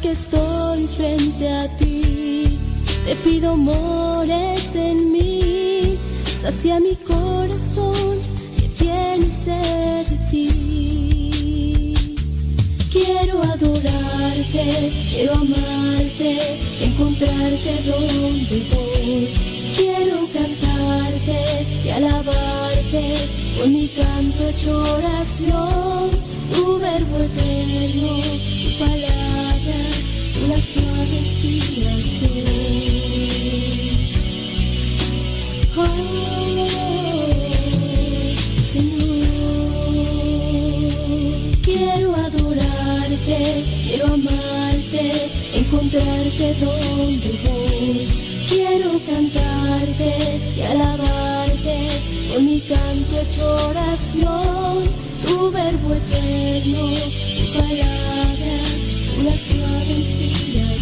que estoy frente a ti, te pido mores en mí, sacia mi corazón que tiene sed de ti. Quiero adorarte, quiero amarte, encontrarte donde voy. Quiero cantarte y alabarte con mi canto hecho oración, tu verbo eterno, tu palabra. Oh Señor, quiero adorarte, quiero amarte, encontrarte donde voy, Quiero cantarte y alabarte con mi canto hecho oración. Tu verbo eterno, tu palabra. Everything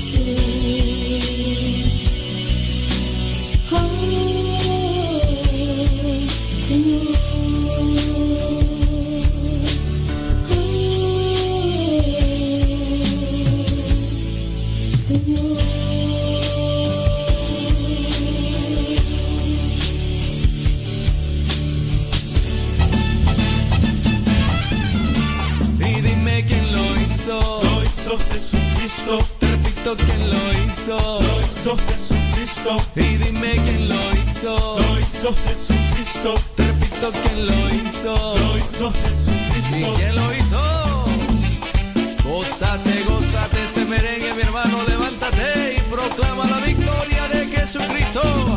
Jesucristo quien lo hizo. Lo hizo Jesucristo. Y dime quién lo hizo. Lo hizo Jesucristo. Te repito quién lo hizo. Lo hizo Jesucristo. ¿Y quién lo hizo? Gózate, gózate este merengue, mi hermano, levántate y proclama la victoria de Jesucristo.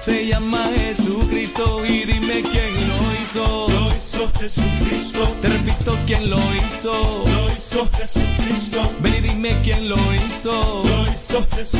se llama Jesucristo y dime quién lo hizo. Lo hizo Jesucristo. Te repito quién lo hizo. Lo hizo Jesucristo. Ven y dime quién lo hizo. Lo hizo Jesucristo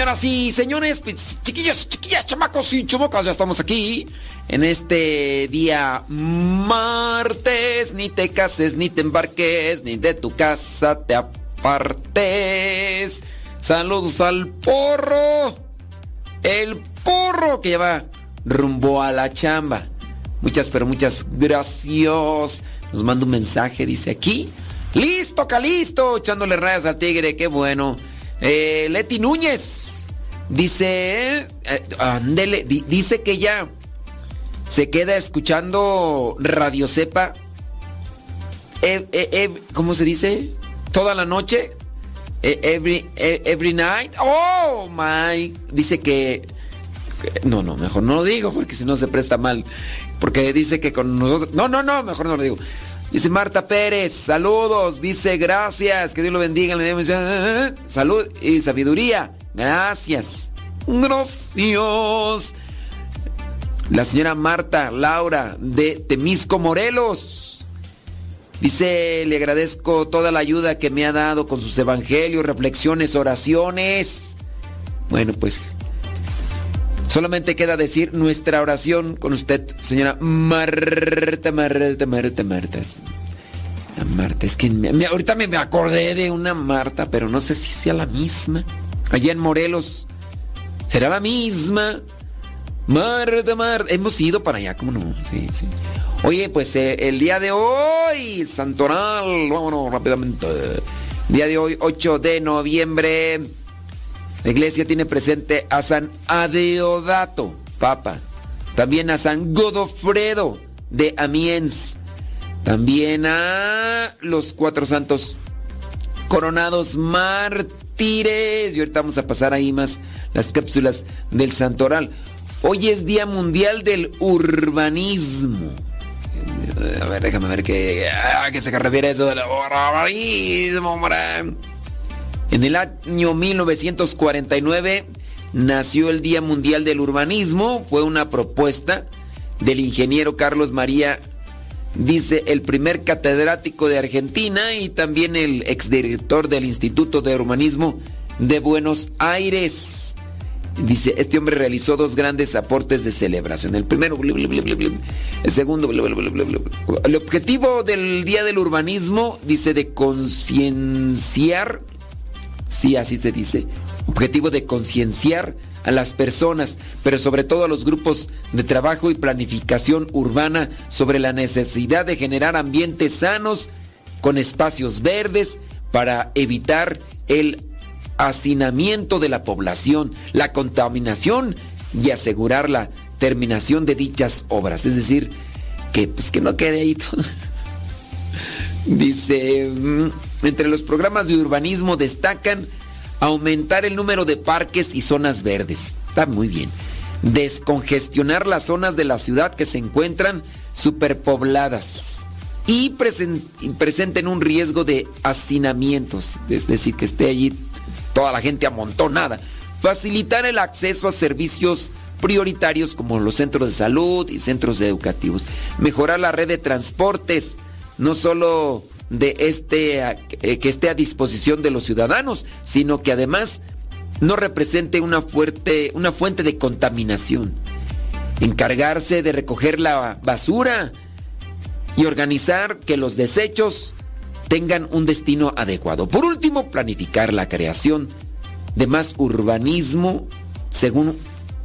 Señoras y señores, pues, chiquillos, chiquillas, chamacos y chumocas, ya estamos aquí en este día martes. Ni te cases, ni te embarques, ni de tu casa te apartes. Saludos al porro. El porro que va rumbo a la chamba. Muchas, pero muchas gracias. Nos manda un mensaje, dice aquí. Listo, Calisto, echándole rayas al tigre, qué bueno. Eh, Leti Núñez dice, eh, dice que ya se queda escuchando Radio Cepa. Eh, ¿Cómo se dice? Toda la noche. Every, every night. Oh my. Dice que. No, no, mejor no lo digo porque si no se presta mal. Porque dice que con nosotros. No, no, no, mejor no lo digo. Dice Marta Pérez, saludos. Dice gracias, que Dios lo bendiga. Salud y sabiduría. Gracias. Gracias. La señora Marta Laura de Temisco Morelos. Dice, le agradezco toda la ayuda que me ha dado con sus evangelios, reflexiones, oraciones. Bueno, pues Solamente queda decir nuestra oración con usted, señora Marta, Marta, Marta, Marta. Marta, es que ahorita me, acordé de una Marta, pero no sé si sea la misma. Allá en Morelos. ¿Será la misma? Marta, Marta. Hemos ido para allá, ¿cómo no? Sí, sí. Oye, pues eh, el día de hoy, Santoral, vámonos rápidamente. Día de hoy, 8 de noviembre. La iglesia tiene presente a San Adeodato, Papa. También a San Godofredo de Amiens. También a los cuatro santos coronados mártires. Y ahorita vamos a pasar ahí más las cápsulas del santoral. Hoy es Día Mundial del Urbanismo. A ver, déjame ver qué, a qué se refiere eso del urbanismo, hombre. En el año 1949 nació el Día Mundial del Urbanismo. Fue una propuesta del ingeniero Carlos María, dice, el primer catedrático de Argentina y también el exdirector del Instituto de Urbanismo de Buenos Aires. Dice, este hombre realizó dos grandes aportes de celebración. El primero, el segundo, el objetivo del Día del Urbanismo, dice, de concienciar sí, así se dice, objetivo de concienciar a las personas, pero sobre todo a los grupos de trabajo y planificación urbana sobre la necesidad de generar ambientes sanos con espacios verdes para evitar el hacinamiento de la población, la contaminación y asegurar la terminación de dichas obras. Es decir, que pues que no quede ahí todo. Dice, mm, entre los programas de urbanismo destacan aumentar el número de parques y zonas verdes. Está muy bien. Descongestionar las zonas de la ciudad que se encuentran superpobladas y, presenten un riesgo de hacinamientos, es decir, que esté allí toda la gente amontonada. Facilitar el acceso a servicios prioritarios como los centros de salud y centros educativos. Mejorar la red de transportes no solo de este eh, que esté a disposición de los ciudadanos, sino que además no represente una fuerte una fuente de contaminación. Encargarse de recoger la basura y organizar que los desechos tengan un destino adecuado. Por último, planificar la creación de más urbanismo según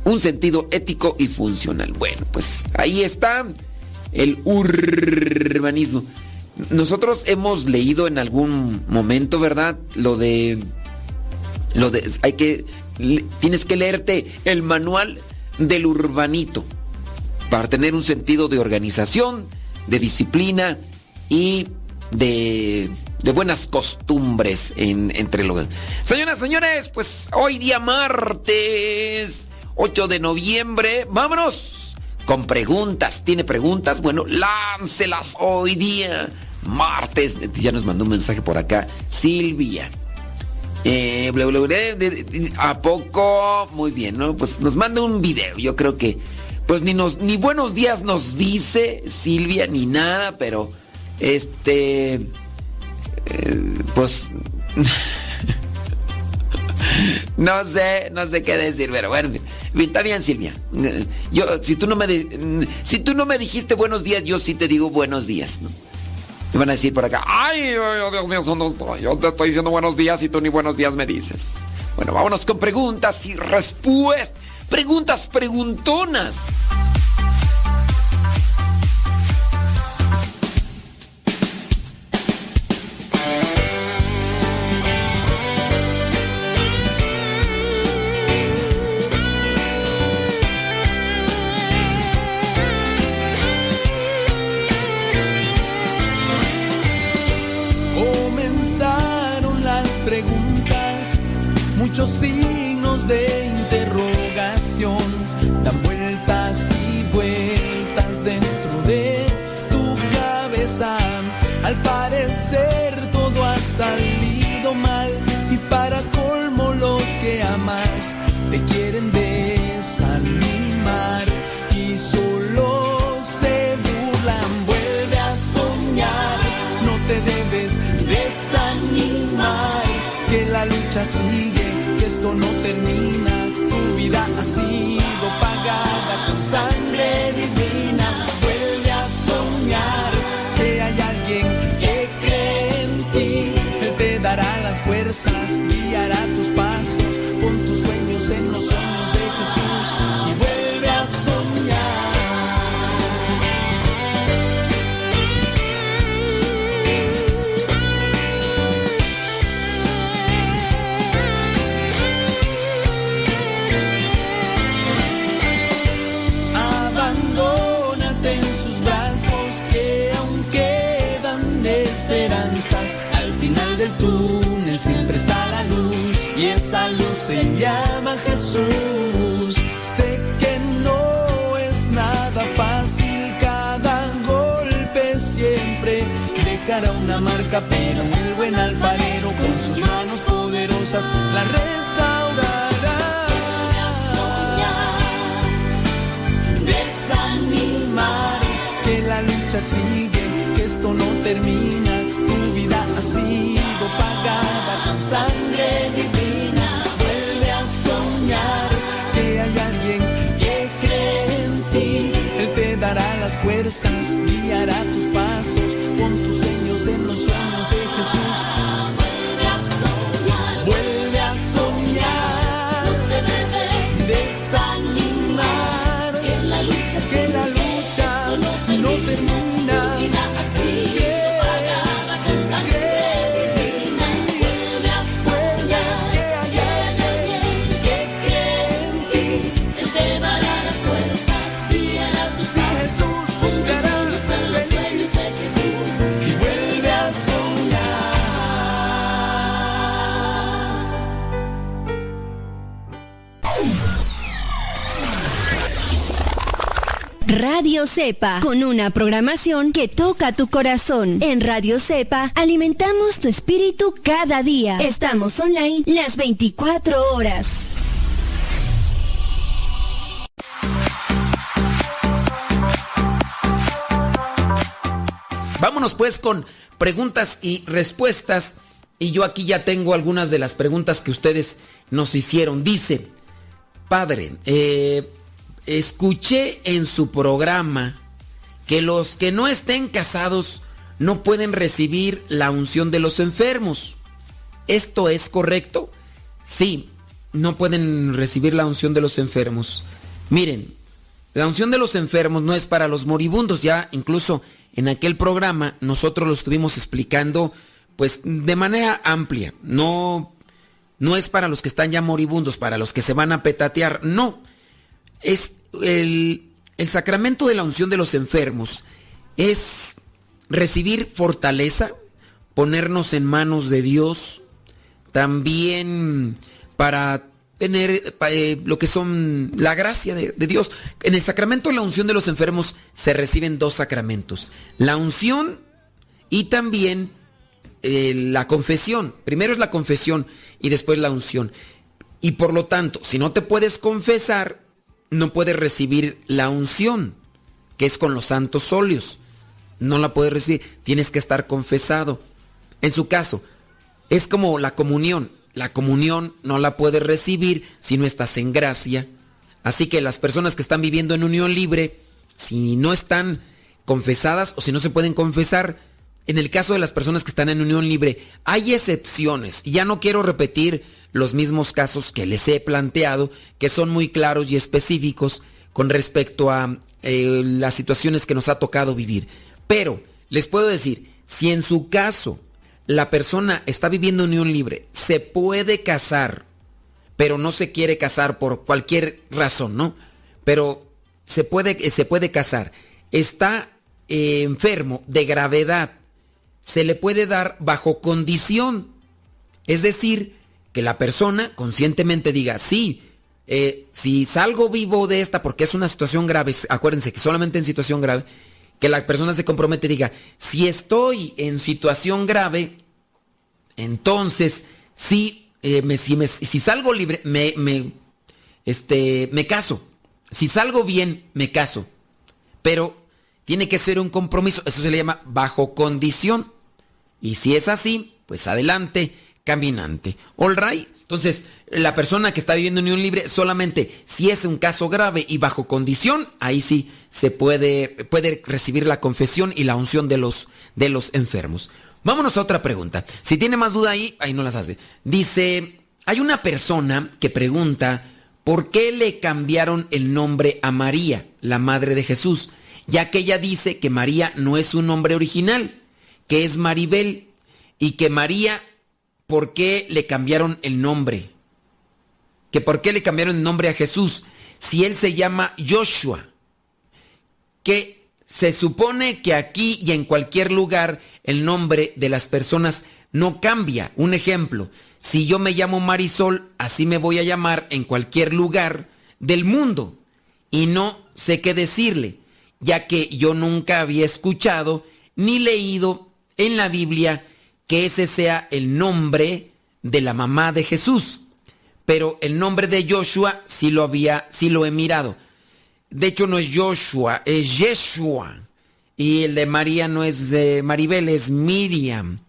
un sentido ético y funcional. Bueno, pues ahí está el urbanismo. Nosotros hemos leído en algún momento, ¿verdad? Lo de. Lo de. Hay que. Tienes que leerte el manual del urbanito para tener un sentido de organización, de disciplina y de, de buenas costumbres en, entre los... Señoras, señores, pues hoy día martes 8 de noviembre, vámonos con preguntas. ¿Tiene preguntas? Bueno, láncelas hoy día martes. Ya nos mandó un mensaje por acá. Silvia. Eh, ¿A poco? Muy bien, ¿no? Pues nos manda un video. Yo creo que, pues ni nos, ni buenos días nos dice Silvia, ni nada, pero este, eh, pues, No sé, no sé qué decir, pero bueno, está bien, Silvia. Yo, si tú no me, si tú no me dijiste buenos días, yo sí te digo buenos días, ¿no? Me van a decir por acá, ay, Dios mío, yo te estoy diciendo buenos días y tú ni buenos días me dices. Bueno, vámonos con preguntas y respuestas. Preguntas preguntonas. Salido mal. Y para colmo los que amas te quieren desanimar. Y solo se burlan. Vuelve a soñar, no te debes desanimar, que la lucha sigue, que esto no termina, tu vida ha guiará tus pasos, con tus sueños en los sueños pero el buen alfarero con sus manos poderosas la restaurará. desanimar, que la lucha sigue, que esto no termina, tu vida ha sido pagada con sangre divina, vuelve a soñar, que hay alguien que cree en ti, Él te dará las fuerzas, guiará tus pasos, Radio Cepa, con una programación que toca tu corazón. En Radio Cepa alimentamos tu espíritu cada día. Estamos online las 24 horas. Vámonos pues con preguntas y respuestas. Y yo aquí ya tengo algunas de las preguntas que ustedes nos hicieron. Dice, padre, eh, escuché en su programa que los que no estén casados no pueden recibir la unción de los enfermos. ¿Esto es correcto? Sí, no pueden recibir la unción de los enfermos. Miren, la unción de los enfermos no es para los moribundos, ya incluso en aquel programa nosotros lo estuvimos explicando pues de manera amplia. No no es para los que están ya moribundos, para los que se van a petatear, no. Es el, el sacramento de la unción de los enfermos es recibir fortaleza, ponernos en manos de Dios, también para tener eh, lo que son la gracia de, Dios. En el sacramento de la unción de los enfermos se reciben dos sacramentos, la unción y también eh, la confesión. Primero es la confesión y después la unción. Y por lo tanto, si no te puedes confesar, no puedes recibir la unción, que es con los santos óleos. No la puedes recibir, tienes que estar confesado. En su caso, es como la comunión. la comunión no la puedes recibir si no estás en gracia. Así que las personas que están viviendo en unión libre, si no están confesadas o si no se pueden confesar, en el caso de las personas que están en unión libre, hay excepciones. Ya no quiero repetir los mismos casos que les he planteado, que son muy claros y específicos con respecto a eh, las situaciones que nos ha tocado vivir. Pero les puedo decir, si en su caso la persona está viviendo en unión libre, se puede casar, pero no se quiere casar por cualquier razón, ¿no? Pero se puede, se puede casar. Está eh, enfermo de gravedad, se le puede dar bajo condición. Es decir, que la persona conscientemente diga, sí, eh, si salgo vivo de esta porque es una situación grave, acuérdense que solamente en situación grave, que la persona se compromete y diga, si estoy en situación grave, entonces sí, eh, me, si, si, salgo libre, me, me, este, me caso. Si salgo bien, me caso. Pero tiene que ser un compromiso, eso se le llama bajo condición. Y si es así, pues adelante, caminante. All. Entonces, la persona que está viviendo en unión libre, solamente si es un caso grave y bajo condición, ahí sí se puede, puede recibir la confesión y la unción de los, de los enfermos. Vámonos a otra pregunta. Si tiene más duda ahí, ahí no las hace. Dice, hay una persona que pregunta, ¿por qué le cambiaron el nombre a María, la madre de Jesús? Ya que ella dice que María no es un nombre original, que es Maribel, y que María por qué le cambiaron el nombre. Que por qué le cambiaron el nombre a Jesús si él se llama Joshua. Que se supone que aquí y en cualquier lugar el nombre de las personas no cambia. Un ejemplo, si yo me llamo Marisol, así me voy a llamar en cualquier lugar del mundo. Y no sé qué decirle, ya que yo nunca había escuchado ni leído en la Biblia que ese sea el nombre de la mamá de Jesús. Pero el nombre de Joshua sí lo había, sí lo he mirado. De hecho no es Joshua, es Yeshua. Y el de María no es Maribel, es Miriam.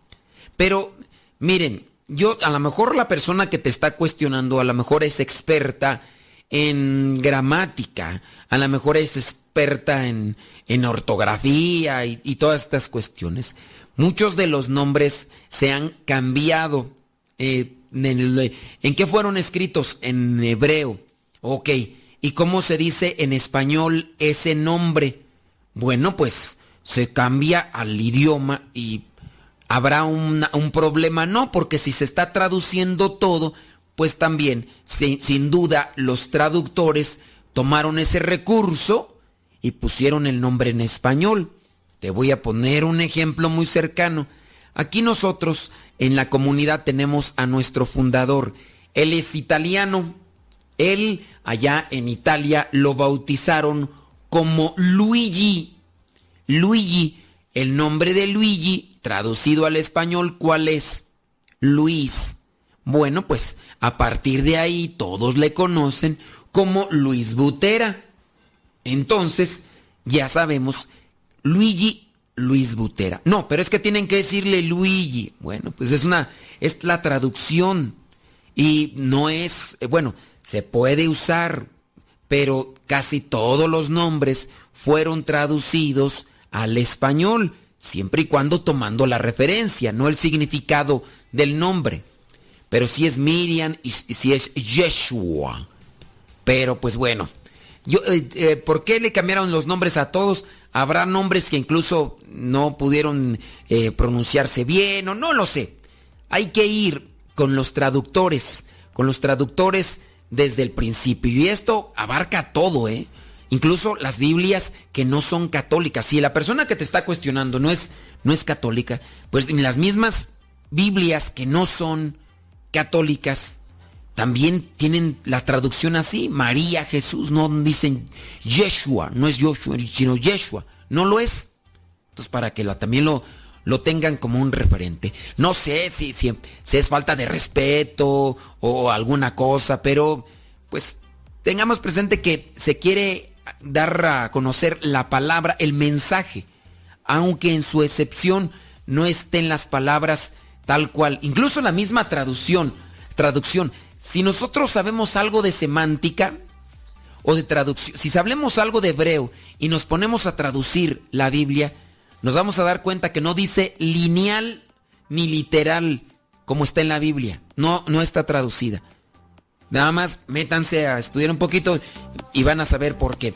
Pero miren, yo a lo mejor la persona que te está cuestionando a lo mejor es experta en gramática, a lo mejor es experta en, en ortografía y todas estas cuestiones. Muchos de los nombres se han cambiado. Eh, en, qué fueron escritos? En hebreo. Ok. ¿Y cómo se dice en español ese nombre? Bueno, pues se cambia al idioma y habrá un problema. No, porque si se está traduciendo todo, pues también, sin duda, los traductores tomaron ese recurso y pusieron el nombre en español. Te voy a poner un ejemplo muy cercano. Aquí nosotros en la comunidad tenemos a nuestro fundador. Él es italiano. Él allá en Italia lo bautizaron como Luigi. Luigi, el nombre de Luigi, traducido al español, ¿cuál es? Luis. Bueno, pues a partir de ahí todos le conocen como Luis Butera. Entonces, ya sabemos Luigi Luis Butera. No, pero es que tienen que decirle Luigi. Bueno, pues es una, es la traducción. Y no es, eh, bueno, se puede usar, pero casi todos los nombres fueron traducidos al español, siempre y cuando tomando la referencia, no el significado del nombre. Pero si es Miriam y si es Yeshua. Pero pues bueno, yo, eh, eh, ¿por qué le cambiaron los nombres a todos? Habrá nombres que incluso no pudieron eh, pronunciarse bien o no lo sé. Hay que ir con los traductores, con los traductores desde el principio. Y esto abarca todo, ¿eh? Incluso las Biblias que no son católicas. Si la persona que te está cuestionando no es, no es católica, pues las mismas Biblias que no son católicas, también tienen la traducción así, María, Jesús, no dicen Yeshua, no es Joshua, sino Yeshua, no lo es. Entonces, para que también lo, lo tengan como un referente. No sé si, si, si, es falta de respeto o alguna cosa, pero pues tengamos presente que se quiere dar a conocer la palabra, el mensaje, aunque en su excepción no estén las palabras tal cual. Incluso la misma traducción traducción. Si nosotros sabemos algo de semántica o de traducción, si sabemos algo de hebreo y nos ponemos a traducir la Biblia, nos vamos a dar cuenta que no dice lineal ni literal como está en la Biblia. No, no está traducida. Nada más métanse a estudiar un poquito y van a saber por qué.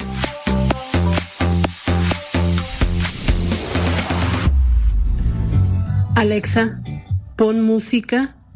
Alexa, pon música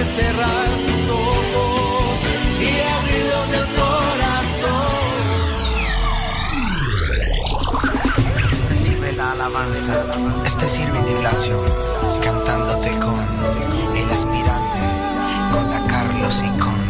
De cerrar sus ojos y abrirlos del corazón. Recibe la alabanza, este sirve de Ignacio, cantándote con el aspirante, con la Carlos y con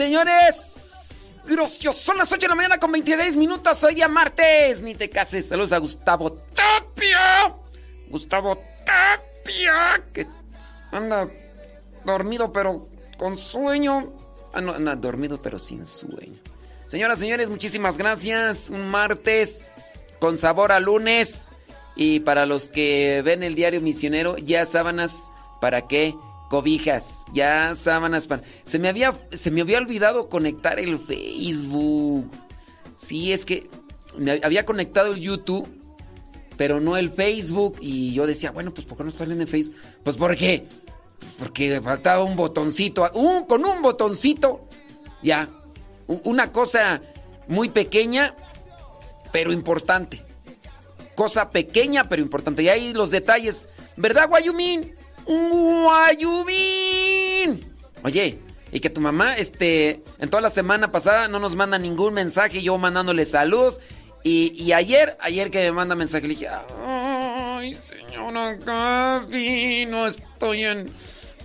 señores, gracias. Son las 8 de la mañana con 26 minutos. Hoy día martes. Ni te cases. Saludos a Gustavo Tapia. Gustavo Tapia. Que anda dormido, pero con sueño. Ah, no, anda dormido, pero sin sueño. Señoras, señores, muchísimas gracias. Un martes con sabor a lunes. Y para los que ven el diario misionero, ya sábanas para qué cobijas, ya sábanas para. Se me había se me había olvidado conectar el Facebook. Sí, es que me había conectado el YouTube, pero no el Facebook y yo decía, bueno, pues ¿por qué no salen en Facebook? Pues ¿por qué? Porque faltaba un botoncito, un con un botoncito ya una cosa muy pequeña pero importante. Cosa pequeña pero importante. Y ahí los detalles. ¿Verdad, Guayumín? Guayumín. Oye, y que tu mamá, este, en toda la semana pasada no nos manda ningún mensaje, yo mandándole saludos. Y, y ayer, ayer que me manda mensaje, le dije, ay, señora Gaby, no estoy en...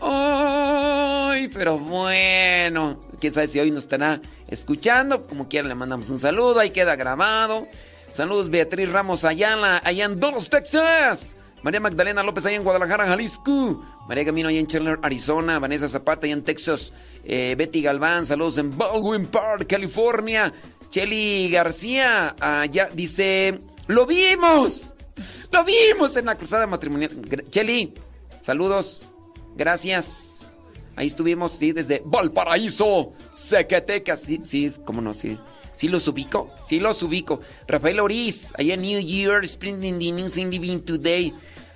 Ay, pero bueno, quién sabe si hoy nos estará escuchando. Como quiera, le mandamos un saludo, ahí queda grabado. Saludos, Beatriz Ramos Ayala, allá en Dallas, Texas. María Magdalena López, allá en Guadalajara, Jalisco. María Camino, allá en Chandler, Arizona. Vanessa Zapata, allá en Texas. Eh, Betty Galván, saludos en Baldwin Park, California. Cheli García, allá dice, lo vimos, lo vimos en la cruzada matrimonial. Cheli, saludos, gracias. Ahí estuvimos, sí, desde Valparaíso, Zacatecas. Sí, sí, cómo no, sí. Sí los ubico, sí los ubico. Rafael Oriz, allá en New Year, Spring in the News in Living Today.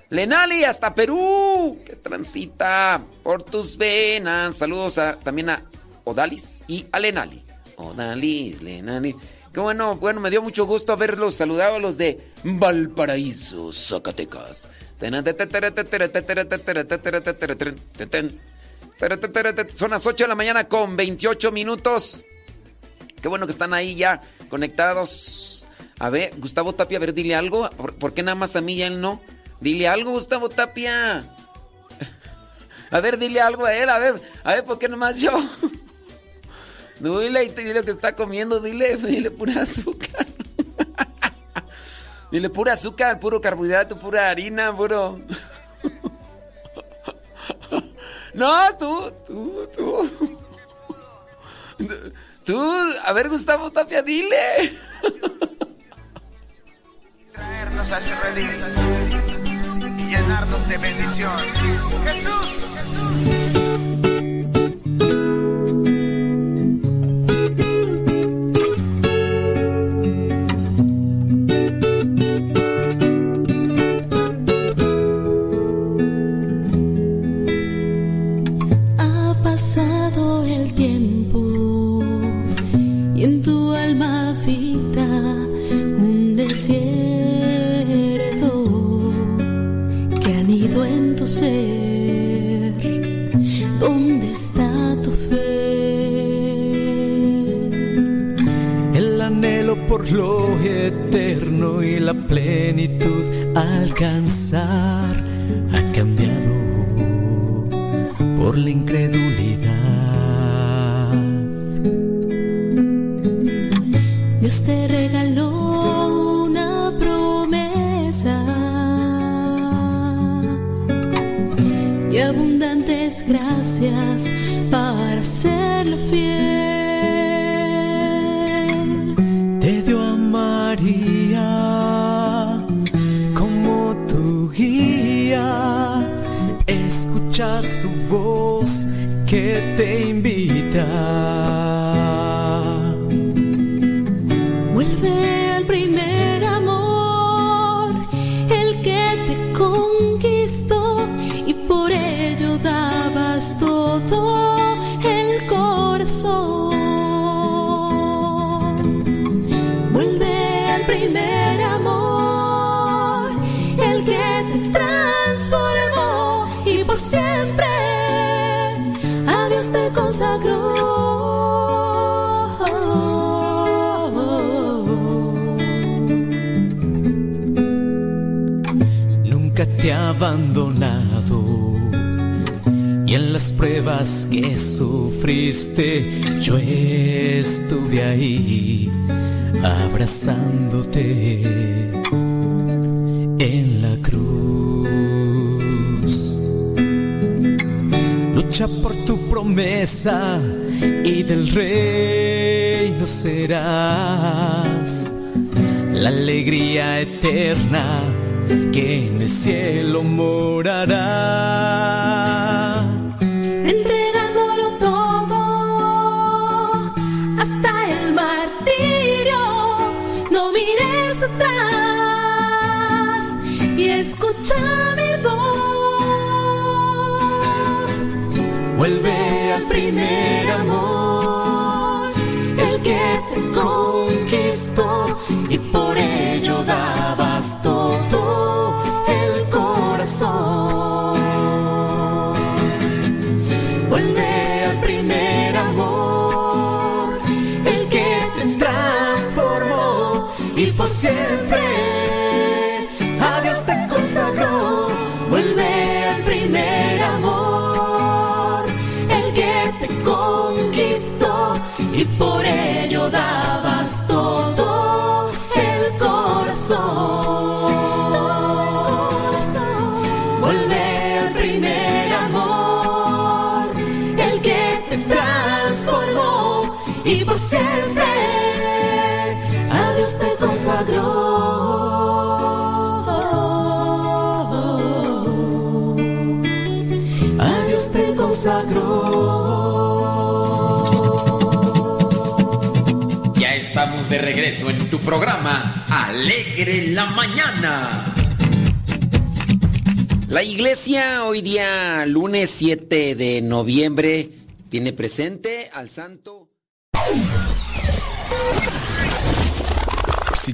Lenali, hasta Perú, que transita por tus venas. Saludos también a Odalis y a Lenali. Odalis, Lenali. Qué bueno, bueno, me dio mucho gusto haberlos saludado a los de Valparaíso, Zacatecas. Son las 8 de la mañana con 28 minutos. Qué bueno que están ahí ya conectados. A ver, Gustavo Tapia, a ver, dile algo. ¿Por, por qué nada más a mí y a él no? Dile algo, Gustavo Tapia. A ver, dile algo a él, a ver, a ver, ¿por qué nomás yo? Dile, dile lo que está comiendo, dile, dile pura azúcar. Dile pura azúcar, puro carbohidrato, pura harina, puro... No, tú, tú, tú. Tú, a ver, Gustavo Tapia, dile. traernos a y llenarnos de bendición. Lo eterno y la plenitud alcanzar ha cambiado por la incredulidad. Dios te regaló una promesa y abundantes gracias para serle fiel. Que te invita. Nunca te ha abandonado. Y en las pruebas que sufriste, yo estuve ahí abrazándote Por tu promesa y del reino serás la alegría eterna que en el cielo morará. Te consagró. A Dios te consagró. Ya estamos de regreso en tu programa Alegre la Mañana. La iglesia hoy día, lunes 7 de noviembre, tiene presente al santo.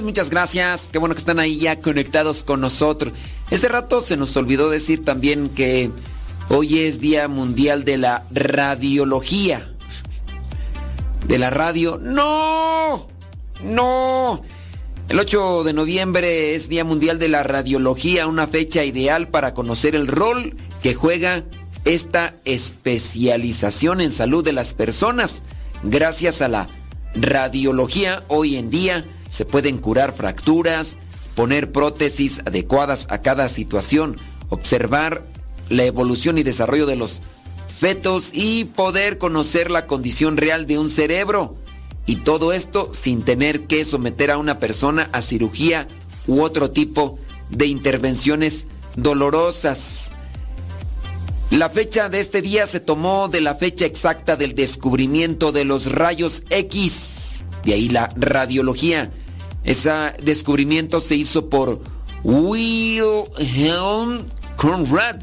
Muchas gracias. Qué bueno que están ahí ya conectados con nosotros. Ese rato se nos olvidó decir también que hoy es Día Mundial de la Radiología. De la radio. ¡No! ¡No! El 8 de noviembre es Día Mundial de la Radiología, una fecha ideal para conocer el rol que juega esta especialización en salud de las personas. Gracias a la radiología, hoy en día se pueden curar fracturas, poner prótesis adecuadas a cada situación, observar la evolución y desarrollo de los fetos y poder conocer la condición real de un cerebro. Y todo esto sin tener que someter a una persona a cirugía u otro tipo de intervenciones dolorosas. La fecha de este día se tomó de la fecha exacta del descubrimiento de los rayos X. De ahí la radiología. Ese descubrimiento se hizo por Wilhelm Conrad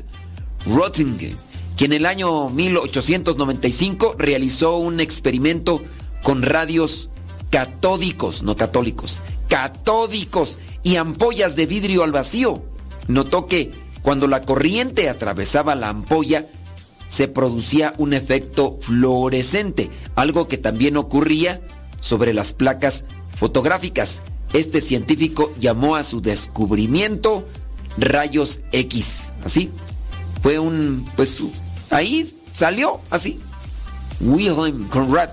Röntgen, quien en el año 1895 realizó un experimento con radios catódicos, no católicos, catódicos y ampollas de vidrio al vacío. Notó que cuando la corriente atravesaba la ampolla, se producía un efecto fluorescente, algo que también ocurría sobre las placas fotográficas. Este científico llamó a su descubrimiento rayos X. Así fue un, pues ahí salió así. Wilhelm Conrad,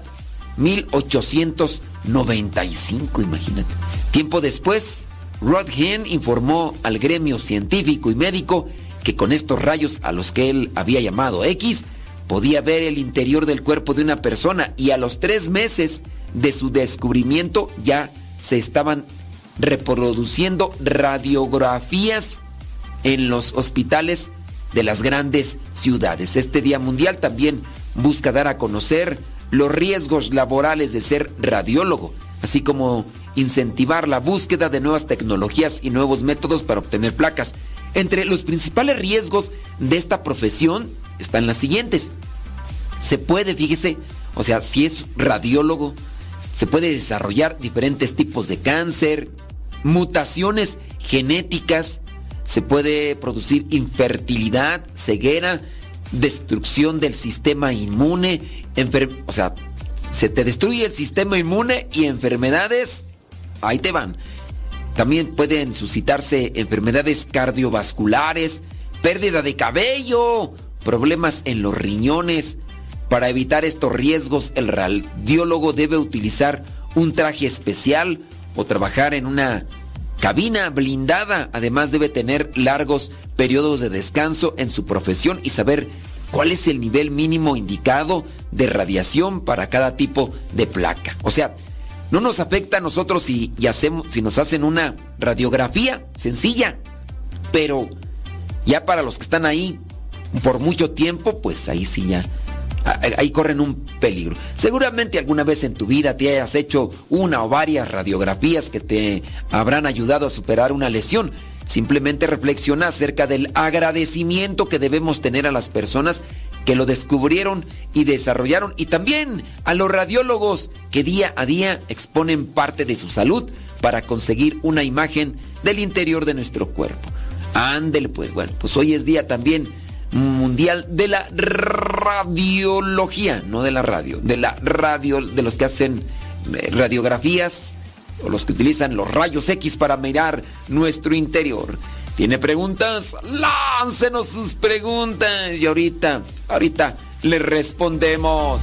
1895, imagínate. Tiempo después, Rodhen informó al gremio científico y médico que con estos rayos a los que él había llamado X, podía ver el interior del cuerpo de una persona y a los tres meses de su descubrimiento ya se estaban reproduciendo radiografías en los hospitales de las grandes ciudades. Este Día Mundial también busca dar a conocer los riesgos laborales de ser radiólogo, así como incentivar la búsqueda de nuevas tecnologías y nuevos métodos para obtener placas. Entre los principales riesgos de esta profesión están las siguientes. Se puede, fíjese, o sea, si es radiólogo, se puede desarrollar diferentes tipos de cáncer, mutaciones genéticas, se puede producir infertilidad, ceguera, destrucción del sistema inmune, o sea, se te destruye el sistema inmune y enfermedades, ahí te van. También pueden suscitarse enfermedades cardiovasculares, pérdida de cabello, problemas en los riñones. Para evitar estos riesgos, el radiólogo debe utilizar un traje especial o trabajar en una cabina blindada. Además debe tener largos periodos de descanso en su profesión y saber cuál es el nivel mínimo indicado de radiación para cada tipo de placa. O sea, no nos afecta a nosotros si, hacemos, si nos hacen una radiografía sencilla, pero ya para los que están ahí por mucho tiempo, pues ahí sí ya, ahí corren un peligro. Seguramente alguna vez en tu vida te hayas hecho una o varias radiografías que te habrán ayudado a superar una lesión. Simplemente reflexiona acerca del agradecimiento que debemos tener a las personas que lo descubrieron y desarrollaron y también a los radiólogos que día a día exponen parte de su salud para conseguir una imagen del interior de nuestro cuerpo. Ándele pues, bueno, pues hoy es día también mundial de la radiología, no de la radio, de la radio, de los que hacen radiografías o los que utilizan los rayos X para mirar nuestro interior. ¿Tiene preguntas? Láncenos sus preguntas y ahorita, ahorita le respondemos.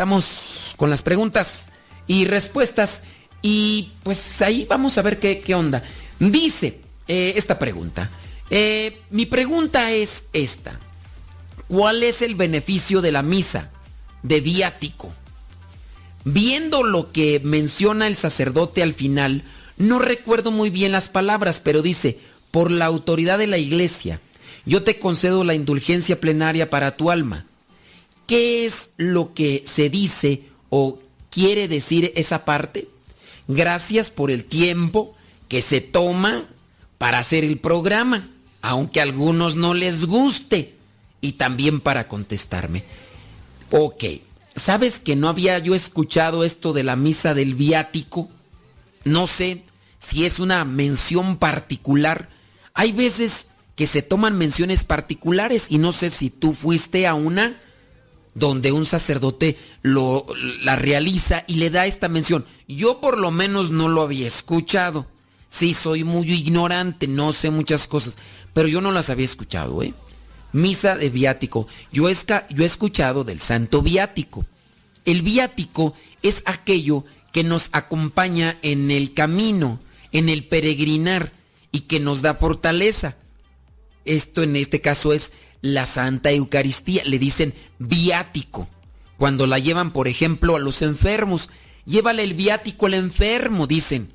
Estamos con las preguntas y respuestas. Y pues ahí vamos a ver qué, qué onda. Dice eh, esta pregunta. Eh, mi pregunta es esta. ¿Cuál es el beneficio de la misa de viático? Viendo lo que menciona el sacerdote al final, no recuerdo muy bien las palabras, pero dice, por la autoridad de la iglesia, yo te concedo la indulgencia plenaria para tu alma. ¿Qué es lo que se dice o quiere decir esa parte? Gracias por el tiempo que se toma para hacer el programa, aunque a algunos no les guste, y también para contestarme. Ok, ¿sabes que no había yo escuchado esto de la misa del viático? No sé si es una mención particular. Hay veces que se toman menciones particulares y no sé si tú fuiste a una donde un sacerdote lo, la realiza y le da esta mención. Yo por lo menos no lo había escuchado. Sí, soy muy ignorante, no sé muchas cosas, pero yo no las había escuchado, ¿eh? Misa de viático. Yo, esca- yo he escuchado del santo viático. El viático es aquello que nos acompaña en el camino, en el peregrinar y que nos da fortaleza. Esto en este caso es la Santa Eucaristía. Le dicen viático. Cuando la llevan, por ejemplo, a los enfermos. Llévale el viático al enfermo, dicen.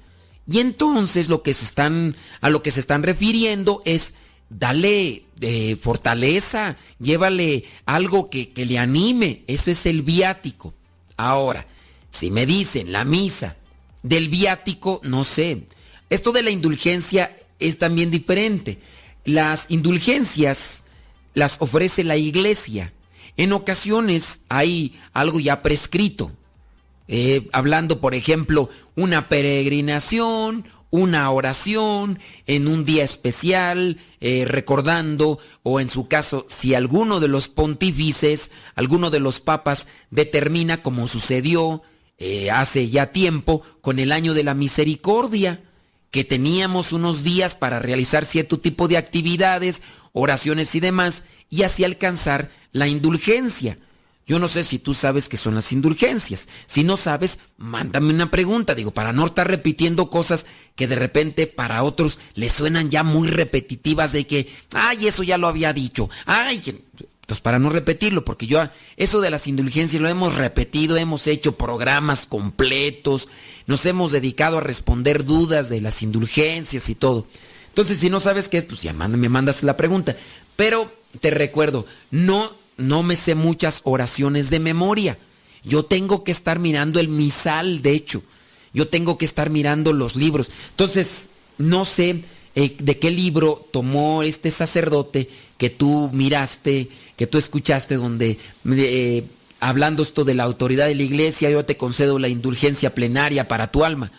Y entonces lo que se están, a lo que se están refiriendo es dale eh, fortaleza, llévale algo que, que le anime. Eso es el viático. Ahora, si me dicen la misa del viático, no sé. Esto de la indulgencia es también diferente. Las indulgencias las ofrece la iglesia. En ocasiones hay algo ya prescrito. Eh, hablando, por ejemplo, una peregrinación, una oración en un día especial, eh, recordando, o en su caso, si alguno de los pontífices, alguno de los papas determina, como sucedió eh, hace ya tiempo, con el año de la misericordia, que teníamos unos días para realizar cierto tipo de actividades, oraciones y demás, y así alcanzar la indulgencia. Yo no sé si tú sabes qué son las indulgencias. Si no sabes, mándame una pregunta, digo, para no estar repitiendo cosas que de repente para otros les suenan ya muy repetitivas de que, ay, eso ya lo había dicho, ay, que... Entonces, para no repetirlo, porque yo eso de las indulgencias lo hemos repetido, hemos hecho programas completos, nos hemos dedicado a responder dudas de las indulgencias y todo. Entonces, si no sabes qué, pues ya me mandas la pregunta. Pero te recuerdo, no, no me sé muchas oraciones de memoria. Yo tengo que estar mirando el misal, de hecho. Yo tengo que estar mirando los libros. Entonces, no sé eh, de qué libro tomó este sacerdote que tú miraste, que tú escuchaste, donde eh, hablando esto de la autoridad de la iglesia, yo te concedo la indulgencia plenaria para tu alma.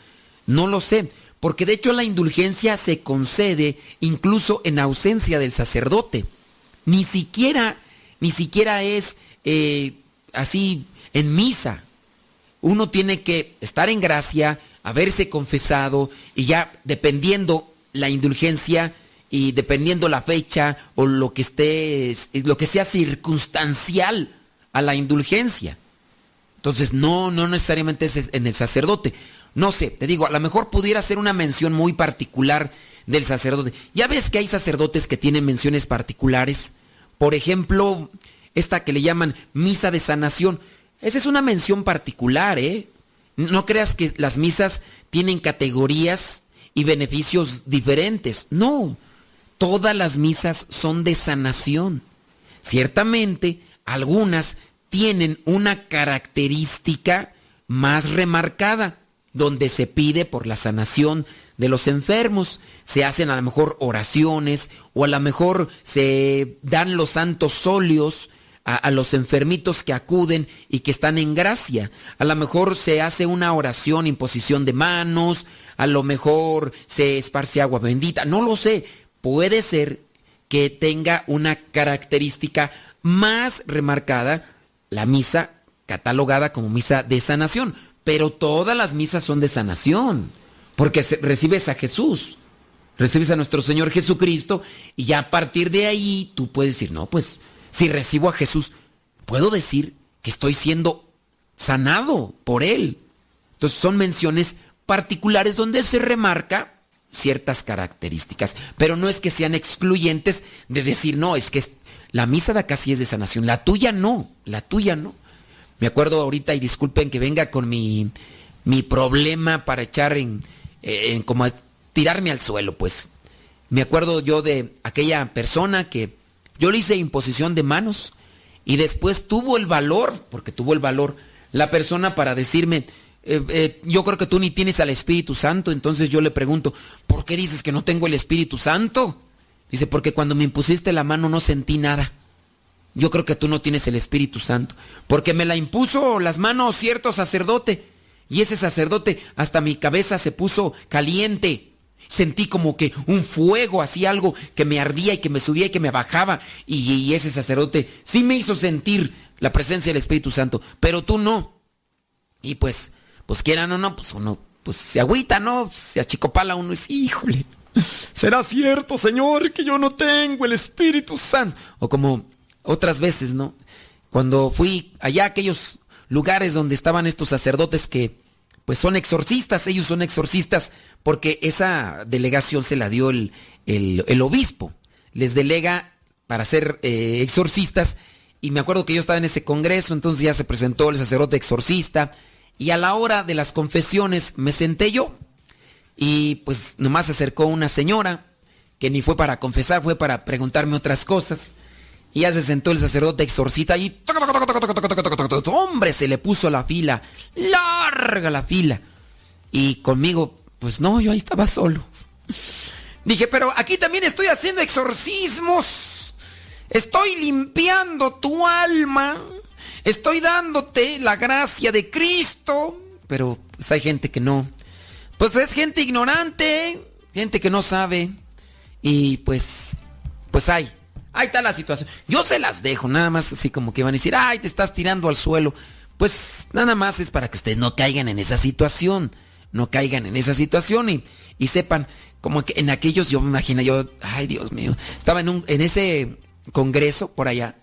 No lo sé, porque de hecho la indulgencia se concede incluso en ausencia del sacerdote. Ni siquiera, ni siquiera es eh, así en misa. Uno tiene que estar en gracia, haberse confesado y ya dependiendo la indulgencia y dependiendo la fecha o lo que esté, lo que sea circunstancial a la indulgencia. Entonces, no, no necesariamente es en el sacerdote. No sé, te digo, a lo mejor pudiera ser una mención muy particular del sacerdote. Ya ves que hay sacerdotes que tienen menciones particulares. Por ejemplo, esta que le llaman misa de sanación. Esa es una mención particular, ¿eh? No creas que las misas tienen categorías y beneficios diferentes. No, todas las misas son de sanación. Ciertamente, algunas tienen una característica más remarcada, donde se pide por la sanación de los enfermos. Se hacen a lo mejor oraciones o a lo mejor se dan los santos óleos a, a, los enfermitos que acuden y que están en gracia. A lo mejor se hace una oración, imposición de manos, a lo mejor se esparce agua bendita, no lo sé. Puede ser que tenga una característica más remarcada la misa catalogada como misa de sanación, pero todas las misas son de sanación, porque recibes a Jesús, recibes a nuestro Señor Jesucristo y ya a partir de ahí tú puedes decir, no, pues si recibo a Jesús, puedo decir que estoy siendo sanado por Él. Entonces son menciones particulares donde se remarca ciertas características, pero no es que sean excluyentes de decir, no, es que la misa de acá sí es de sanación, la tuya no, la tuya no. Me acuerdo ahorita, y disculpen que venga con mi, mi problema para echar en, en como tirarme al suelo, pues. Me acuerdo yo de aquella persona que yo le hice imposición de manos y después tuvo el valor, porque tuvo el valor, la persona para decirme, eh, eh, yo creo que tú ni tienes al Espíritu Santo, entonces yo le pregunto, ¿por qué dices que no tengo el Espíritu Santo? Dice, porque cuando me impusiste la mano no sentí nada. Yo creo que tú no tienes el Espíritu Santo, porque me la impuso las manos cierto sacerdote, y ese sacerdote hasta mi cabeza se puso caliente. Sentí como que un fuego, así algo que me ardía y que me subía y que me bajaba. Y, ese sacerdote sí me hizo sentir la presencia del Espíritu Santo, pero tú no. Y pues, pues quieran o no, pues uno pues se agüita, ¿no? Se achicopala uno y híjole, ¿será cierto, Señor, que yo no tengo el Espíritu Santo? O como otras veces, ¿no? Cuando fui allá a aquellos lugares donde estaban estos sacerdotes que pues son exorcistas, ellos son exorcistas porque esa delegación se la dio el, obispo, les delega para ser eh, exorcistas y me acuerdo que yo estaba en ese congreso, entonces ya se presentó el sacerdote exorcista y a la hora de las confesiones me senté yo y pues nomás se acercó una señora que ni fue para confesar, fue para preguntarme otras cosas. Y ya se sentó el sacerdote exorcita y... Hombre, se le puso la fila. Larga la fila. Y conmigo, pues no, yo ahí estaba solo. Dije, pero aquí también estoy haciendo exorcismos. Estoy limpiando tu alma. Estoy dándote la gracia de Cristo. Pero pues hay gente que no. Pues es gente ignorante. Gente que no sabe. Y pues... Pues hay. Ahí está la situación. Yo se las dejo, nada más así como que van a decir, ay, te estás tirando al suelo. Pues nada más es para que ustedes no caigan en esa situación. No caigan en esa situación y, y sepan, como que en aquellos, yo me imagino, yo, ay Dios mío, estaba en, un, en ese congreso por allá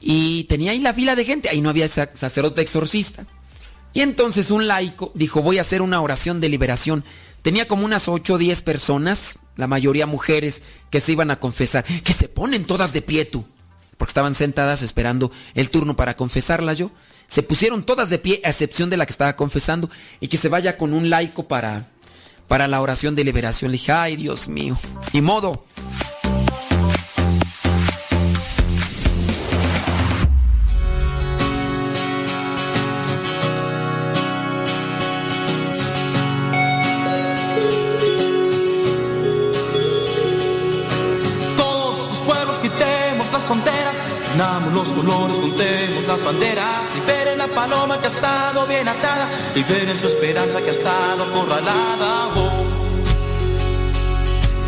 y tenía ahí la fila de gente, ahí no había sacerdote exorcista. Y entonces un laico dijo, voy a hacer una oración de liberación. Tenía como unas 8 o 10 personas, la mayoría mujeres, que se iban a confesar, que se ponen todas de pie tú, porque estaban sentadas esperando el turno para confesarlas yo. Se pusieron todas de pie, a excepción de la que estaba confesando, y que se vaya con un laico para, para la oración de liberación. Le dije, ay Dios mío, y modo. Unamos los colores, juntemos las banderas y ver en la paloma que ha estado bien atada y ver en su esperanza que ha estado acorralada. Oh,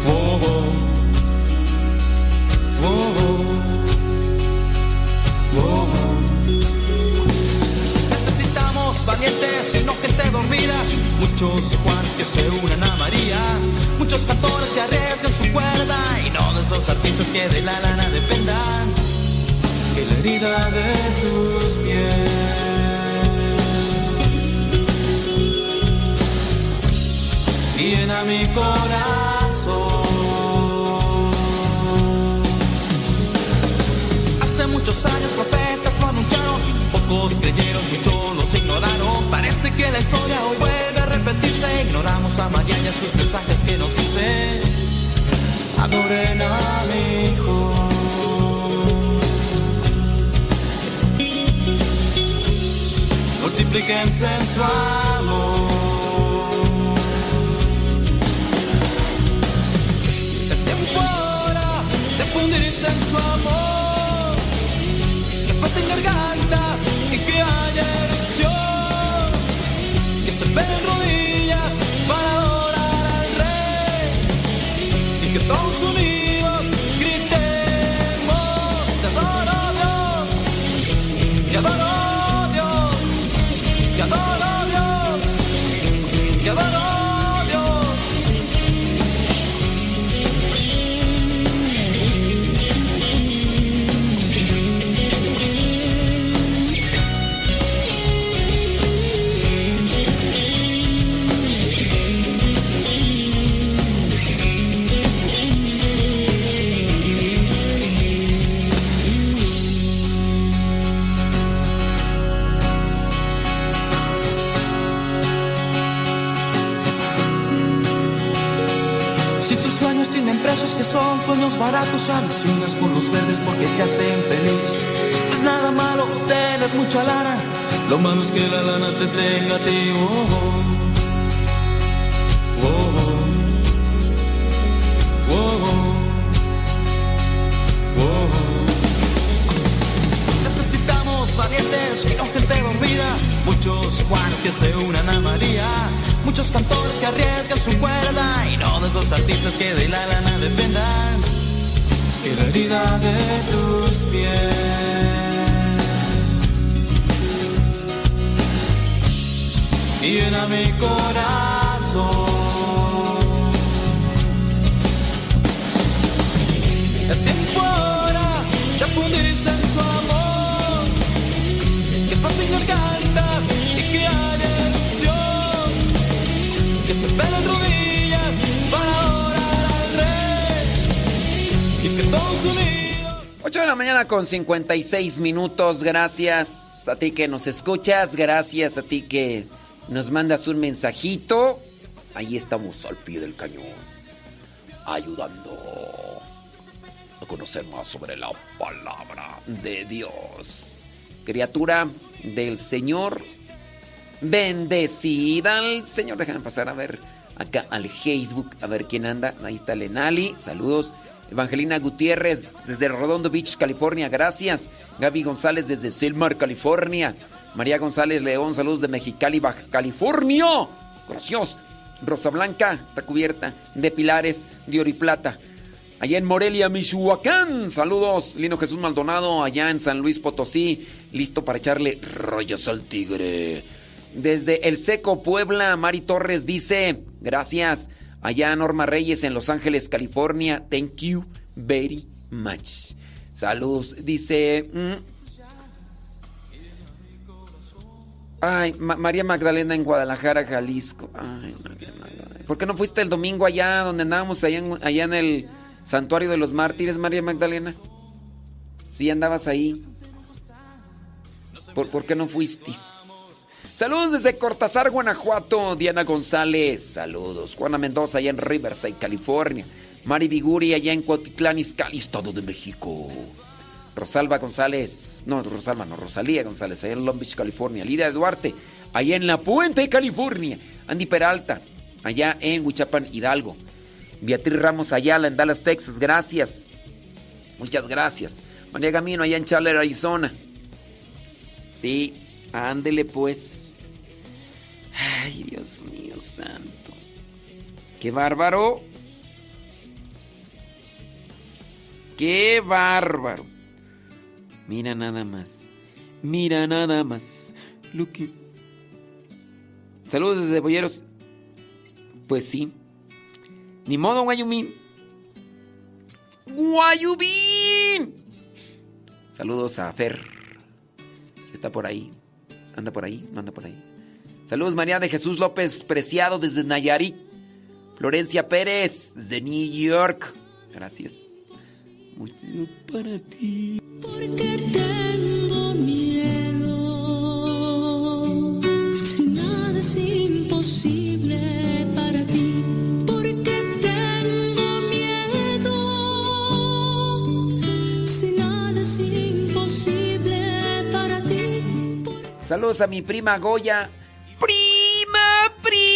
oh, oh, oh, Necesitamos valientes y no gente dormida, muchos Juanes que se unan a María, muchos cantores que de la lana dependan, que la herida de tus pies. Llena mi corazón. Hace muchos años profetas lo anunciaron, pocos creyeron, muchos los ignoraron. Parece que la historia hoy vuelve a repetirse. Ignoramos a María y sus mensajes que nos dicen: Adoren a mi hijo. Multiplíquense en su amor. Es tiempo ahora de fundirse en su amor. Que pasen gargantas y que haya erupción. Que se peguen rodillas para adorar al rey. Y que todos unidos que son sueños baratos, alucinas por los verdes porque te hacen feliz. No es nada malo tener mucha lana, lo malo es que la lana te tenga a ti. Oh, oh. Oh, valientes y no gente dormida, muchos Juanes que se unan a María, muchos cantores que arriesgan su cuerda y no de esos artistas que de la lana dependan. Que la herida de tus pies llena mi corazón. Es tiempo ahora de fundirse. Que pasen gargantas y que haya erupción. Que se pelen rodillas para adorar al rey. Y que todos unidos. 8 de la mañana con 56 minutos. Gracias a ti que nos escuchas. Gracias a ti que nos mandas un mensajito. Ahí estamos al pie del cañón. Ayudando a conocer más sobre la palabra de Dios. Criatura del Señor. Bendecida al Señor. Déjame pasar a ver acá al Facebook. A ver quién anda. Ahí está Lenali. Saludos. Evangelina Gutiérrez desde Redondo Beach, California. Gracias. Gaby González desde Silmar, California. María González León, saludos de Mexicali, Baja California. Gracias. Rosa Blanca está cubierta de pilares de plata. Allá en Morelia, Michoacán. Saludos. Lino Jesús Maldonado, allá en San Luis Potosí. Listo para echarle rayos al tigre. Desde El Seco, Puebla, Mari Torres dice, gracias. Allá Norma Reyes en Los Ángeles, California. Thank you very much. Saludos. Dice... mm, Ay, Ma- María Magdalena en Guadalajara, Jalisco. Ay, María Magdalena. ¿Por qué no fuiste el domingo allá donde andábamos, allá en el Santuario de los Mártires, María Magdalena? Sí, andabas ahí. ¿Por, por qué no fuiste? Saludos desde Cortázar, Guanajuato. Diana González, saludos. Juana Mendoza, allá en Riverside, California. Mari Viguri, allá en Cuautitlán, Izcalli, Estado de México. Rosalba González, no, Rosalba, no, Rosalía González, allá en Long Beach, California. Lidia Duarte, allá en La Puente, California. Andy Peralta, allá en Huichapan, Hidalgo. Beatriz Ramos Ayala, en Dallas, Texas, gracias. Muchas gracias. María Gamino, allá en Chandler, Arizona. Sí, ándele pues. Ay, Dios mío santo. ¡Qué bárbaro! ¡Qué bárbaro! Mira nada más. Mira nada más. Que. Saludos desde Boyeros. Pues sí. Ni modo, Guayumín. Guayubín. Saludos a Fer. Si está por ahí. Anda por ahí, no anda por ahí. Saludos María de Jesús López Preciado desde Nayarit. Florencia Pérez desde New York. Gracias. Mucho para ti. Tengo miedo. Si nada es imposible Saludos a mi prima Goya. Prima, prima.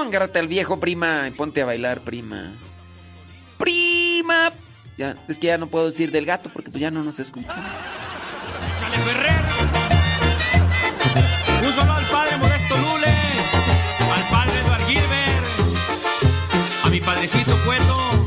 Agárrate al viejo, prima. Ponte a bailar, prima. Prima. Ya, es que ya no puedo decir del gato porque pues ya no nos escuchan. Échale Ferrer. Un saludo al padre Modesto Lule, al padre Eduard Gilbert, a mi padrecito Cueto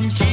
bruja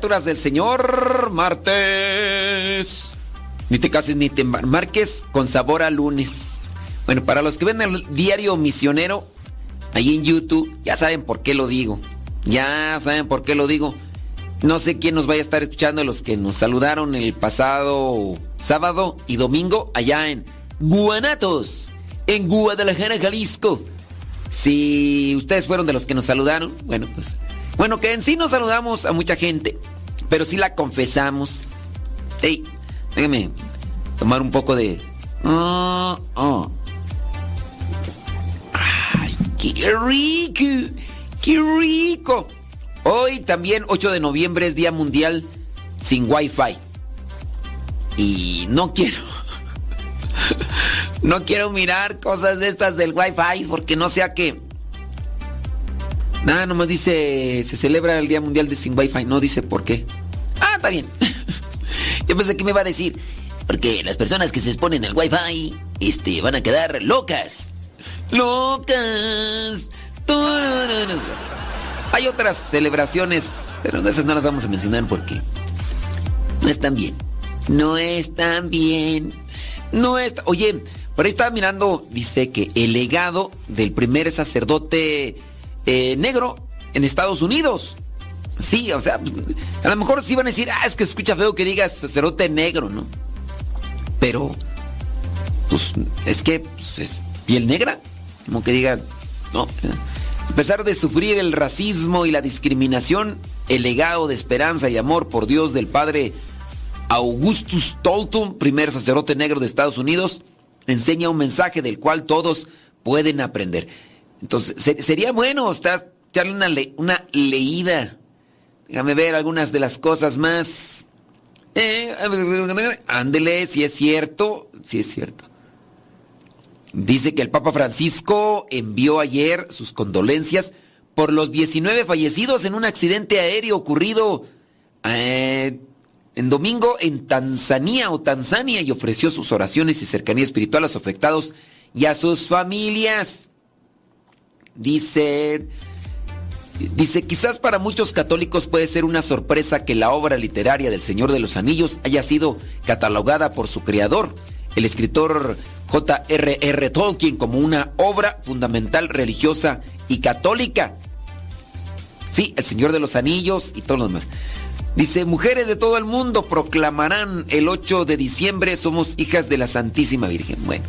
del Señor, martes. Ni te cases ni te marques con sabor a lunes. Bueno, para los que ven el diario misionero, ahí en YouTube, ya saben por qué lo digo. Ya saben por qué lo digo. No sé quién nos vaya a estar escuchando, los que nos saludaron el pasado sábado y domingo allá en Guanatos, en Guadalajara, Jalisco. Si ustedes fueron de los que nos saludaron, bueno, pues. Bueno, que en sí no saludamos a mucha gente, pero sí la confesamos. Ey, déjame tomar un poco de. Ah, ah. ¡Ay, qué rico! ¡Qué rico! Hoy también, 8 de noviembre, es Día Mundial sin wifi. Y no quiero. No quiero mirar cosas de estas del wifi porque no sea que. Nada, nomás dice. Se celebra el Día Mundial de Sin Wi-Fi. No dice por qué. Ah, está bien. Yo pensé que me iba a decir. Porque las personas que se exponen al Wi-Fi. Este, van a quedar locas. Locas. Hay otras celebraciones. Pero esas no las vamos a mencionar porque. No están bien. No están bien. No está. Oye, por ahí estaba mirando. Dice que el legado del primer sacerdote eh, negro en Estados Unidos. Sí, o sea, a lo mejor sí van a decir, ah, es que escucha feo que digas sacerdote negro, ¿no? Pero, pues, es que pues, es piel negra, como que digan, no. A pesar de sufrir el racismo y la discriminación, el legado de esperanza y amor por Dios del padre Augustus Tolton, primer sacerdote negro de Estados Unidos, enseña un mensaje del cual todos pueden aprender. Entonces, ser- sería bueno estar, echarle una, le- una leída. Déjame ver algunas de las cosas más. Eh, ándele, si es cierto, si es cierto. Dice que el Papa Francisco envió ayer sus condolencias por los 19 fallecidos en un accidente aéreo ocurrido eh, en domingo en Tanzania o Tanzania y ofreció sus oraciones y cercanía espiritual a los afectados y a sus familias. Dice, dice, quizás para muchos católicos puede ser una sorpresa que la obra literaria del Señor de los Anillos haya sido catalogada por su creador, el escritor J.R.R. Tolkien, como una obra fundamental religiosa y católica. Sí, el Señor de los Anillos y todo lo demás. Dice, mujeres de todo el mundo proclamarán el 8 de diciembre, somos hijas de la Santísima Virgen. Bueno,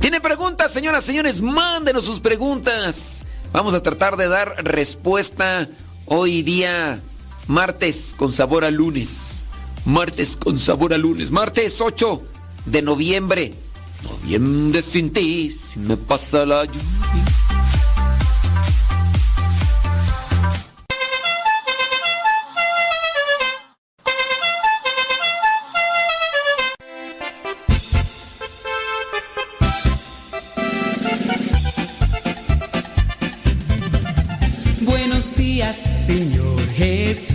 ¿tiene preguntas, señoras, señores? Mándenos sus preguntas. Vamos a tratar de dar respuesta hoy día, martes con sabor a lunes. Martes con sabor a lunes. Martes 8 de noviembre. Noviembre sin ti, si me pasa la lluvia.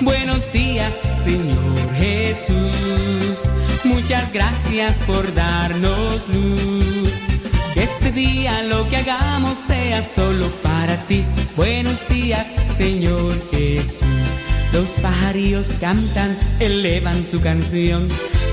Buenos días, Señor Jesús. Muchas gracias por darnos luz. Que este día lo que hagamos sea solo para ti. Buenos días, Señor Jesús. Los pajarillos cantan, elevan su canción.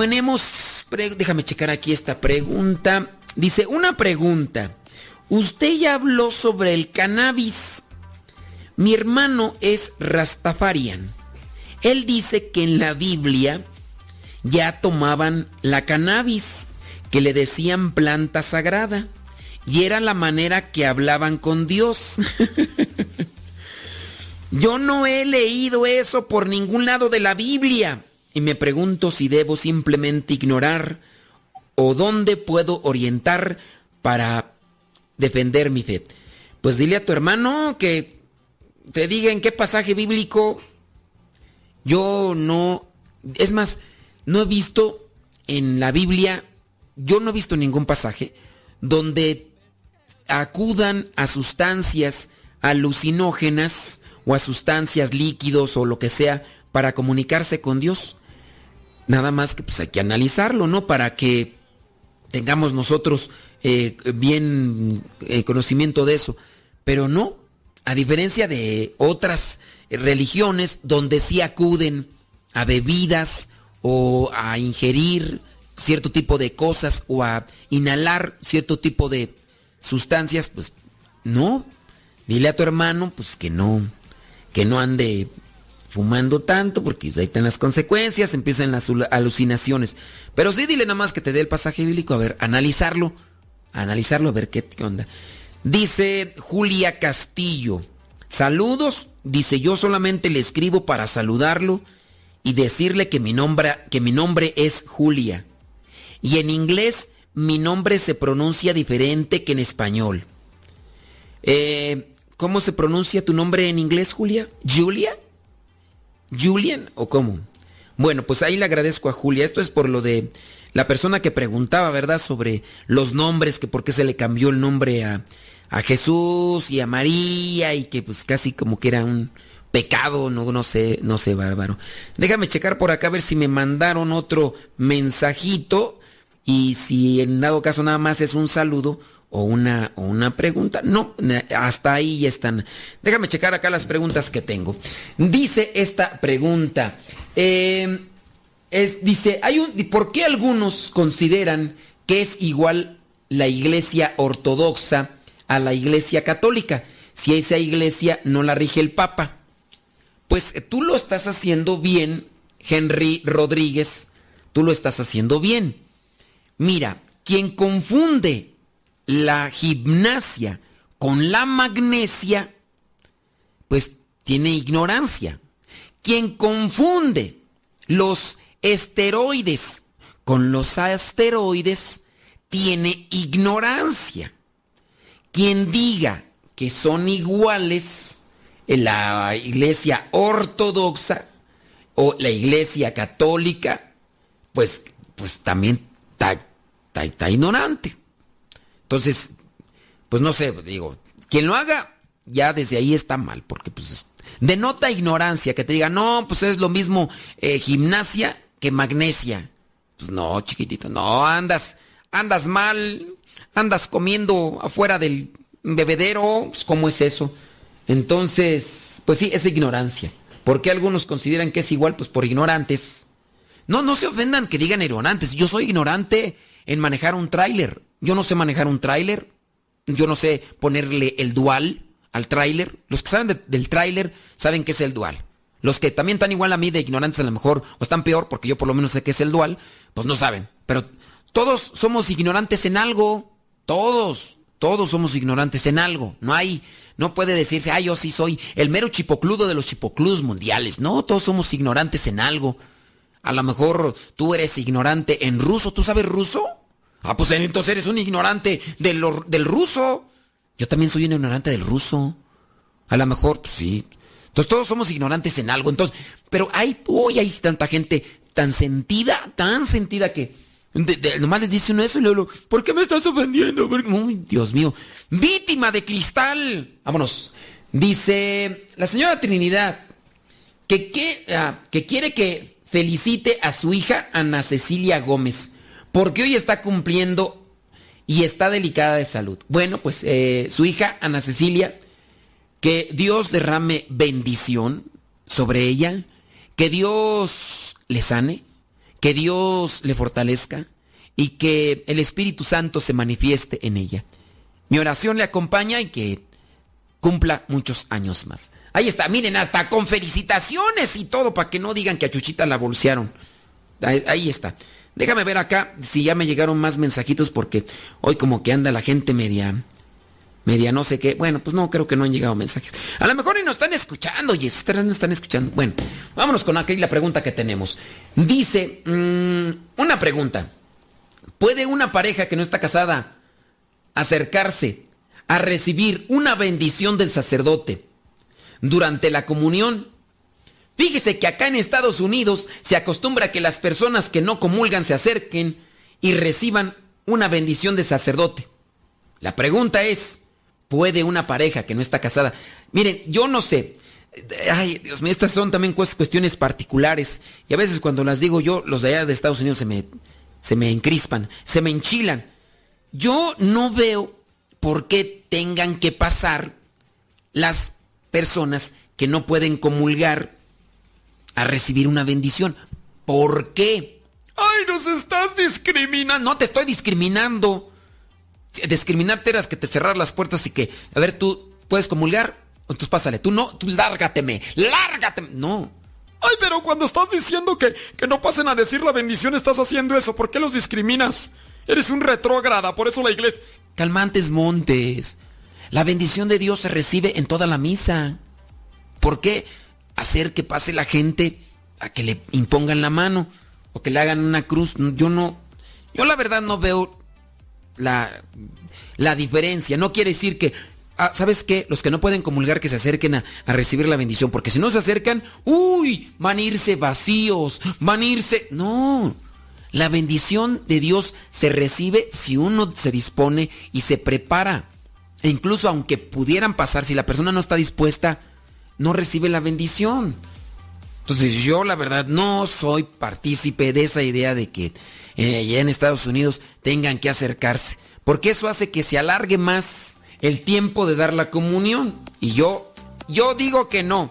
Tenemos, déjame checar aquí esta pregunta. Dice, una pregunta. Usted ya habló sobre el cannabis. Mi hermano es Rastafarian. Él dice que en la Biblia ya tomaban la cannabis, que le decían planta sagrada, y era la manera que hablaban con Dios. Yo no he leído eso por ningún lado de la Biblia y me pregunto si debo simplemente ignorar o dónde puedo orientar para defender mi fe. Pues dile a tu hermano que te diga en qué pasaje bíblico yo no, es más, no he visto en la Biblia, yo no he visto ningún pasaje donde acudan a sustancias alucinógenas o a sustancias líquidos o lo que sea para comunicarse con Dios. Nada más que pues hay que analizarlo, ¿no? Para que tengamos nosotros eh, bien eh, conocimiento de eso. Pero no, a diferencia de otras religiones donde sí acuden a bebidas o a ingerir cierto tipo de cosas o a inhalar cierto tipo de sustancias, pues no. Dile a tu hermano pues que no que no ande fumando tanto porque ahí están las consecuencias, empiezan las alu- alucinaciones. Pero sí dile nada más que te dé el pasaje bíblico, a ver, analizarlo, analizarlo, a ver qué, qué onda. Dice Julia Castillo, saludos, dice yo solamente le escribo para saludarlo y decirle que mi nombre, que mi nombre es Julia. Y en inglés mi nombre se pronuncia diferente que en español. Eh, ¿Cómo se pronuncia tu nombre en inglés, Julia? ¿Julia? ¿Julian o cómo? Bueno, pues ahí le agradezco a Julia. Esto es por lo de la persona que preguntaba, ¿verdad? Sobre los nombres, que por qué se le cambió el nombre a, a Jesús y a María y que pues casi como que era un pecado, no, no sé, no sé, bárbaro. Déjame checar por acá a ver si me mandaron otro mensajito y si en dado caso nada más es un saludo o una, o una pregunta. No, hasta ahí ya están. Déjame checar acá las preguntas que tengo. Dice esta pregunta. es- dice, hay un, ¿por qué algunos consideran que es igual la iglesia ortodoxa a la iglesia católica? Si esa iglesia no la rige el Papa. Pues eh, tú lo estás haciendo bien, Henry Rodríguez. Tú lo estás haciendo bien. Mira, quien confunde la gimnasia con la magnesia, pues tiene ignorancia. Quien confunde los esteroides con los asteroides, tiene ignorancia. Quien diga que son iguales en la iglesia ortodoxa o la iglesia católica, pues, pues también está, ignorante. Entonces, pues no sé, digo, quien lo haga, ya desde ahí está mal, porque pues denota ignorancia, que te diga, no, pues es lo mismo eh, gimnasia que magnesia. Pues no, chiquitito, no, andas, andas mal, andas comiendo afuera del bebedero, pues ¿cómo es eso? Entonces, pues sí, es ignorancia. ¿Por qué algunos consideran que es igual? Pues por ignorantes. No, no se ofendan que digan ignorantes. Yo soy ignorante en manejar un tráiler. Yo no sé manejar un tráiler. Yo no sé ponerle el dual al tráiler. Los que saben de- del tráiler saben qué es el dual. Los que también están igual a mí de ignorantes a lo mejor, o están peor, porque yo por lo menos sé qué es el dual, pues no saben. Pero todos somos ignorantes en algo. Todos, todos somos ignorantes en algo. No hay, no puede decirse, ah, yo sí soy el mero chipocludo de los chipocludos mundiales. No, todos somos ignorantes en algo. A lo mejor tú eres ignorante en ruso. ¿Tú sabes ruso? Ah, pues entonces eres un ignorante de lo- del ruso. Yo también soy un ignorante del ruso. A lo mejor, pues sí. Entonces todos somos ignorantes en algo. Entonces, pero hay, hoy hay tanta gente tan sentida, tan sentida que de- nomás les dice uno eso y luego, ¿por qué me estás ofendiendo? Uy, Dios mío. Víctima de cristal. Vámonos. Dice la señora Trinidad que, que, ah, que quiere que felicite a su hija Ana Cecilia Gómez, porque hoy está cumpliendo y está delicada de salud. Bueno, pues eh, su hija Ana Cecilia, que Dios derrame bendición sobre ella, que Dios le sane, que Dios le fortalezca y que el Espíritu Santo se manifieste en ella. Mi oración le acompaña y que cumpla muchos años más. Ahí está, miren, hasta con felicitaciones y todo para que no digan que a Chuchita la bolsearon. Ahí, ahí está. Déjame ver acá si ya me llegaron más mensajitos porque hoy como que anda la gente media media no sé qué. Bueno, pues no, creo que no han llegado mensajes. A lo mejor y nos están escuchando, y no están escuchando. Bueno, vámonos con aquella pregunta que tenemos. Dice, mmm, una pregunta. ¿Puede una pareja que no está casada acercarse a recibir una bendición del sacerdote durante la comunión? Fíjese que acá en Estados Unidos se acostumbra que las personas que no comulgan se acerquen y reciban una bendición de sacerdote. La pregunta es, ¿puede una pareja que no está casada? Miren, yo no sé. Ay, Dios mío, estas son también cuestiones particulares. Y a veces cuando las digo yo, los de allá de Estados Unidos se me, se me encrispan, se me enchilan. Yo no veo por qué tengan que pasar las personas que no pueden comulgar a recibir una bendición. ¿Por qué? Ay, nos estás discriminando. No te estoy discriminando. Discriminarte eras que te cerrar las puertas y que, a ver, tú puedes comulgar, entonces pásale. Tú no, tú lárgateme, lárgateme. No. Ay, pero cuando estás diciendo que, que no pasen a decir la bendición, estás haciendo eso. ¿Por qué los discriminas? Eres un retrógrada, por eso la iglesia. Calmantes Montes. La bendición de Dios se recibe en toda la misa. ¿Por qué hacer que pase la gente a que le impongan la mano o que le hagan una cruz? Yo no, yo la verdad no veo la, la diferencia. No quiere decir que, ah, ¿sabes qué? Los que no pueden comulgar que se acerquen a, a, recibir la bendición, porque si no se acercan, uy, van a irse vacíos, van a irse... No, la bendición de Dios se recibe si uno se dispone y se prepara. E incluso aunque pudieran pasar, si la persona no está dispuesta, no recibe la bendición. Entonces yo la verdad no soy partícipe de esa idea de que eh, allá en Estados Unidos tengan que acercarse, porque eso hace que se alargue más el tiempo de dar la comunión. Y yo, yo digo que no.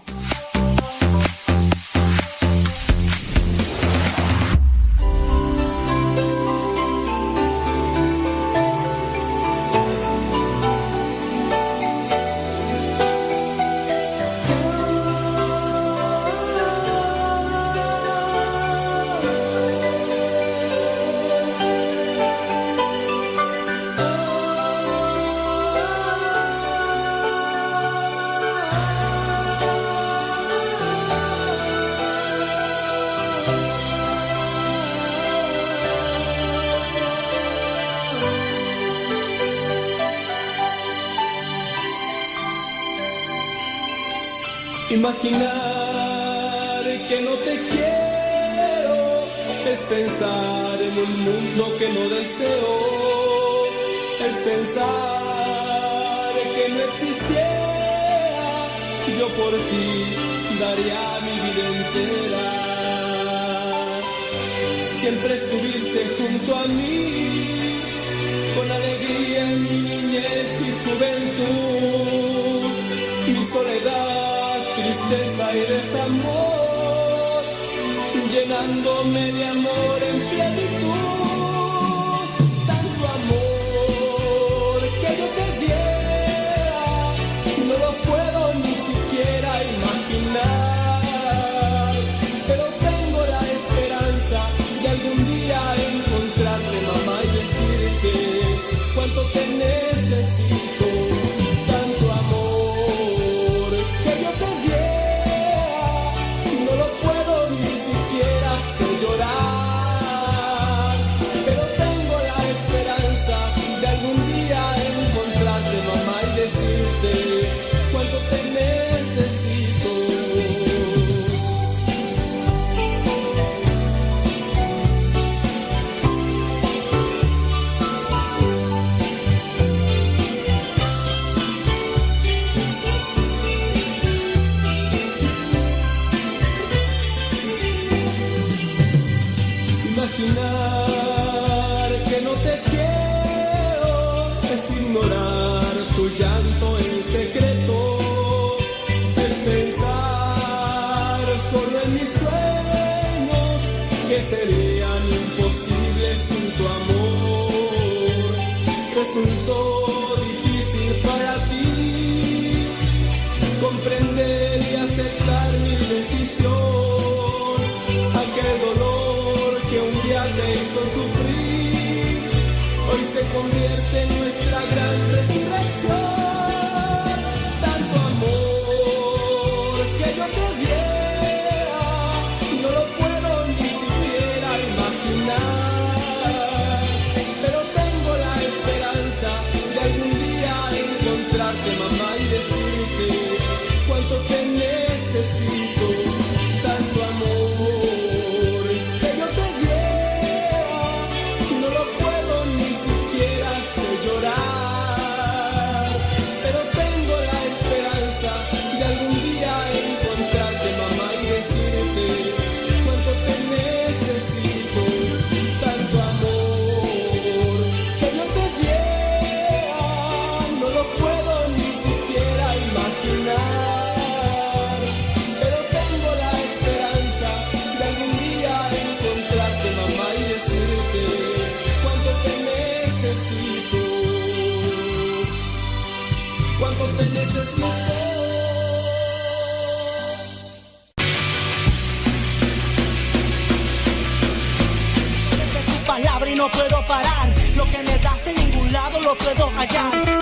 tanto en secreto es pensar solo en mis sueños que serían imposibles sin tu amor. Resultó difícil para ti comprender y aceptar mi decisión, aquel dolor que un día te hizo sufrir hoy se convierte en nuestra gran resurrección. No puedo parar. Lo que me das en ningún lado lo puedo hallar.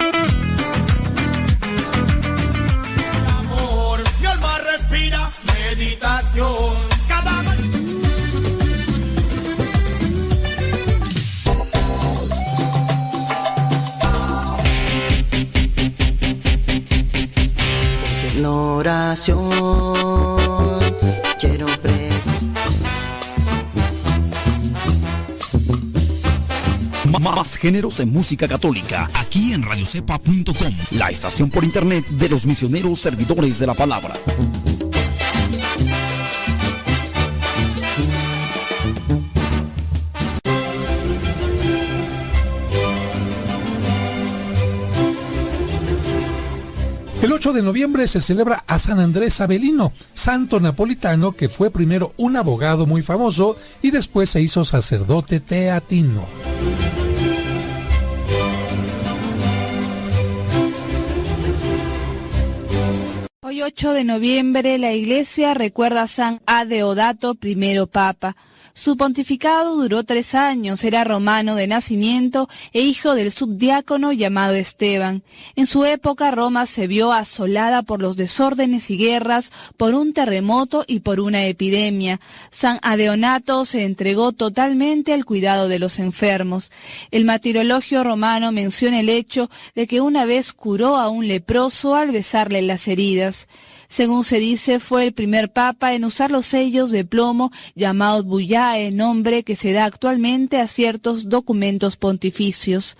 Más géneros en música católica, aquí en radiocepa.com, la estación por internet de los misioneros servidores de la palabra. El 8 de noviembre se celebra a San Andrés Avelino, santo napolitano que fue primero un abogado muy famoso y después se hizo sacerdote teatino. Hoy 8 de noviembre la iglesia recuerda a San Adeodato, primero papa. Su pontificado duró tres años, era romano de nacimiento e hijo del subdiácono llamado Esteban. En su época Roma se vio asolada por los desórdenes y guerras, por un terremoto y por una epidemia. San Adeonato se entregó totalmente al cuidado de los enfermos. El martirologio romano menciona el hecho de que una vez curó a un leproso al besarle las heridas. Según se dice, fue el primer papa en usar los sellos de plomo llamados bullae, nombre que se da actualmente a ciertos documentos pontificios.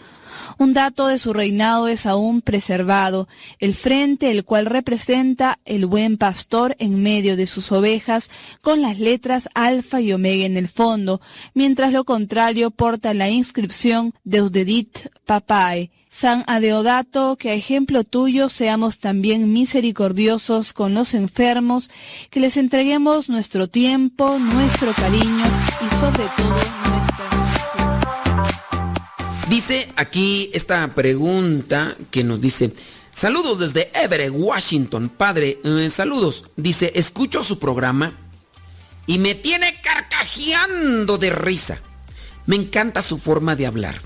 Un dato de su reinado es aún preservado, el frente el cual representa el buen pastor en medio de sus ovejas con las letras alfa y omega en el fondo, mientras lo contrario porta la inscripción Deusdedit Papae. San Adeodato, que a ejemplo tuyo seamos también misericordiosos con los enfermos, que les entreguemos nuestro tiempo, nuestro cariño y sobre todo nuestra Dice aquí esta pregunta que nos dice, saludos desde Everett, Washington, padre, eh, saludos. Dice, escucho su programa y me tiene carcajeando de risa. Me encanta su forma de hablar.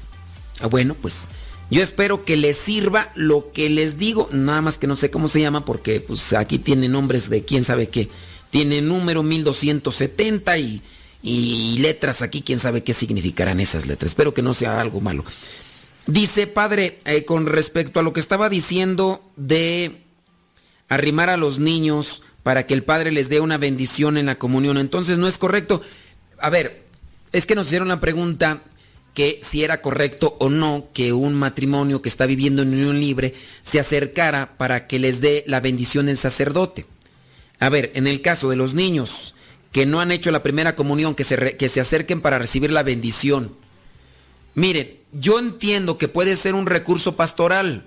Ah, bueno, pues yo espero que les sirva lo que les digo, nada más que no sé cómo se llama porque pues aquí tiene nombres de quién sabe qué. Tiene número 1270 y, y letras aquí, quién sabe qué significarán esas letras. Espero que no sea algo malo. Dice, padre, eh, con respecto a lo que estaba diciendo de arrimar a los niños para que el padre les dé una bendición en la comunión, entonces no es correcto. A ver, es que nos hicieron la pregunta que si era correcto o no que un matrimonio que está viviendo en unión libre se acercara para que les dé la bendición el sacerdote. A ver, en el caso de los niños que no han hecho la primera comunión, que se, que se acerquen para recibir la bendición. Miren, yo entiendo que puede ser un recurso pastoral.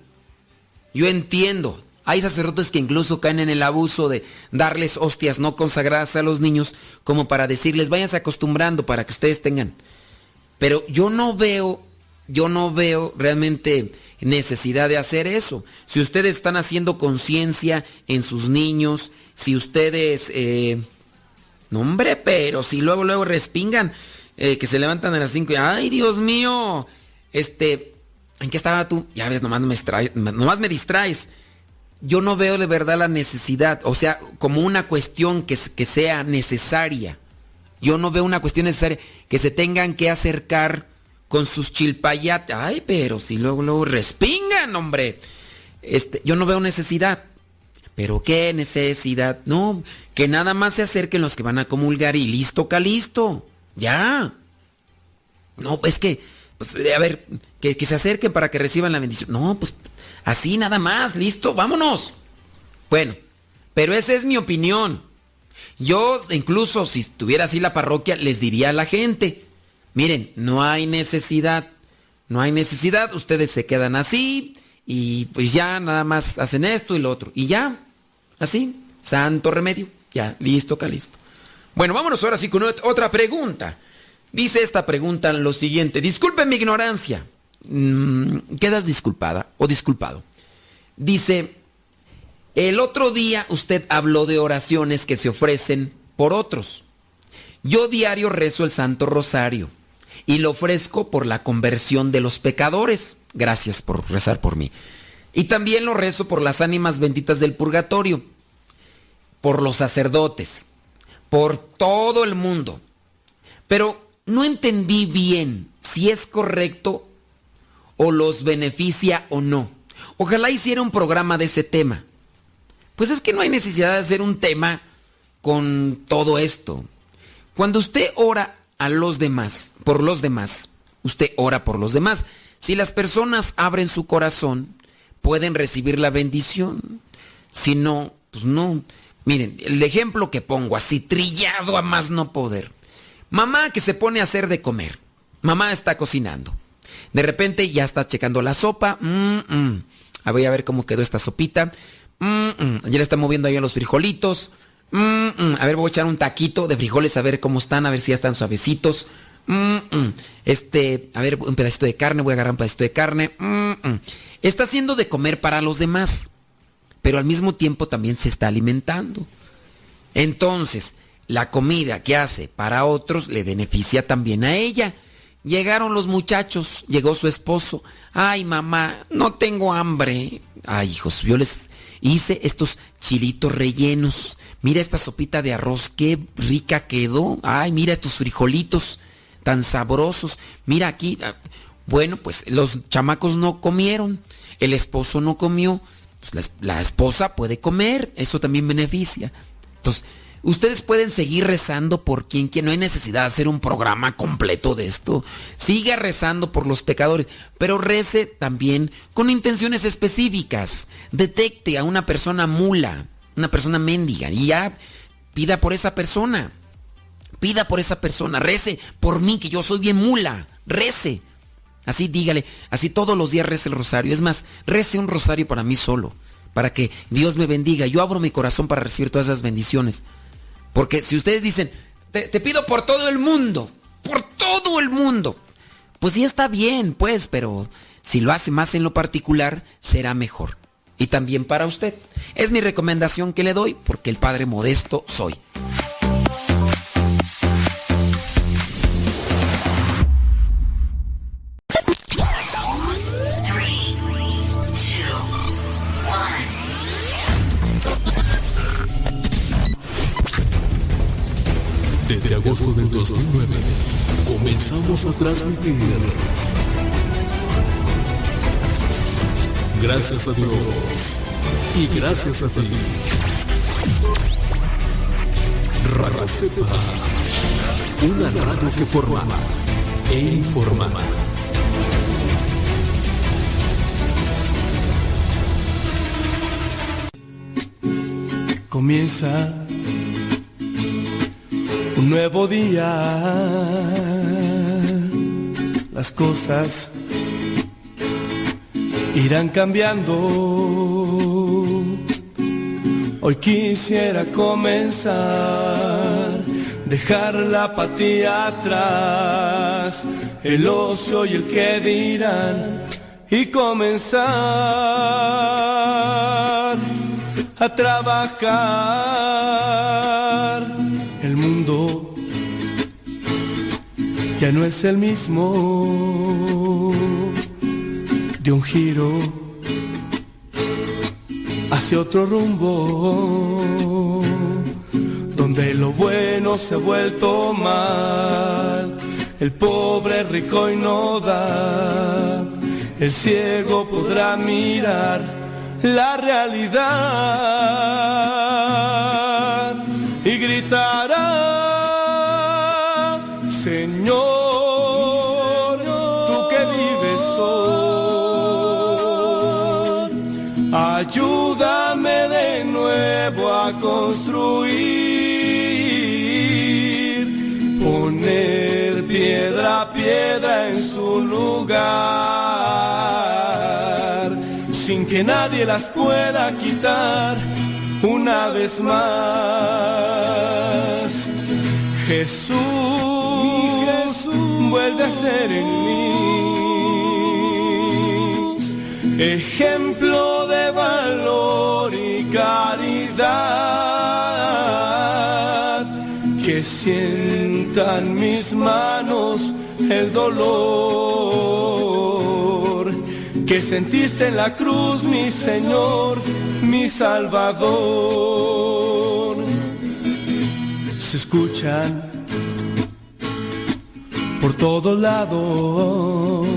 Yo entiendo. Hay sacerdotes que incluso caen en el abuso de darles hostias no consagradas a los niños como para decirles váyanse acostumbrando para que ustedes tengan. Pero yo no veo yo no veo realmente necesidad de hacer eso. Si ustedes están haciendo conciencia en sus niños, si ustedes... eh, no, hombre, pero si luego, luego respingan, eh, que se levantan a las 5 y, ay, Dios mío, este, ¿en qué estaba tú? Ya ves, nomás me, nomás me distraes. Yo no veo de verdad la necesidad, o sea, como una cuestión que, que sea necesaria. Yo no veo una cuestión necesaria que se tengan que acercar con sus chilpayates. Ay, pero si luego, luego respingan, hombre. Este, yo no veo necesidad. Pero qué necesidad. No, que nada más se acerquen los que van a comulgar y listo, calisto. Ya. No, es que, pues, a ver, que, que se acerquen para que reciban la bendición. No, pues, así nada más, listo, vámonos. Bueno, pero esa es mi opinión. Yo, incluso si estuviera así la parroquia, les diría a la gente, miren, no hay necesidad, no hay necesidad, ustedes se quedan así y pues ya nada más hacen esto y lo otro. Y ya, así, santo remedio, ya, listo, calisto. Bueno, vámonos ahora sí con ot- otra pregunta. Dice esta pregunta lo siguiente, disculpe mi ignorancia. Mm, quedas disculpada o disculpado. Dice, el otro día usted habló de oraciones que se ofrecen por otros. Yo diario rezo el Santo Rosario y lo ofrezco por la conversión de los pecadores. Gracias por rezar por mí. Y también lo rezo por las ánimas benditas del purgatorio, por los sacerdotes, por todo el mundo. Pero no entendí bien si es correcto o los beneficia o no. Ojalá hiciera un programa de ese tema. Pues es que no hay necesidad de hacer un tema con todo esto. Cuando usted ora a los demás, por los demás, usted ora por los demás. Si las personas abren su corazón, pueden recibir la bendición. Si no, pues no. Miren, el ejemplo que pongo así, trillado a más no poder. Mamá que se pone a hacer de comer. Mamá está cocinando. De repente ya está checando la sopa. Mm, mm. Ah, Voy a ver cómo quedó esta sopita. Ya le está moviendo ahí a los frijolitos. A ver, voy a echar un taquito de frijoles a ver cómo están, a ver si ya están suavecitos. Este, a ver, un pedacito de carne, voy a agarrar un pedacito de carne. Está haciendo de comer para los demás, pero al mismo tiempo también se está alimentando. Entonces, la comida que hace para otros le beneficia también a ella. Llegaron los muchachos, llegó su esposo. Ay, mamá, no tengo hambre. Ay, hijos, yo les hice estos chilitos rellenos. Mira esta sopita de arroz, qué rica quedó. Ay, mira estos frijolitos tan sabrosos. Mira aquí. ah, Bueno, pues los chamacos no comieron. El esposo no comió. Pues la, la esposa puede comer. Eso también beneficia. Entonces, ustedes pueden seguir rezando por quien que no hay necesidad de hacer un programa completo de esto. Siga rezando por los pecadores, pero rece también con intenciones específicas. Detecte a una persona mula, una persona mendiga, y ya pida por esa persona. Pida por esa persona, rece por mí, que yo soy bien mula, rece. Así dígale, así todos los días rece el rosario. Es más, rece un rosario para mí solo, para que Dios me bendiga. Yo abro mi corazón para recibir todas esas bendiciones. Porque si ustedes dicen, te, te pido por todo el mundo, por todo el mundo, pues sí está bien, pues, pero si lo hace más en lo particular, será mejor. Y también para usted. Es mi recomendación que le doy, porque el Padre Modesto soy. Agosto del 2009 comenzamos a transmitir. Gracias a Dios y gracias a ti. Radio Cepa, una radio que forma e informa. Comienza un nuevo día. Las cosas irán cambiando. Hoy quisiera comenzar dejar la apatía atrás, el ocio y el que dirán, y comenzar a trabajar. Ya no es el mismo de un giro hacia otro rumbo, donde lo bueno se ha vuelto mal, el pobre rico y no da, el ciego podrá mirar la realidad y gritará, piedra a piedra en su lugar, sin que nadie las pueda quitar una vez más. Jesús, vuelve a ser en mí ejemplo de valor y caridad, que sientan mis manos el dolor que sentiste en la cruz, mi Señor, mi Salvador. Se escuchan por todos lados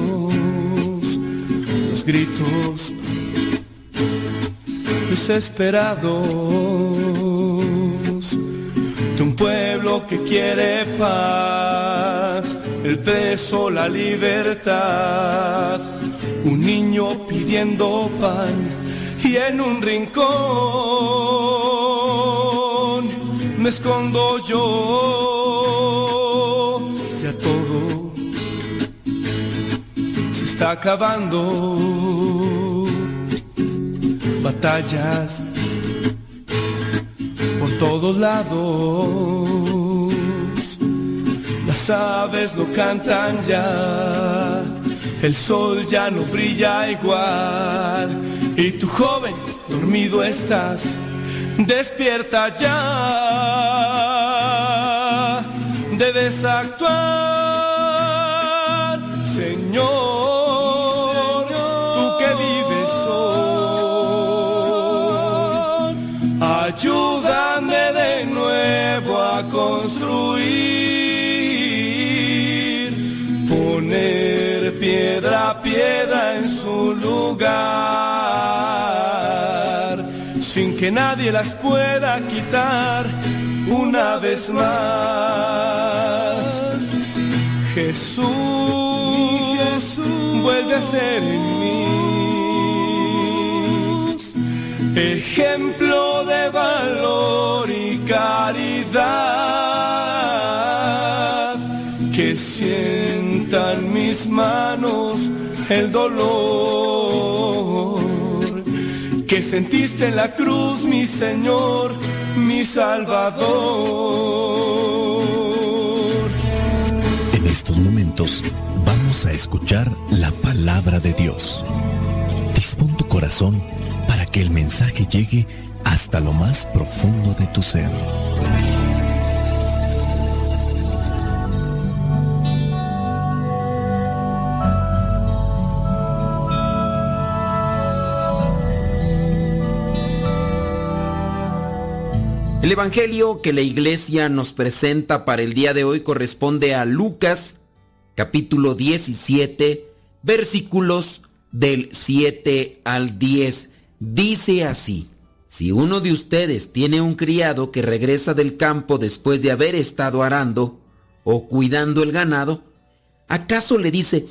los gritos desesperados pueblo que quiere paz, el preso, la libertad, un niño pidiendo pan y en un rincón me escondo yo, ya todo se está acabando, batallas todos lados, las aves no cantan ya, el sol ya no brilla igual, y tu joven dormido estás, despierta ya, de desactuar, que nadie las pueda quitar una vez más. Jesús, vuelve a ser en mí. Ejemplo de valor y caridad, que sientan mis manos el dolor que sentiste en la cruz, mi Señor, mi Salvador. En estos momentos vamos a escuchar la palabra de Dios. Dispón tu corazón para que el mensaje llegue hasta lo más profundo de tu ser. El Evangelio que la iglesia nos presenta para el día de hoy corresponde a Lucas capítulo 17 versículos del 7 al 10. Dice así, si uno de ustedes tiene un criado que regresa del campo después de haber estado arando o cuidando el ganado, ¿acaso le dice,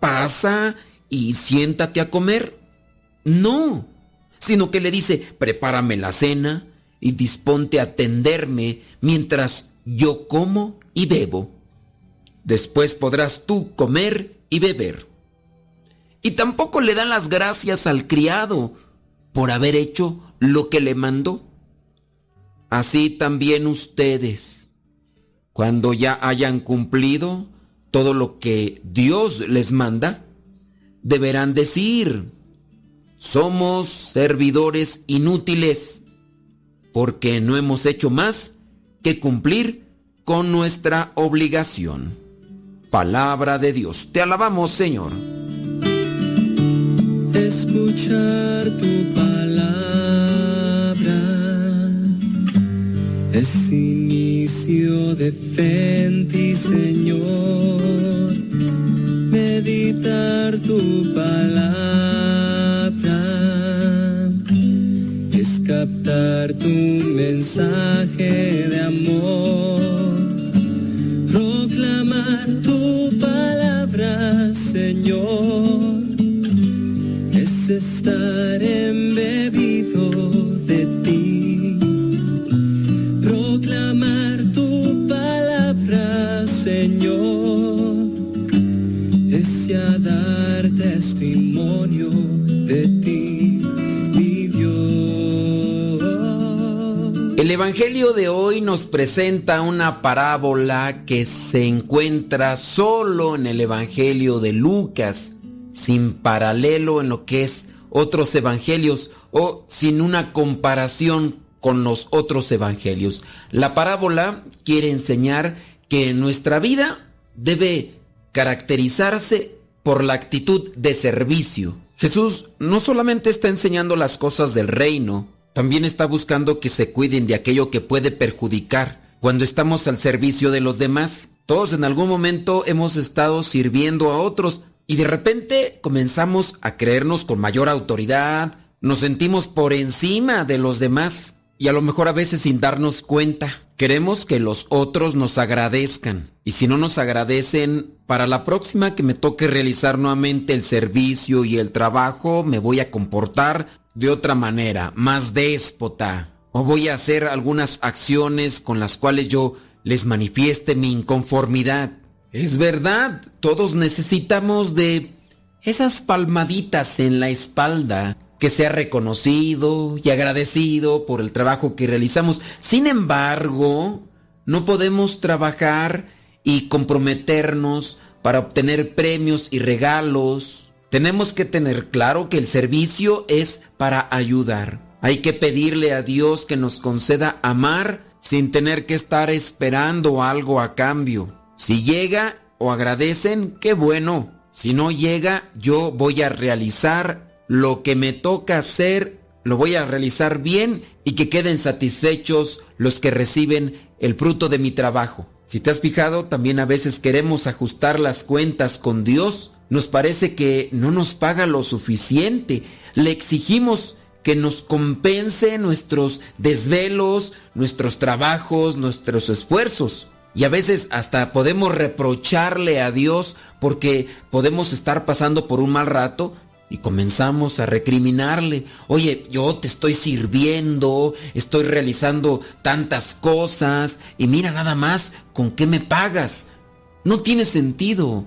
pasa y siéntate a comer? No, sino que le dice, prepárame la cena y disponte a atenderme mientras yo como y bebo. Después podrás tú comer y beber. Y tampoco le dan las gracias al criado por haber hecho lo que le mandó. Así también ustedes. cuando ya hayan cumplido todo lo que Dios les manda, deberán decir, somos servidores inútiles, porque no hemos hecho más que cumplir con nuestra obligación. Palabra de Dios. Te alabamos, Señor. Escuchar tu palabra es inicio de fe en ti, Señor. Meditar tu palabra captar tu mensaje de amor. Proclamar tu palabra, Señor es estar embebido El Evangelio de hoy nos presenta una parábola que se encuentra solo en el Evangelio de Lucas, sin paralelo en lo que es otros evangelios o sin una comparación con los otros evangelios. La parábola quiere enseñar que nuestra vida debe caracterizarse por la actitud de servicio. Jesús no solamente está enseñando las cosas del reino, también está buscando que se cuiden de aquello que puede perjudicar cuando estamos al servicio de los demás. Todos en algún momento hemos estado sirviendo a otros y de repente comenzamos a creernos con mayor autoridad, nos sentimos por encima de los demás y a lo mejor a veces sin darnos cuenta. Queremos que los otros nos agradezcan y si no nos agradecen, para la próxima que me toque realizar nuevamente el servicio y el trabajo, me voy a comportar de otra manera, más déspota, o voy a hacer algunas acciones con las cuales yo les manifieste mi inconformidad. Es verdad, todos necesitamos de esas palmaditas en la espalda, que sea reconocido y agradecido por el trabajo que realizamos. Sin embargo, no podemos trabajar y comprometernos para obtener premios y regalos. Tenemos que tener claro que el servicio es para ayudar. Hay que pedirle a Dios que nos conceda amar sin tener que estar esperando algo a cambio. Si llega o agradecen, qué bueno. Si no llega, yo voy a realizar lo que me toca hacer, lo voy a realizar bien y que queden satisfechos los que reciben el fruto de mi trabajo. Si te has fijado, también a veces queremos ajustar las cuentas con Dios. Nos parece que no nos paga lo suficiente. Le exigimos que nos compense nuestros desvelos, nuestros trabajos, nuestros esfuerzos. Y a veces hasta podemos reprocharle a Dios porque podemos estar pasando por un mal rato y comenzamos a recriminarle. Oye, yo te estoy sirviendo, estoy realizando tantas cosas y mira nada más con qué me pagas. No tiene sentido.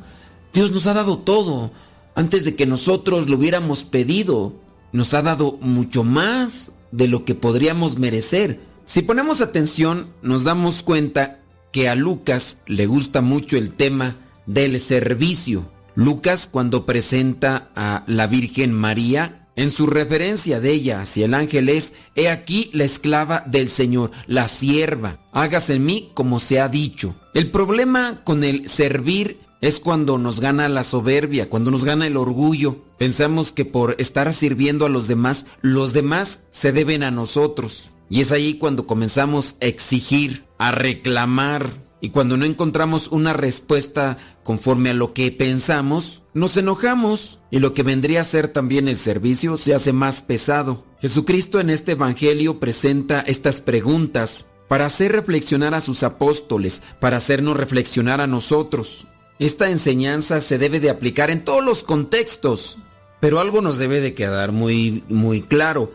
Dios nos ha dado todo antes de que nosotros lo hubiéramos pedido. Nos ha dado mucho más de lo que podríamos merecer. Si ponemos atención, nos damos cuenta que a Lucas le gusta mucho el tema del servicio. Lucas cuando presenta a la Virgen María, en su referencia de ella hacia el ángel es, he aquí la esclava del Señor, la sierva, hágase en mí como se ha dicho. El problema con el servir es cuando nos gana la soberbia, cuando nos gana el orgullo. Pensamos que por estar sirviendo a los demás, los demás se deben a nosotros. Y es ahí cuando comenzamos a exigir, a reclamar. Y cuando no encontramos una respuesta conforme a lo que pensamos, nos enojamos y lo que vendría a ser también el servicio se hace más pesado. Jesucristo en este Evangelio presenta estas preguntas para hacer reflexionar a sus apóstoles, para hacernos reflexionar a nosotros. Esta enseñanza se debe de aplicar en todos los contextos, pero algo nos debe de quedar muy, muy claro.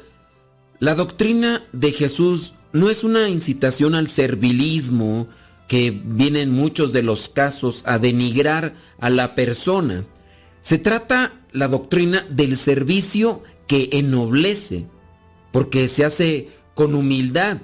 La doctrina de Jesús no es una incitación al servilismo que viene en muchos de los casos a denigrar a la persona. Se trata la doctrina del servicio que ennoblece, porque se hace con humildad.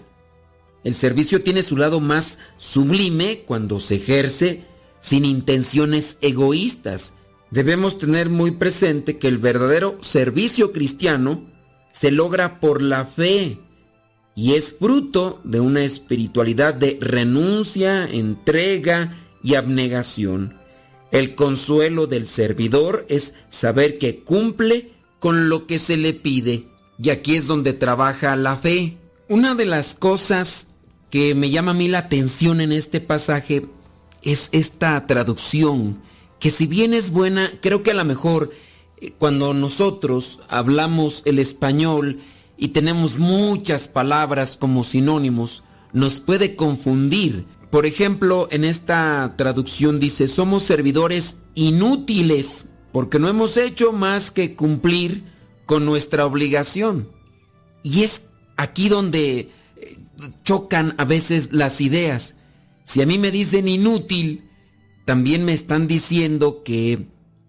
El servicio tiene su lado más sublime cuando se ejerce sin intenciones egoístas. Debemos tener muy presente que el verdadero servicio cristiano se logra por la fe y es fruto de una espiritualidad de renuncia, entrega y abnegación. El consuelo del servidor es saber que cumple con lo que se le pide. Y aquí es donde trabaja la fe. Una de las cosas que me llama a mí la atención en este pasaje es esta traducción, que si bien es buena, creo que a lo mejor eh, cuando nosotros hablamos el español y tenemos muchas palabras como sinónimos, nos puede confundir. Por ejemplo, en esta traducción dice, somos servidores inútiles porque no hemos hecho más que cumplir con nuestra obligación. Y es aquí donde eh, chocan a veces las ideas. Si a mí me dicen inútil, también me están diciendo que,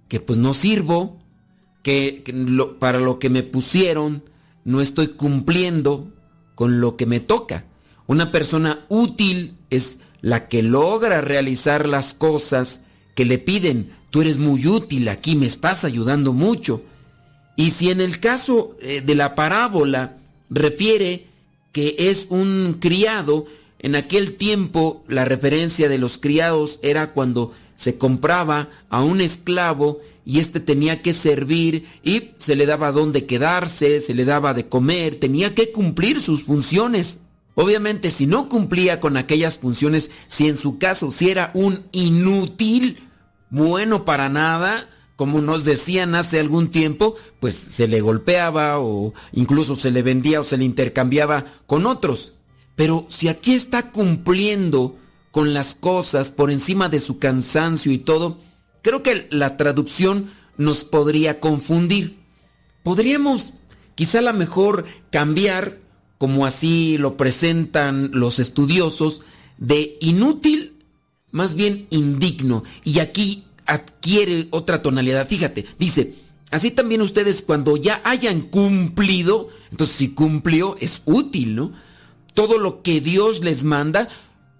que pues no sirvo, que, para lo que me pusieron no estoy cumpliendo con lo que me toca. Una persona útil es la que logra realizar las cosas que le piden. Tú eres muy útil aquí, me estás ayudando mucho. Y si en el caso eh, de la parábola refiere que es un criado, en aquel tiempo la referencia de los criados era cuando se compraba a un esclavo y éste tenía que servir y se le daba dónde quedarse, se le daba de comer, tenía que cumplir sus funciones. Obviamente si no cumplía con aquellas funciones, si en su caso si era un inútil, bueno para nada, como nos decían hace algún tiempo, pues se le golpeaba o incluso se le vendía o se le intercambiaba con otros. Pero si aquí está cumpliendo con las cosas por encima de su cansancio y todo, creo que la traducción nos podría confundir. Podríamos quizá a lo mejor cambiar, como así lo presentan los estudiosos, de inútil más bien indigno. Y aquí adquiere otra tonalidad. Fíjate, dice, así también ustedes cuando ya hayan cumplido, entonces si cumplió es útil, ¿no? Todo lo que Dios les manda,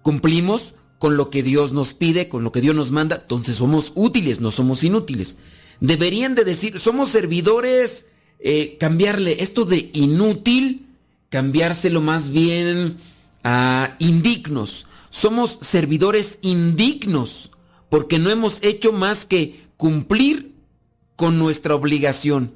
cumplimos con lo que Dios nos pide, con lo que Dios nos manda, entonces somos útiles, no somos inútiles. Deberían de decir, somos servidores, eh, cambiarle esto de inútil, cambiárselo más bien a indignos. Somos servidores indignos porque no hemos hecho más que cumplir con nuestra obligación.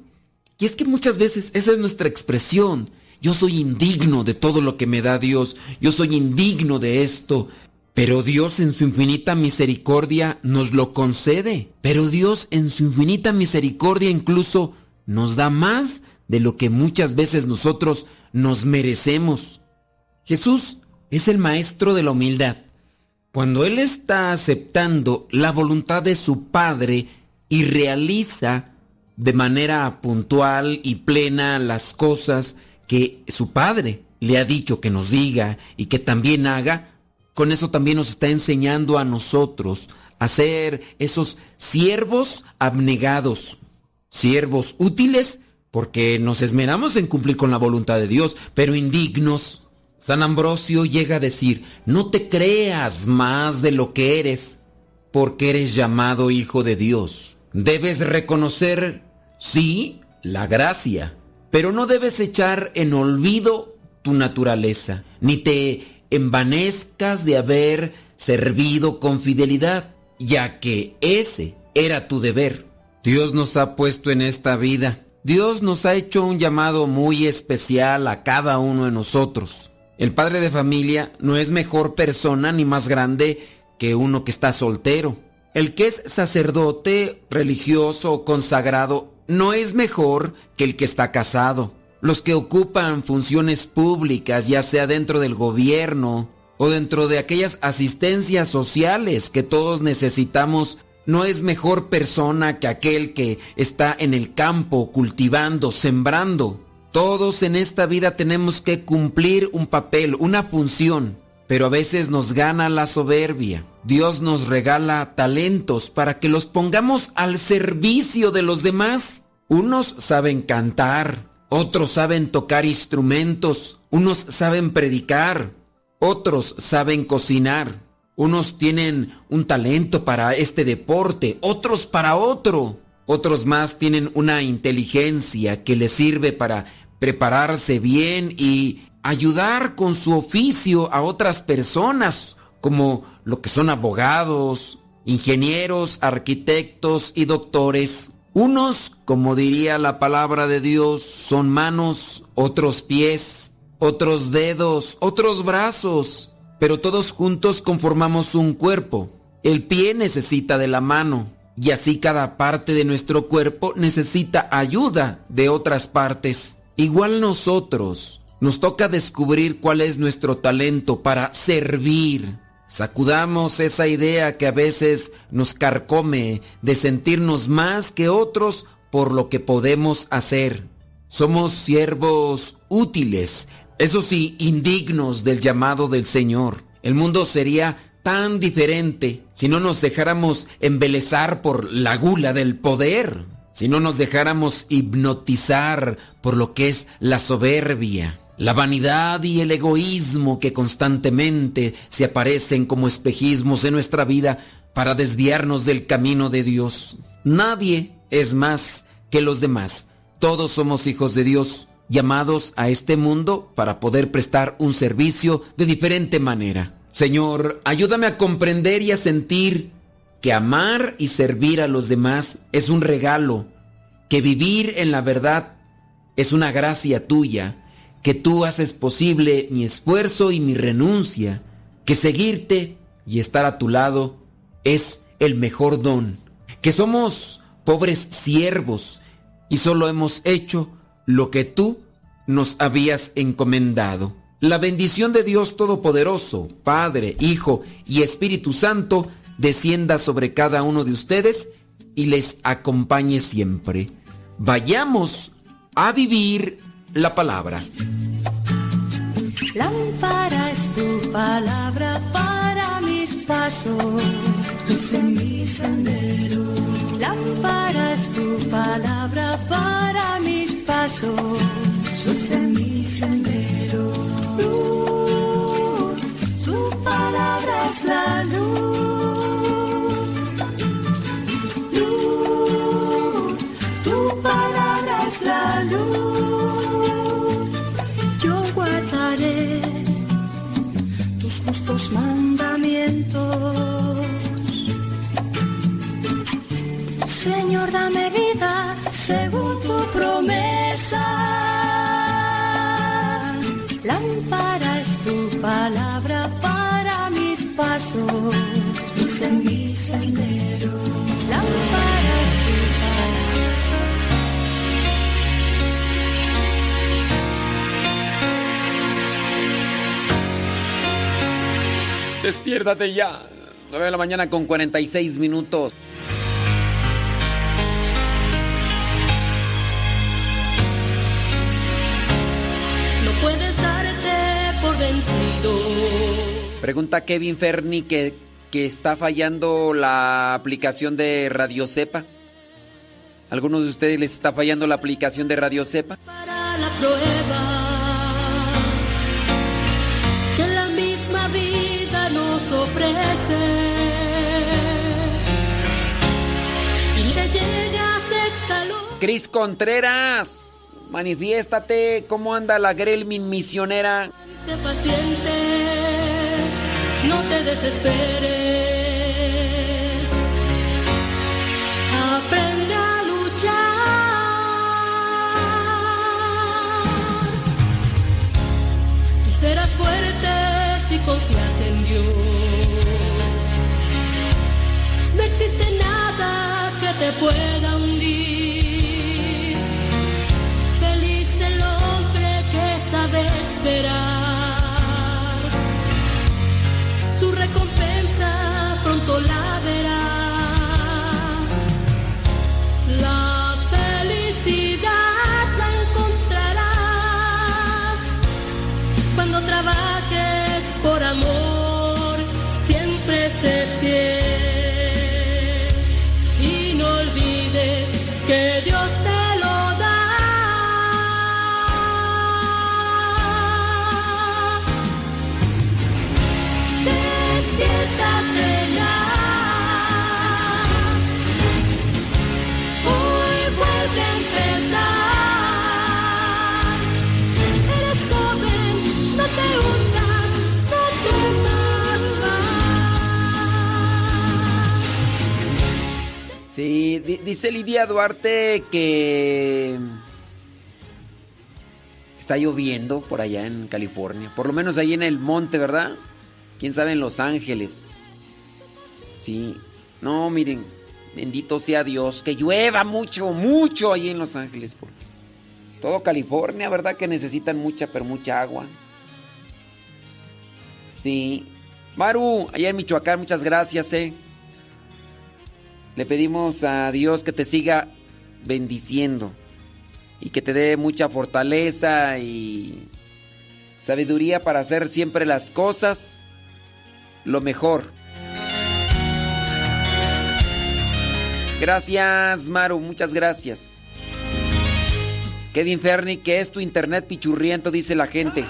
Y es que muchas veces esa es nuestra expresión. Yo soy indigno de todo lo que me da Dios. Yo soy indigno de esto. Pero Dios en su infinita misericordia nos lo concede. Pero Dios en su infinita misericordia incluso nos da más de lo que muchas veces nosotros nos merecemos. Jesús es el maestro de la humildad. Cuando Él está aceptando la voluntad de su Padre y realiza de manera puntual y plena las cosas que su Padre le ha dicho que nos diga y que también haga, con eso también nos está enseñando a nosotros a ser esos siervos abnegados, siervos útiles porque nos esmeramos en cumplir con la voluntad de Dios, pero indignos. San Ambrosio llega a decir, no te creas más de lo que eres, porque eres llamado hijo de Dios. Debes reconocer, sí, la gracia, pero no debes echar en olvido tu naturaleza, ni te envanezcas de haber servido con fidelidad, ya que ese era tu deber. Dios nos ha puesto en esta vida. Dios nos ha hecho un llamado muy especial a cada uno de nosotros. El padre de familia no es mejor persona ni más grande que uno que está soltero. El que es sacerdote, religioso consagrado no es mejor que el que está casado. Los que ocupan funciones públicas, ya sea dentro del gobierno o dentro de aquellas asistencias sociales que todos necesitamos, no es mejor persona que aquel que está en el campo cultivando, sembrando. Todos en esta vida tenemos que cumplir un papel, una función, pero a veces nos gana la soberbia. Dios nos regala talentos para que los pongamos al servicio de los demás. Unos saben cantar, otros saben tocar instrumentos, unos saben predicar, otros saben cocinar, unos tienen un talento para este deporte, otros para otro, otros más tienen una inteligencia que les sirve para prepararse bien y ayudar con su oficio a otras personas, como lo que son abogados, ingenieros, arquitectos y doctores. Unos, como diría la palabra de Dios, son manos, otros pies, otros dedos, otros brazos, pero todos juntos conformamos un cuerpo. El pie necesita de la mano y así cada parte de nuestro cuerpo necesita ayuda de otras partes. Igual nosotros, nos toca descubrir cuál es nuestro talento para servir. Sacudamos esa idea que a veces nos carcome de sentirnos más que otros por lo que podemos hacer. Somos siervos útiles, eso sí, indignos del llamado del Señor. El mundo sería tan diferente si no nos dejáramos embelezar por la gula del poder, si no nos dejáramos hipnotizar por lo que es la soberbia, la vanidad y el egoísmo que constantemente se aparecen como espejismos en nuestra vida para desviarnos del camino de Dios. Nadie es más que los demás. Todos somos hijos de Dios, llamados a este mundo para poder prestar un servicio de diferente manera. Señor, ayúdame a comprender y a sentir que amar y servir a los demás es un regalo, que vivir en la verdad es una gracia tuya, que tú haces posible mi esfuerzo y mi renuncia, que seguirte y estar a tu lado es el mejor don, que somos pobres siervos y solo hemos hecho lo que tú nos habías encomendado. La bendición de Dios Todopoderoso, Padre, Hijo y Espíritu Santo, descienda sobre cada uno de ustedes y les acompañe siempre. Vayamos a vivir la palabra. Lámpara es tu palabra para mis pasos, luz en mi sendero. Lámpara es tu palabra para mis pasos, luz en mi sendero. Luz, tu palabra es la luz. Luz, tu palabra es la luz. Tus justos mandamientos. Señor, dame vida según tu promesa. Lámpara es tu palabra para mis pasos, en mi Despiértate ya. 9 de la mañana con 46 minutos. No puedes darte por vencido. Pregunta Kevin Ferni que, que está fallando la aplicación de Radio Cepa. ¿Algunos de ustedes les está fallando la aplicación de Radio Cepa? para la prueba nos ofrece y te llega a ser calor Cris Contreras, manifiéstate. ¿Cómo anda la Grelmin misionera? sé paciente no te desesperes aprende a luchar tú serás fuerte si confías existe nada que te pueda hundir. Feliz el hombre que sabe esperar dice Lidia Duarte que está lloviendo por allá en California. Por lo menos ahí en el monte, ¿verdad? Quién sabe en Los Ángeles. Sí. No, miren, bendito sea Dios, que llueva mucho, mucho ahí en Los Ángeles. Por todo California, ¿verdad? Que necesitan mucha, pero mucha agua. Sí. Maru, allá en Michoacán, muchas gracias, eh. Le pedimos a Dios que te siga bendiciendo y que te dé mucha fortaleza y sabiduría para hacer siempre las cosas lo mejor. Gracias, Maru, muchas gracias. Kevin Ferni, que es tu internet pichurriento, dice la gente.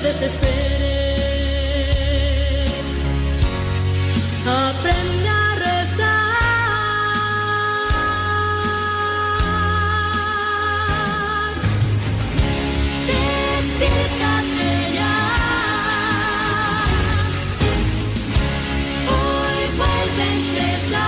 Te desesperes. Aprende a rezar. Despiértate ya. Hoy vuelve a empezar.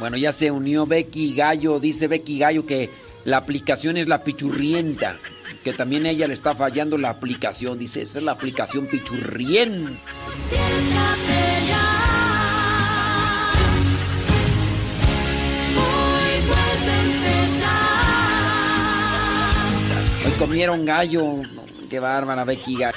Bueno, ya se unió Becky Gallo. Dice Becky Gallo que la aplicación es la pichurrienta. Que también ella le está fallando la aplicación. Dice, esa es la aplicación ya. Hoy comieron gallo. Qué bárbara, Becky Gallo.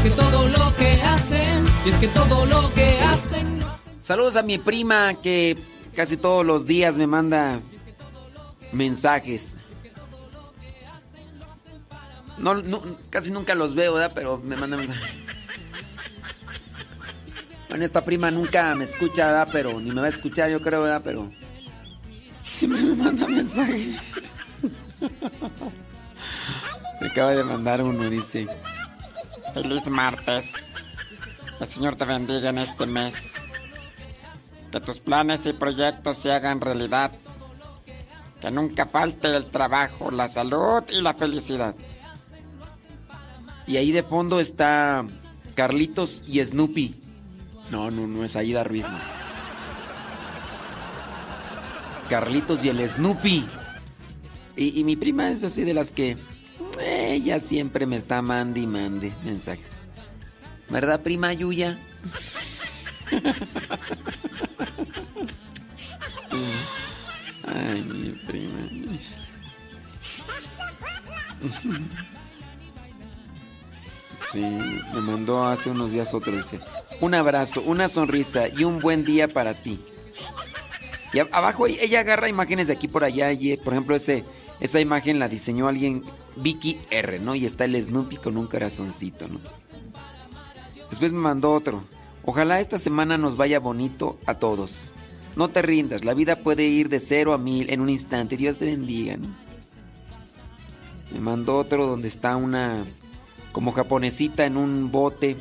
Es que todo lo que hacen, y es que todo lo que hacen. Saludos a mi prima que casi todos los días me manda mensajes. Casi nunca los veo, ¿verdad? Pero me manda mensajes. Bueno, esta prima nunca me escucha, ¿verdad? Pero ni me va a escuchar, yo creo, ¿verdad? Pero siempre me manda mensajes. Me acaba de mandar uno, dice. Feliz martes. El Señor te bendiga en este mes. Que tus planes y proyectos se hagan realidad. Que nunca falte el trabajo, la salud y la felicidad. Y ahí de fondo está Carlitos y Snoopy. No, no, no es Aida Ruiz. Carlitos y el Snoopy. Y mi prima es así de las que ella siempre me está mande y mande mensajes. ¿Verdad, prima Yuya? Ay, mi prima. Sí, me mandó hace unos días otro, dice. Un abrazo, una sonrisa y un buen día para ti. Y abajo ella agarra imágenes de aquí por allá y, por ejemplo, ese, esa imagen la diseñó alguien, Vicky R, ¿no? Y está el Snoopy con un corazoncito, ¿no? Después me mandó otro. Ojalá esta semana nos vaya bonito a todos. No te rindas, la vida puede ir de cero a mil en un instante. Dios te bendiga. ¿no? Me mandó otro donde está una como japonesita en un bote.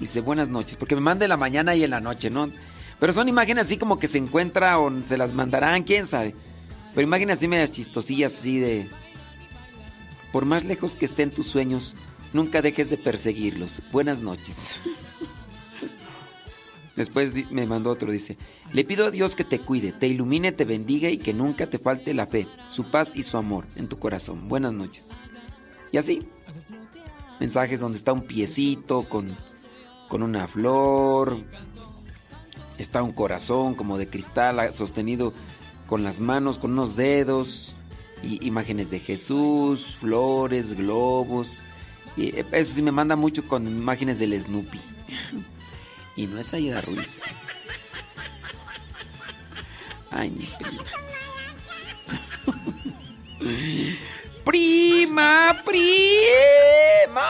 Dice buenas noches, porque me manda en la mañana y en la noche, ¿no? Pero son imágenes así como que se encuentra o se las mandarán, quién sabe. Pero imágenes así medias chistosillas, así de... Por más lejos que estén tus sueños, nunca dejes de perseguirlos. Buenas noches. Después me mandó otro, dice, le pido a Dios que te cuide, te ilumine, te bendiga y que nunca te falte la fe, su paz y su amor en tu corazón. Buenas noches. Y así, mensajes donde está un piecito con, con una flor, está un corazón como de cristal sostenido con las manos, con unos dedos, y imágenes de Jesús, flores, globos. Y eh, eso sí me manda mucho con imágenes del Snoopy. Y no es Aida Ruiz. Ay, mi prima. prima, prima.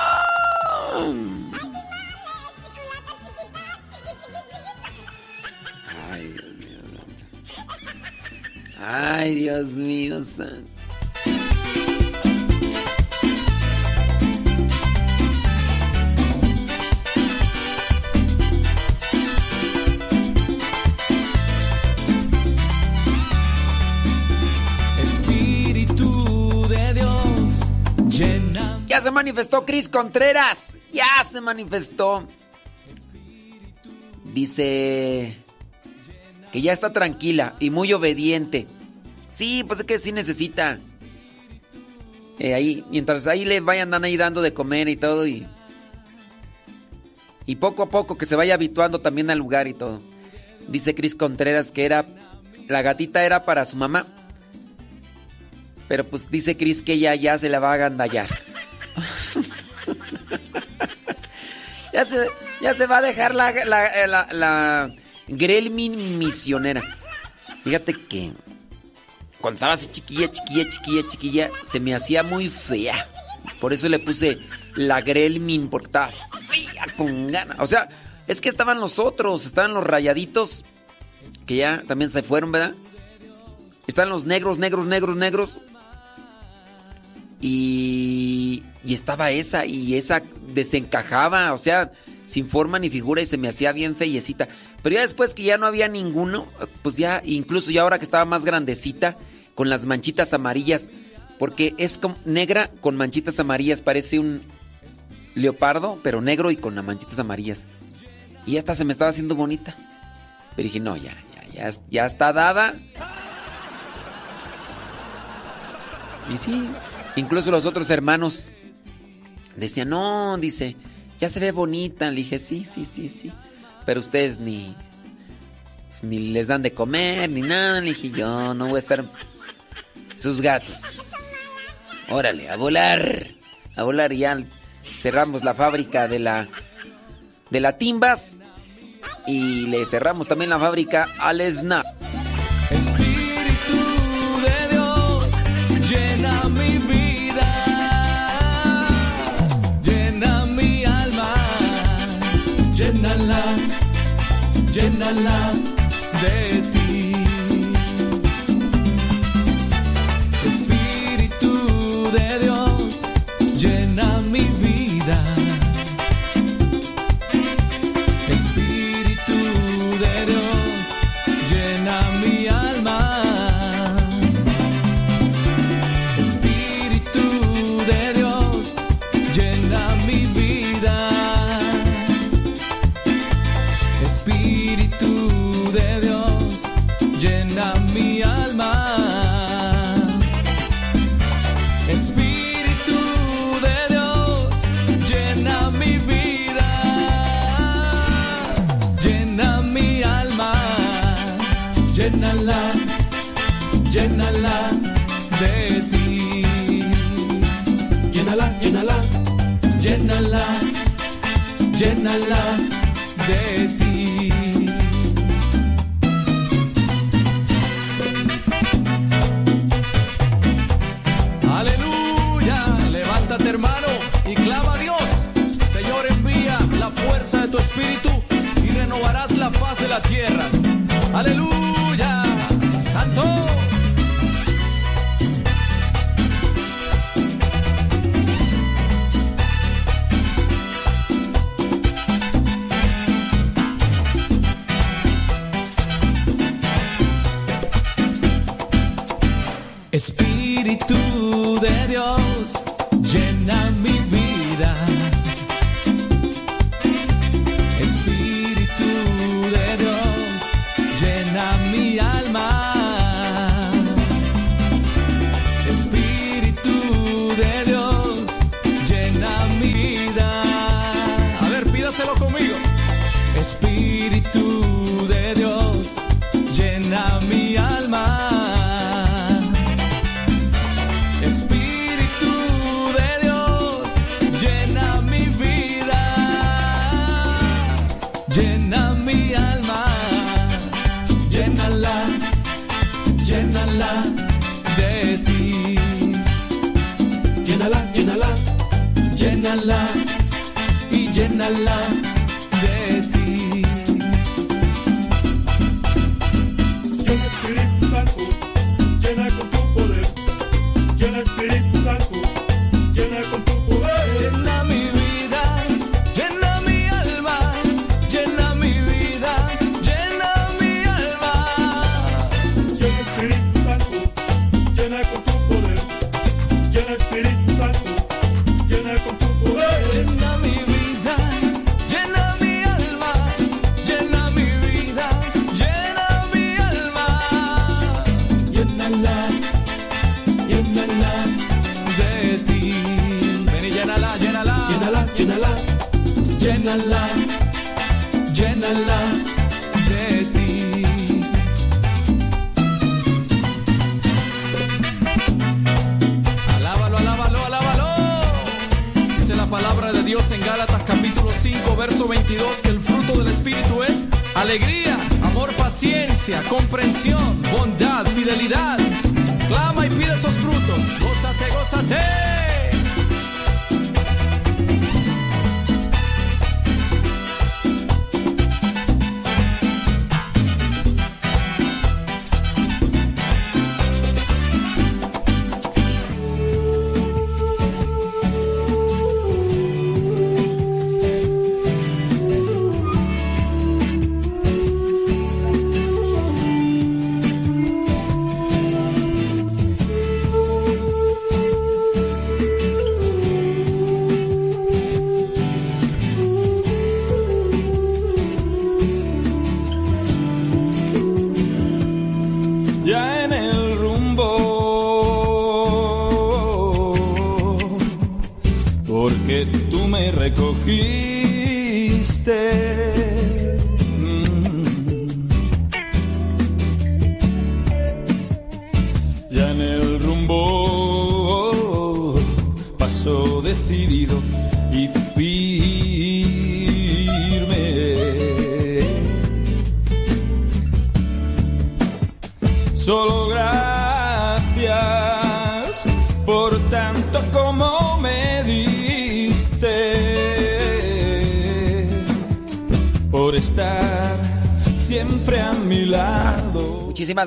Ay, Dios mío, santo. Espíritu de Dios, llena. Ya se manifestó Cris Contreras. Ya se manifestó. Dice que ya está tranquila y muy obediente. Sí, pues es que sí necesita. Eh, ahí, mientras ahí le vayan ahí dando de comer y todo y y poco a poco que se vaya habituando también al lugar y todo. Dice Cris Contreras que era la gatita era para su mamá. Pero pues dice Cris que ella ya se la va a agandallar. ya, se, ya se va a dejar la, la Gremlin misionera. Fíjate que cuando estaba así chiquilla, chiquilla, chiquilla, chiquilla, se me hacía muy fea. Por eso le puse la Gremlin, porque estaba fea con ganas. O sea, es que estaban los otros, estaban los rayaditos, que ya también se fueron, ¿verdad? Están los negros, negros, negros, negros. Y, y estaba esa, y esa desencajaba, o sea, sin forma ni figura y se me hacía bien feyecita. Pero ya después que ya no había ninguno, pues ya, incluso ya ahora que estaba más grandecita, con las manchitas amarillas, porque es como negra con manchitas amarillas, parece un leopardo, pero negro y con las manchitas amarillas. Y esta se me estaba haciendo bonita. Pero dije, no, ya, ya, ya está dada. Y sí, incluso los otros hermanos decían, no, dice, ya se ve bonita. Le dije, sí, sí, sí, sí. Pero ustedes ni, pues, ni les dan de comer, ni nada. Le dije, yo no voy a estar... Sus gatos. Órale, a volar. A volar ya cerramos la fábrica de la... De la Timbas. Y le cerramos también la fábrica al Snap. Llénala de llénala, llénala de ti. Aleluya, levántate hermano y clama a Dios. Señor, envía la fuerza de tu espíritu y renovarás la paz de la tierra. Aleluya.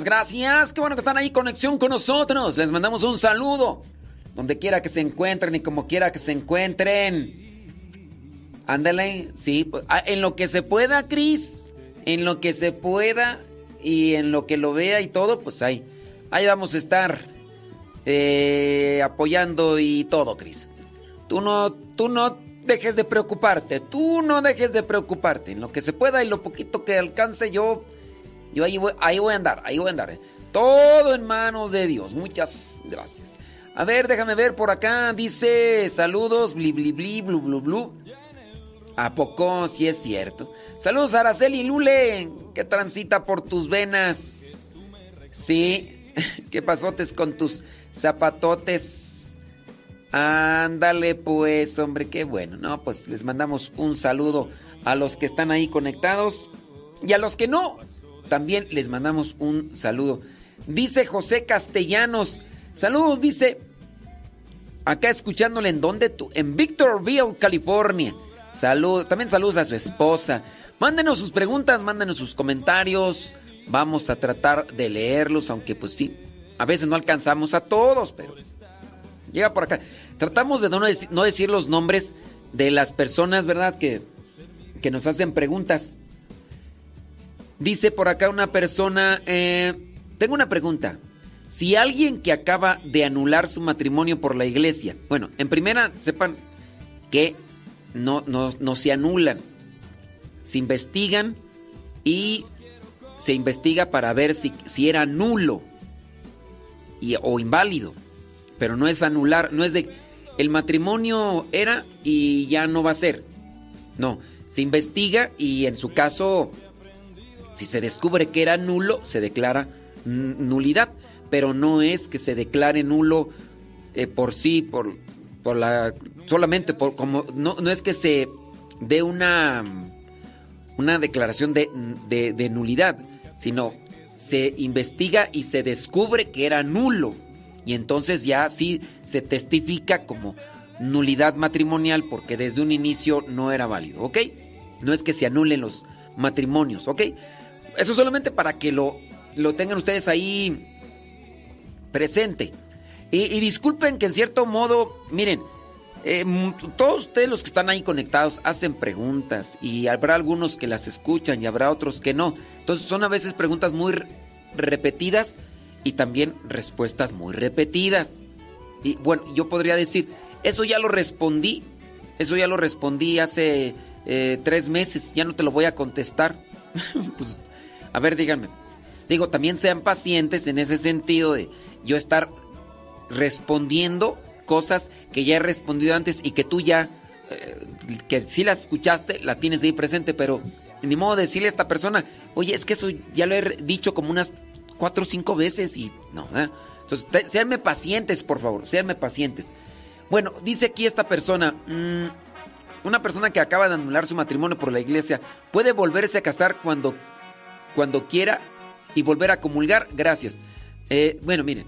Gracias. Qué bueno que están ahí conexión con nosotros. Les mandamos un saludo. Donde quiera que se encuentren y como quiera que se encuentren. Ándale, sí. pues, ah, en lo que se pueda, Cris. En lo que se pueda y en lo que lo vea y todo, pues ahí. Ahí vamos a estar eh, apoyando y todo, Cris. Tú no, tú no dejes de preocuparte. Tú no dejes de preocuparte. En lo que se pueda y lo poquito que alcance yo, yo ahí voy, ahí voy a andar, ahí voy a andar. Todo en manos de Dios. Muchas gracias. A ver, déjame ver por acá. Dice saludos, bli bli bli, blu blu blu. ¿A poco? Sí es cierto. Saludos Araceli Lule, que transita por tus venas. Sí, ¿qué pasotes con tus zapatotes? Ándale pues, hombre, qué bueno. No, pues les mandamos un saludo a los que están ahí conectados y a los que no, también les mandamos un saludo. Dice José Castellanos, saludos, dice, acá escuchándole en donde tú, en Victorville, California. Salud, también saludos a su esposa. Mándenos sus preguntas, mándenos sus comentarios. Vamos a tratar de leerlos, aunque pues sí, a veces no alcanzamos a todos, pero llega por acá. Tratamos de no no decir los nombres de las personas, ¿verdad? Que, que nos hacen preguntas. Dice por acá una persona, eh, tengo una pregunta. Si alguien que acaba de anular su matrimonio por la iglesia, bueno, en primera sepan que no, no, no se anulan, se investigan y se investiga para ver si, si era nulo y, o inválido, pero no es anular, no es de el matrimonio era y ya no va a ser. No, se investiga y en su caso, si se descubre que era nulo, se declara nulidad, pero no es que se declare nulo eh, por sí, por, por la, solamente por como, no, no es que se dé una, una declaración de, de, de nulidad, sino se investiga y se descubre que era nulo. Y entonces ya sí se testifica como nulidad matrimonial porque desde un inicio no era válido, ¿ok? No es que se anulen los matrimonios, ¿ok? Eso solamente para que lo, lo tengan ustedes ahí presente. Y, disculpen que en cierto modo, miren, eh, todos ustedes los que están ahí conectados hacen preguntas y habrá algunos que las escuchan y habrá otros que no. Entonces son a veces preguntas muy re- repetidas y también respuestas muy repetidas. Y bueno, yo podría decir, eso ya lo respondí, eso ya lo respondí hace eh, tres meses, ya no te lo voy a contestar. pues, a ver, díganme. Digo, también sean pacientes en ese sentido de yo estar respondiendo cosas que ya he respondido antes y que tú ya, eh, que si las escuchaste, la tienes ahí presente, pero ni modo de decirle a esta persona, oye, es que eso ya lo he dicho como unas cuatro o cinco veces y no, ¿eh? Entonces, te- séanme pacientes, por favor, séanme pacientes. Bueno, dice aquí esta persona, mm, una persona que acaba de anular su matrimonio por la iglesia, ¿puede volverse a casar cuando, cuando quiera y volver a comulgar? Gracias. Eh, bueno, miren,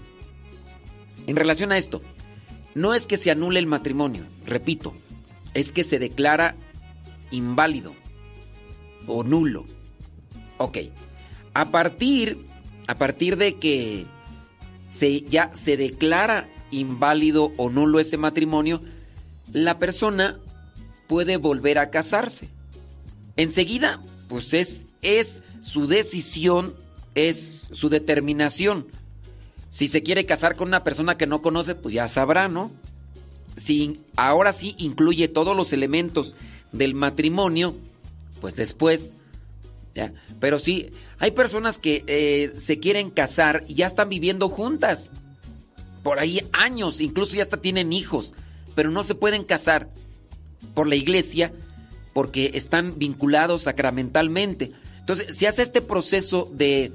en relación a esto, no es que se anule el matrimonio, repito, es que se declara inválido o nulo. Ok, a partir, a partir de que se, ya se declara inválido o nulo ese matrimonio, la persona puede volver a casarse. Enseguida, pues es, es su decisión, es su determinación. Si se quiere casar con una persona que no conoce, pues ya sabrá, ¿no? Si ahora sí incluye todos los elementos del matrimonio, pues después, ¿ya? Pero sí, hay personas que eh, se quieren casar y ya están viviendo juntas. Por ahí años, incluso ya hasta tienen hijos, pero no se pueden casar por la iglesia porque están vinculados sacramentalmente. Entonces, se hace este proceso de,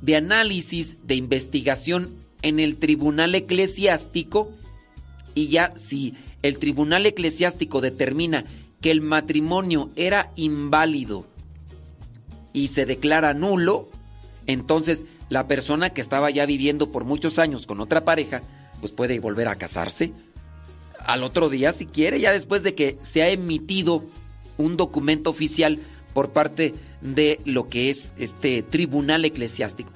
de análisis, de investigación en el tribunal eclesiástico y ya si el tribunal eclesiástico determina que el matrimonio era inválido y se declara nulo, entonces la persona que estaba ya viviendo por muchos años con otra pareja, pues puede volver a casarse al otro día si quiere, ya después de que se ha emitido un documento oficial por parte de lo que es este tribunal eclesiástico.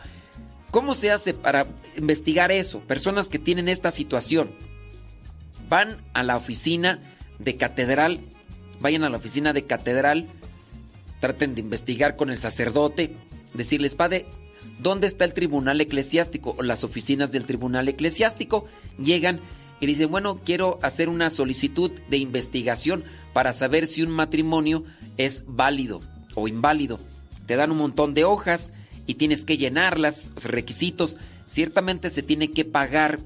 ¿Cómo se hace para investigar eso? Personas que tienen esta situación van a la oficina de catedral, vayan a la oficina de catedral, traten de investigar con el sacerdote, decirles, padre, ¿dónde está el tribunal eclesiástico o las oficinas del tribunal eclesiástico? Llegan y dicen, bueno, quiero hacer una solicitud de investigación para saber si un matrimonio es válido o inválido. Te dan un montón de hojas y tienes que llenarlas, los requisitos. Ciertamente se tiene que pagar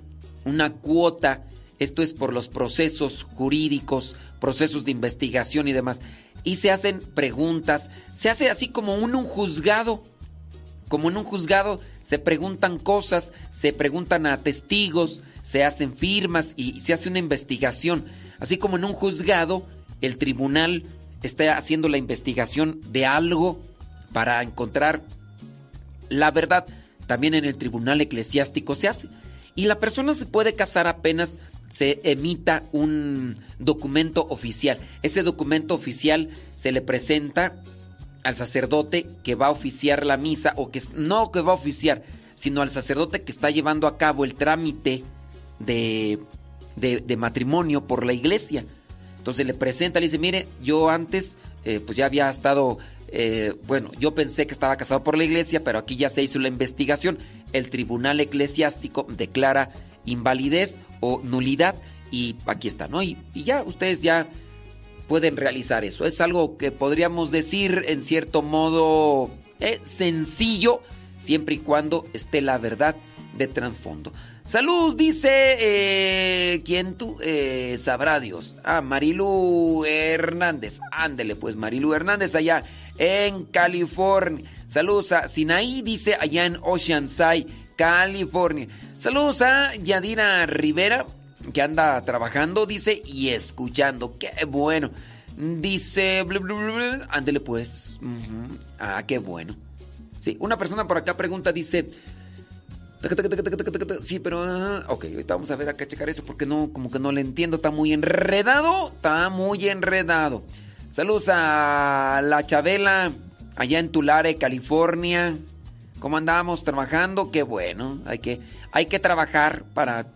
una cuota. Esto es por los procesos jurídicos, procesos de investigación y demás. Y se hacen preguntas. Se hace así como un, un juzgado. Como en un juzgado se preguntan cosas, se preguntan a testigos, se hacen firmas y se hace una investigación. Así como en un juzgado, el tribunal está haciendo la investigación de algo para encontrar la verdad. También en el tribunal eclesiástico se hace. Y la persona se puede casar apenas se emita un documento oficial. Ese documento oficial se le presenta al sacerdote que va a oficiar la misa o que no que va a oficiar, sino al sacerdote que está llevando a cabo el trámite de, de, de matrimonio por la iglesia. Entonces le presenta, le dice, mire, yo antes eh, pues ya había estado, eh, bueno, yo pensé que estaba casado por la iglesia, pero aquí ya se hizo la investigación. el tribunal eclesiástico declara invalidez o nulidad y aquí está, ¿no? Y, ya ustedes ya pueden realizar eso. Es algo que podríamos decir en cierto modo eh, sencillo, siempre y cuando esté la verdad de trasfondo. Salud, dice, eh, ¿quién tú? Eh, sabrá Dios. Ah, Marilu Hernández. Ándele, pues, Marilu Hernández allá en California. Saludos a Sinaí, dice, allá en Oceanside, California. Saludos a Yadira Rivera, que anda trabajando, dice, y escuchando. Qué bueno. Dice, ándele pues. Ah, qué bueno. Sí, una persona por acá pregunta, dice, sí, pero, ok, ahorita vamos a ver acá checar eso porque no, como que no le entiendo, está muy enredado, está muy enredado. Saludos a la Chabela, allá en Tulare, California. ¿Cómo andamos trabajando? Qué bueno, hay que, hay que trabajar para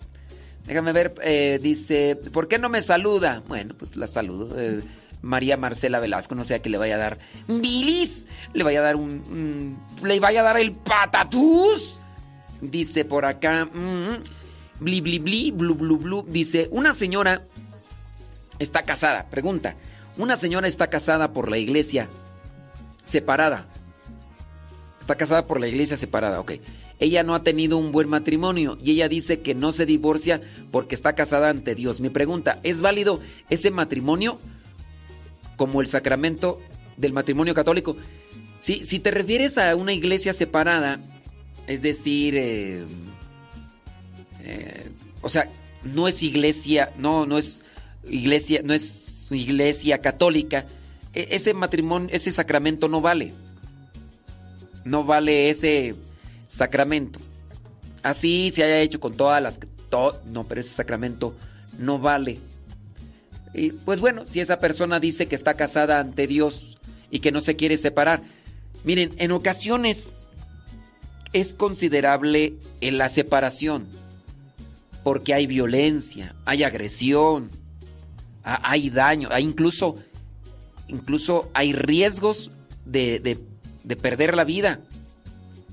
Déjame ver, eh, dice, ¿por qué no me saluda? Bueno, pues la saludo. eh, María Marcela Velasco, no sé a qué le vaya a dar. Bilis, le vaya a dar un, un- le vaya a dar el patatús. Dice por acá, mm, bli bli bli, blu blu blu. Dice, una señora está casada. Pregunta, una señora está casada por la iglesia separada. Está casada por la iglesia separada, ok. Ella no ha tenido un buen matrimonio y ella dice que no se divorcia porque está casada ante Dios. Mi pregunta, ¿es válido ese matrimonio como el sacramento del matrimonio católico? Si, si te refieres a una iglesia separada, es decir, eh, eh, o sea, no es iglesia, no, no es iglesia, no es iglesia católica, e- ese matrimonio, ese sacramento no vale. No vale ese sacramento. Así se haya hecho con todas las... no, pero ese sacramento no vale. Y pues bueno, si esa persona dice que está casada ante Dios y que no se quiere separar, miren, en ocasiones es considerable en la separación porque hay violencia, hay agresión, ha- hay daño, hay incluso, incluso hay riesgos de, de- de perder la vida.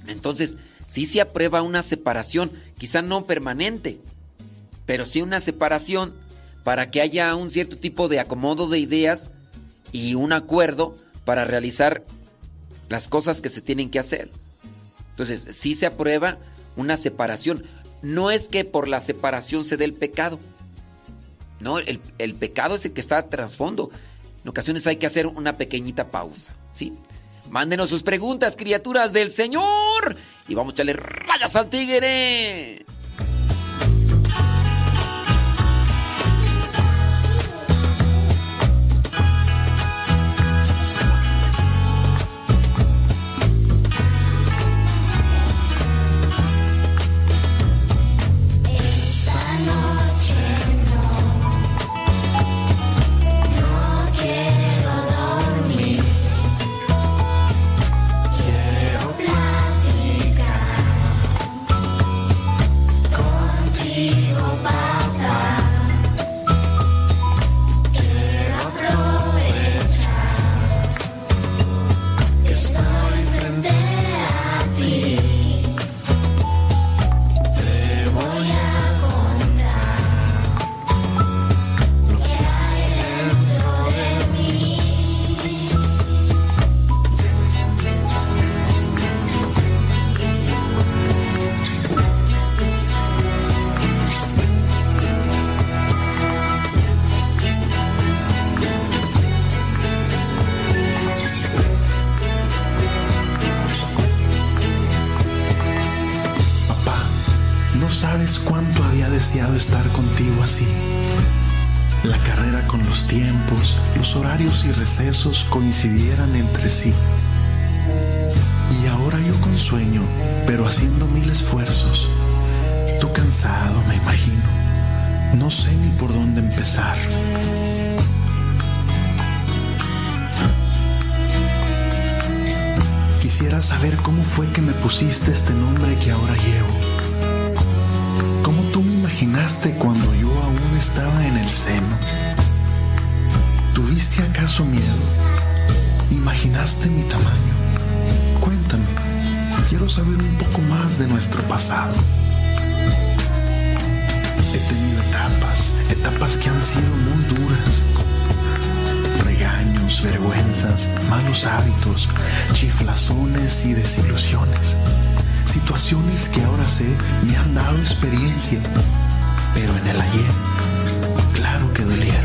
Entonces, sí se aprueba una separación, quizá no permanente, pero sí una separación para que haya un cierto tipo de acomodo de ideas y un acuerdo para realizar las cosas que se tienen que hacer. Entonces, sí se aprueba una separación. No es que por la separación se dé el pecado. No, el, pecado es el que está a trasfondo. En ocasiones hay que hacer una pequeñita pausa, ¿sí? Mándenos sus preguntas, criaturas del Señor. Y vamos a echarle rayas al tigre. Entre sí. Y ahora yo con sueño, pero haciendo mil esfuerzos. Tú cansado, me imagino. No sé ni por dónde empezar. Quisiera saber cómo fue que me pusiste este nombre que ahora llevo. ¿Cómo tú me imaginaste cuando yo aún estaba en el seno? ¿Tuviste acaso miedo? ¿Imaginaste mi tamaño? Cuéntame, Quiero saber un poco más de nuestro pasado. He tenido etapas, etapas que han sido muy duras. Regaños, vergüenzas, malos hábitos, chiflazones y desilusiones. Situaciones que ahora sé me han dado experiencia, pero en el ayer, claro que dolieron.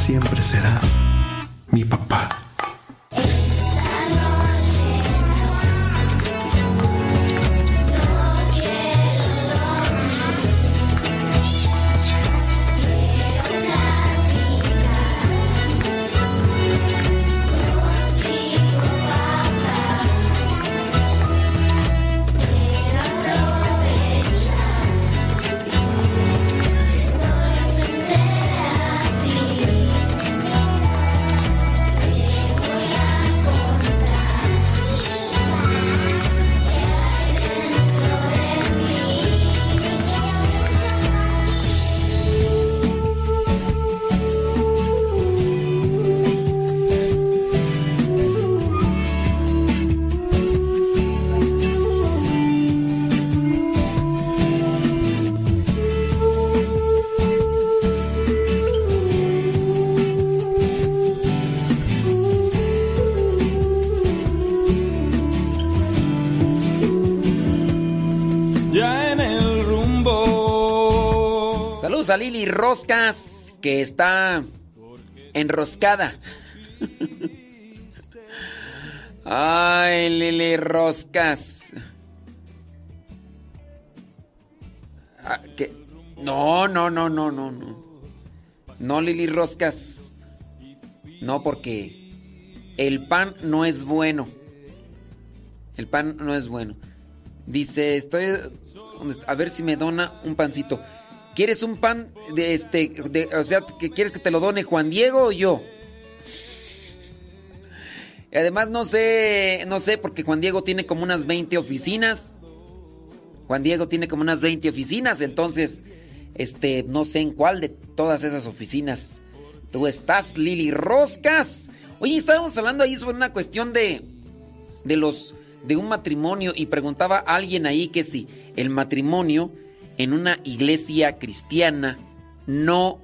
siempre serás mi papá. Lili Roscas, que está enroscada. Ay, Lili Roscas. Ah. No, no, no, no, no, no. No, Lili Roscas. No, porque el pan no es bueno. El pan no es bueno. Dice, estoy... A ver si me dona un pancito. ¿Quieres un pan de este... de- o sea, que ¿quieres que te lo done Juan Diego o yo? Y además no sé, no sé, porque Juan Diego tiene como unas 20 oficinas. Juan Diego tiene como unas 20 oficinas, entonces, este, no sé en cuál de todas esas oficinas tú estás, Lili Roscas. Oye, estábamos hablando ahí sobre una cuestión de, de los, de un matrimonio y preguntaba a alguien ahí que si el matrimonio en una iglesia cristiana no,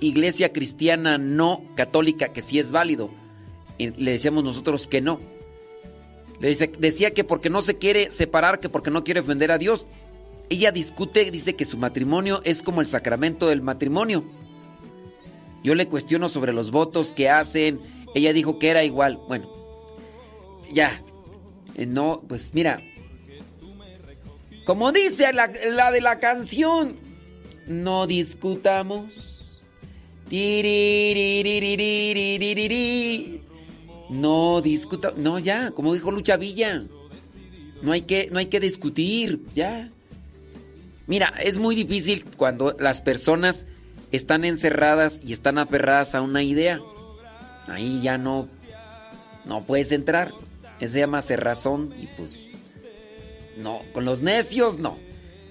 iglesia cristiana no católica, que sí es válido. Le decíamos nosotros que no. Le dice- decía que porque no se quiere separar, que porque no quiere ofender a Dios. Ella discute, dice que su matrimonio es como el sacramento del matrimonio. Yo le cuestiono sobre los votos que hacen. Ella dijo que era igual. Bueno, ya. Eh, No, pues mira. Como dice la, de la canción, no discutamos. No discuta, no ya, como dijo Lucha Villa. No hay que no hay que discutir, ya. Mira, es muy difícil cuando las personas están encerradas y están aferradas a una idea. Ahí ya no no puedes entrar. Ese se llama cerrazón y pues no, con los necios no.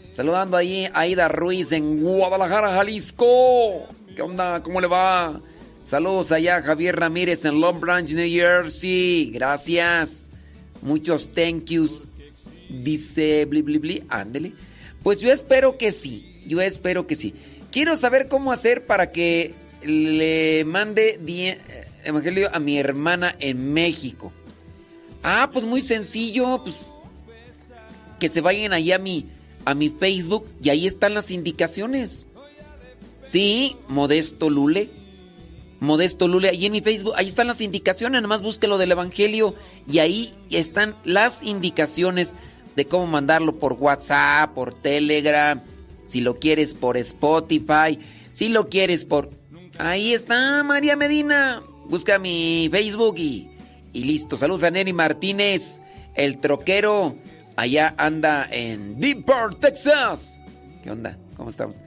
Saludando ahí a Aida Ruiz en Guadalajara, Jalisco. ¿Qué onda? ¿Cómo le va? Saludos allá Javier Ramírez en Long Branch, New Jersey. Gracias. Muchos thank yous. Dice bli bli bli, ándele. Pues yo espero que sí. Yo espero que sí. Quiero saber cómo hacer para que le mande die- evangelio a mi hermana en México. Ah, pues muy sencillo, pues que se vayan ahí a mi a mi Facebook y ahí están las indicaciones. Sí, Modesto Lule. Modesto Lule, ahí en mi Facebook, ahí están las indicaciones, nomás búsquelo del Evangelio y ahí están las indicaciones de cómo mandarlo por WhatsApp, por Telegram, si lo quieres por Spotify, si lo quieres por... Ahí está María Medina, busca mi Facebook y, y listo. Saludos a Neri Martínez, el troquero, allá anda en Deep Park, Texas. ¿Qué onda? ¿Cómo estamos?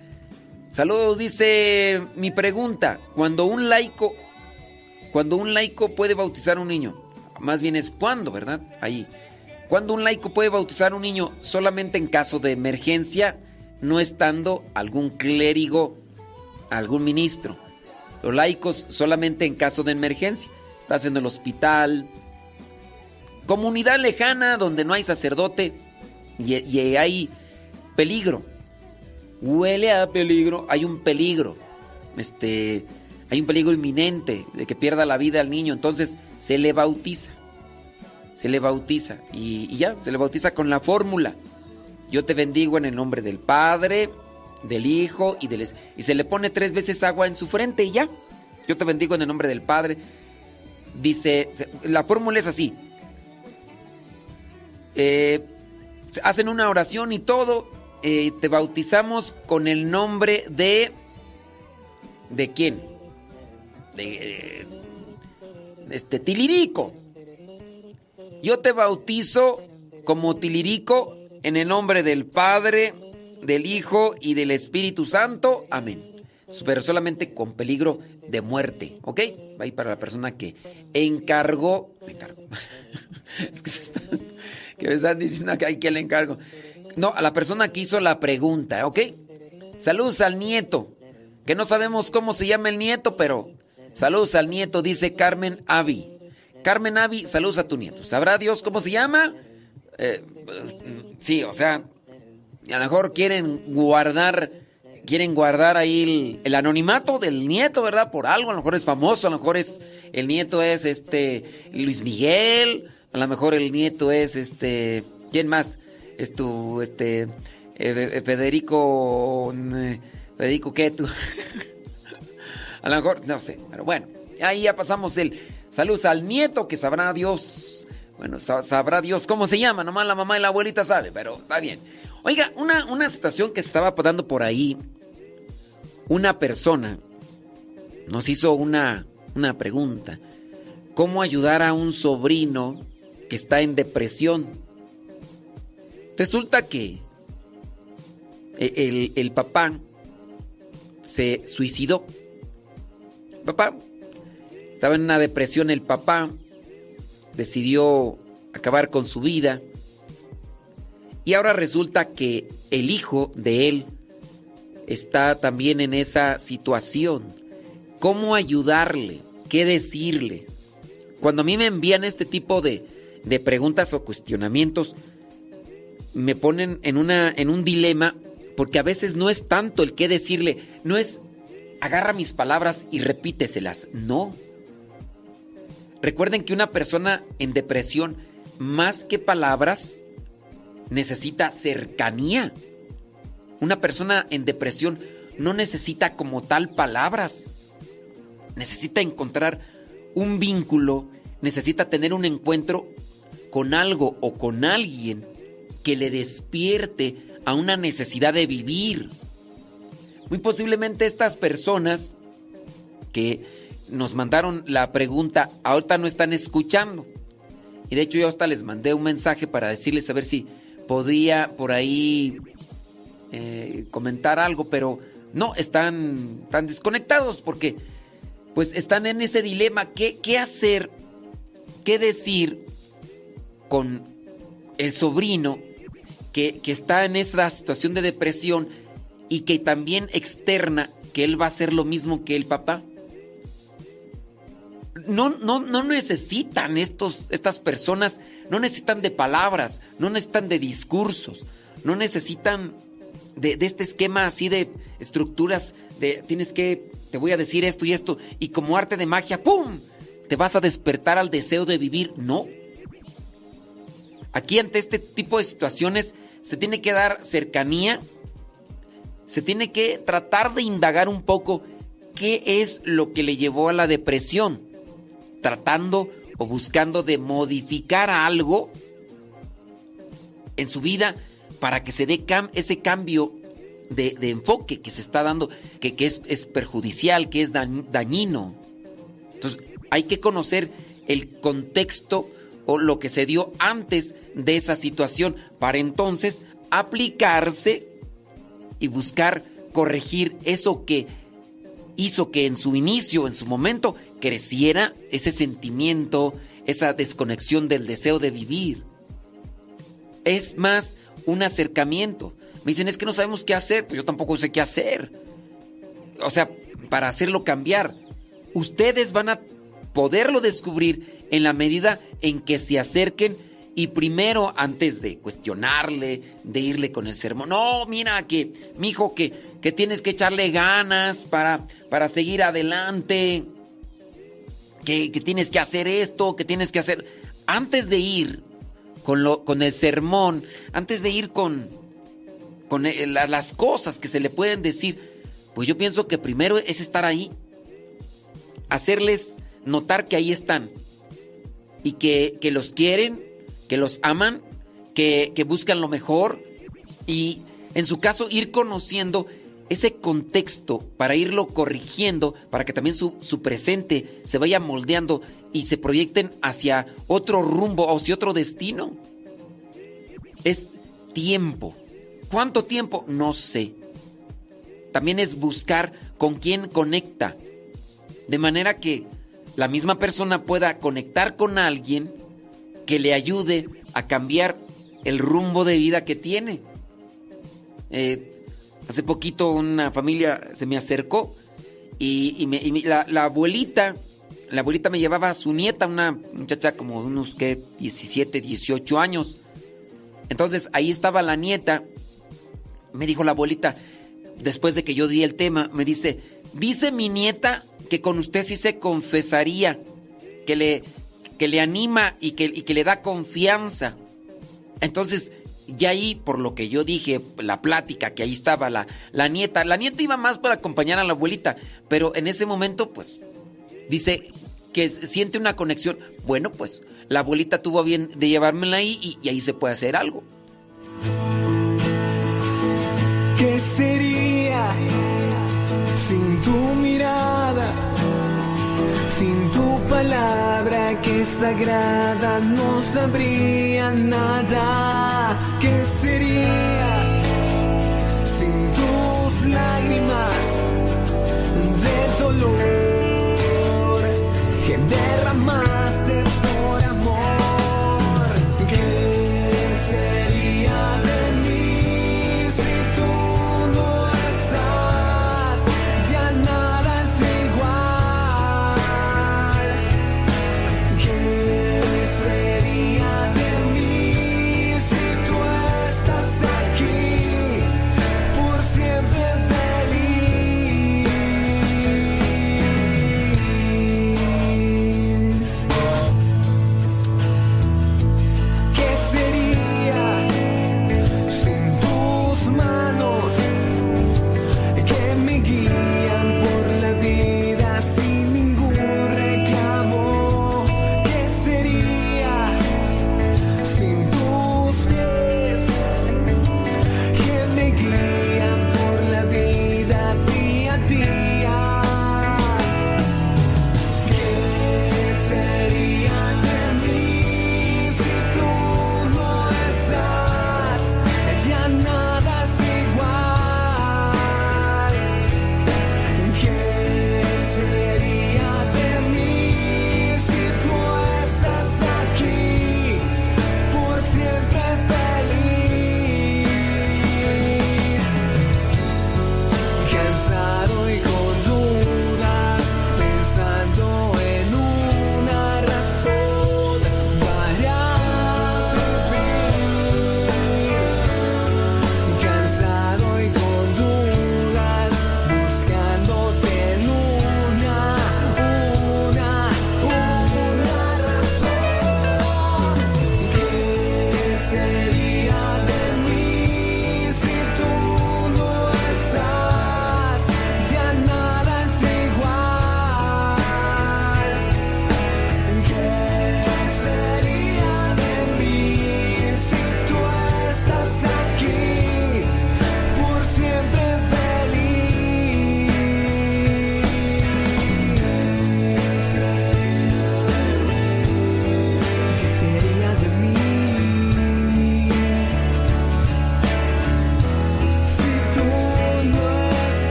Saludos, dice mi pregunta. Cuando un laico, cuando un laico puede bautizar a un niño, más bien es cuando, ¿verdad? Ahí. Cuando un laico puede bautizar a un niño solamente en caso de emergencia, no estando algún clérigo, algún ministro. Los laicos solamente en caso de emergencia. Estás en el hospital, comunidad lejana donde no hay sacerdote y, y hay peligro. Huele a peligro, hay un peligro. Este, hay un peligro inminente de que pierda la vida al niño, entonces se le bautiza. Se le bautiza y, y ya, se le bautiza con la fórmula. Yo te bendigo en el nombre del Padre, del Hijo y del y se le pone tres veces agua en su frente y ya. Yo te bendigo en el nombre del Padre. Dice, la fórmula es así. Eh, hacen una oración y todo. eh, te bautizamos con el nombre de. ¿De quién? De. eh, este, Tilirico. Yo te bautizo como Tilirico en el nombre del Padre, del Hijo y del Espíritu Santo. Amén. Pero solamente con peligro de muerte, ¿ok? Va a ir para la persona que encargó. Me encargó. es que me están, que me están diciendo que hay que le encargo. No, a la persona que hizo la pregunta, ¿ok? Saludos al nieto. Que no sabemos cómo se llama el nieto, pero saludos al nieto, dice Carmen Avi. Carmen Avi, saludos a tu nieto. ¿Sabrá Dios cómo se llama? Eh, pues, sí, o sea, a lo mejor quieren guardar, quieren guardar ahí el, el anonimato del nieto, ¿verdad? Por algo, a lo mejor es famoso, a lo mejor es, el nieto es este Luis Miguel, a lo mejor el nieto es este, ¿quién más? Es tu, este, eh, eh, Federico, eh, Federico, ¿qué tú? a lo mejor, no sé, pero bueno, ahí ya pasamos el saludos al nieto que sabrá Dios. Bueno, sa- sabrá Dios cómo se llama, nomás la mamá y la abuelita sabe, pero está bien. Oiga, una, una situación que se estaba dando por ahí, una persona nos hizo una, una pregunta. ¿Cómo ayudar a un sobrino está en depresión? Resulta que e- el, el papá se suicidó. Papá estaba en una depresión el papá, decidió acabar con su vida y ahora resulta que el hijo de él está también en esa situación. ¿Cómo ayudarle? ¿Qué decirle? Cuando a mí me envían este tipo de, de preguntas o cuestionamientos, me ponen en, una, en un dilema porque a veces no es tanto el qué decirle, no es agarra mis palabras y repíteselas, no. Recuerden que una persona en depresión, más que palabras, necesita cercanía. Una persona en depresión no necesita como tal palabras. Necesita encontrar un vínculo, necesita tener un encuentro con algo o con alguien que le despierte a una necesidad de vivir. Muy posiblemente estas personas que nos mandaron la pregunta ahorita no están escuchando. Y de hecho yo hasta les mandé un mensaje para decirles a ver si podía por ahí eh, comentar algo, pero no, están tan desconectados porque pues están en ese dilema, ¿qué, qué hacer? ¿Qué decir con el sobrino que, que está en esa situación de depresión y que también externa que él va a hacer lo mismo que el papá? No, no, no necesitan estos, estas personas, no necesitan de palabras, no necesitan de discursos, no necesitan de, de este esquema así de estructuras de tienes que, te voy a decir esto y esto, y como arte de magia, ¡pum! Te vas a despertar al deseo de vivir. No. Aquí ante este tipo de situaciones se tiene que dar cercanía, se tiene que tratar de indagar un poco qué es lo que le llevó a la depresión, tratando o buscando de modificar algo en su vida para que se dé ese cambio de, enfoque que se está dando, que, es, es perjudicial, que es dañ- dañino. Entonces, hay que conocer el contexto o lo que se dio antes de esa situación para entonces aplicarse y buscar corregir eso que hizo que en su inicio, en su momento, creciera ese sentimiento, esa desconexión del deseo de vivir. Es más un acercamiento. Me dicen, es que no sabemos qué hacer, pues yo tampoco sé qué hacer. O sea, para hacerlo cambiar. Ustedes van a poderlo descubrir en la medida en que se acerquen y primero antes de cuestionarle, de irle con el sermón, no, mira que, mi hijo, que, que tienes que echarle ganas para, para seguir adelante, que, que tienes que hacer esto, que tienes que hacer, antes de ir con, lo, con el sermón, antes de ir con, con la- las cosas que se le pueden decir, pues yo pienso que primero es estar ahí, hacerles notar que ahí están y que, que los quieren, que los aman, que, que buscan lo mejor y en su caso ir conociendo ese contexto para irlo corrigiendo, para que también su, su presente se vaya moldeando y se proyecten hacia otro rumbo o hacia otro destino. Es tiempo. ¿Cuánto tiempo? No sé. También es buscar con quién conecta. De manera que la misma persona pueda conectar con alguien que le ayude a cambiar el rumbo de vida que tiene. Eh, hace poquito una familia se me acercó y, me- y me- la, abuelita, la abuelita me llevaba a su nieta, una muchacha como de unos ¿qué? 17, 18 años. Entonces ahí estaba la nieta. Me dijo la abuelita, después de que yo di el tema, me dice, dice mi nieta que con usted sí se confesaría, que le, que le anima y que, que le da confianza. Entonces, ya ahí, por lo que yo dije, la plática, que ahí estaba la, la nieta, la nieta iba más para acompañar a la abuelita, pero en ese momento, pues, dice que siente una conexión. Bueno, pues, la abuelita tuvo bien de llevármela ahí y, y ahí se puede hacer algo. ¿Qué sería sin tu mirada? Sin tu palabra que es sagrada no sabría nada. ¿Qué sería sin tus lágrimas de dolor que derramaste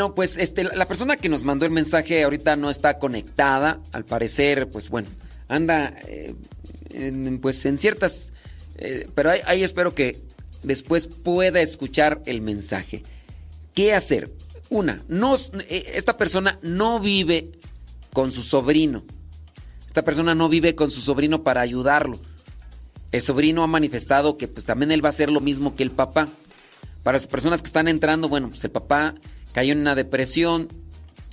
Bueno, pues este, la persona que nos mandó el mensaje ahorita no está conectada. Al parecer, pues bueno, anda eh, en, pues en ciertas... eh, pero ahí, espero que después pueda escuchar el mensaje. ¿Qué hacer? Una, no, eh, esta persona no vive con su sobrino. Esta persona no vive con su sobrino para ayudarlo. El sobrino ha manifestado que pues también él va a hacer lo mismo que el papá. Para las personas que están entrando, bueno, pues el papá cayó en una depresión,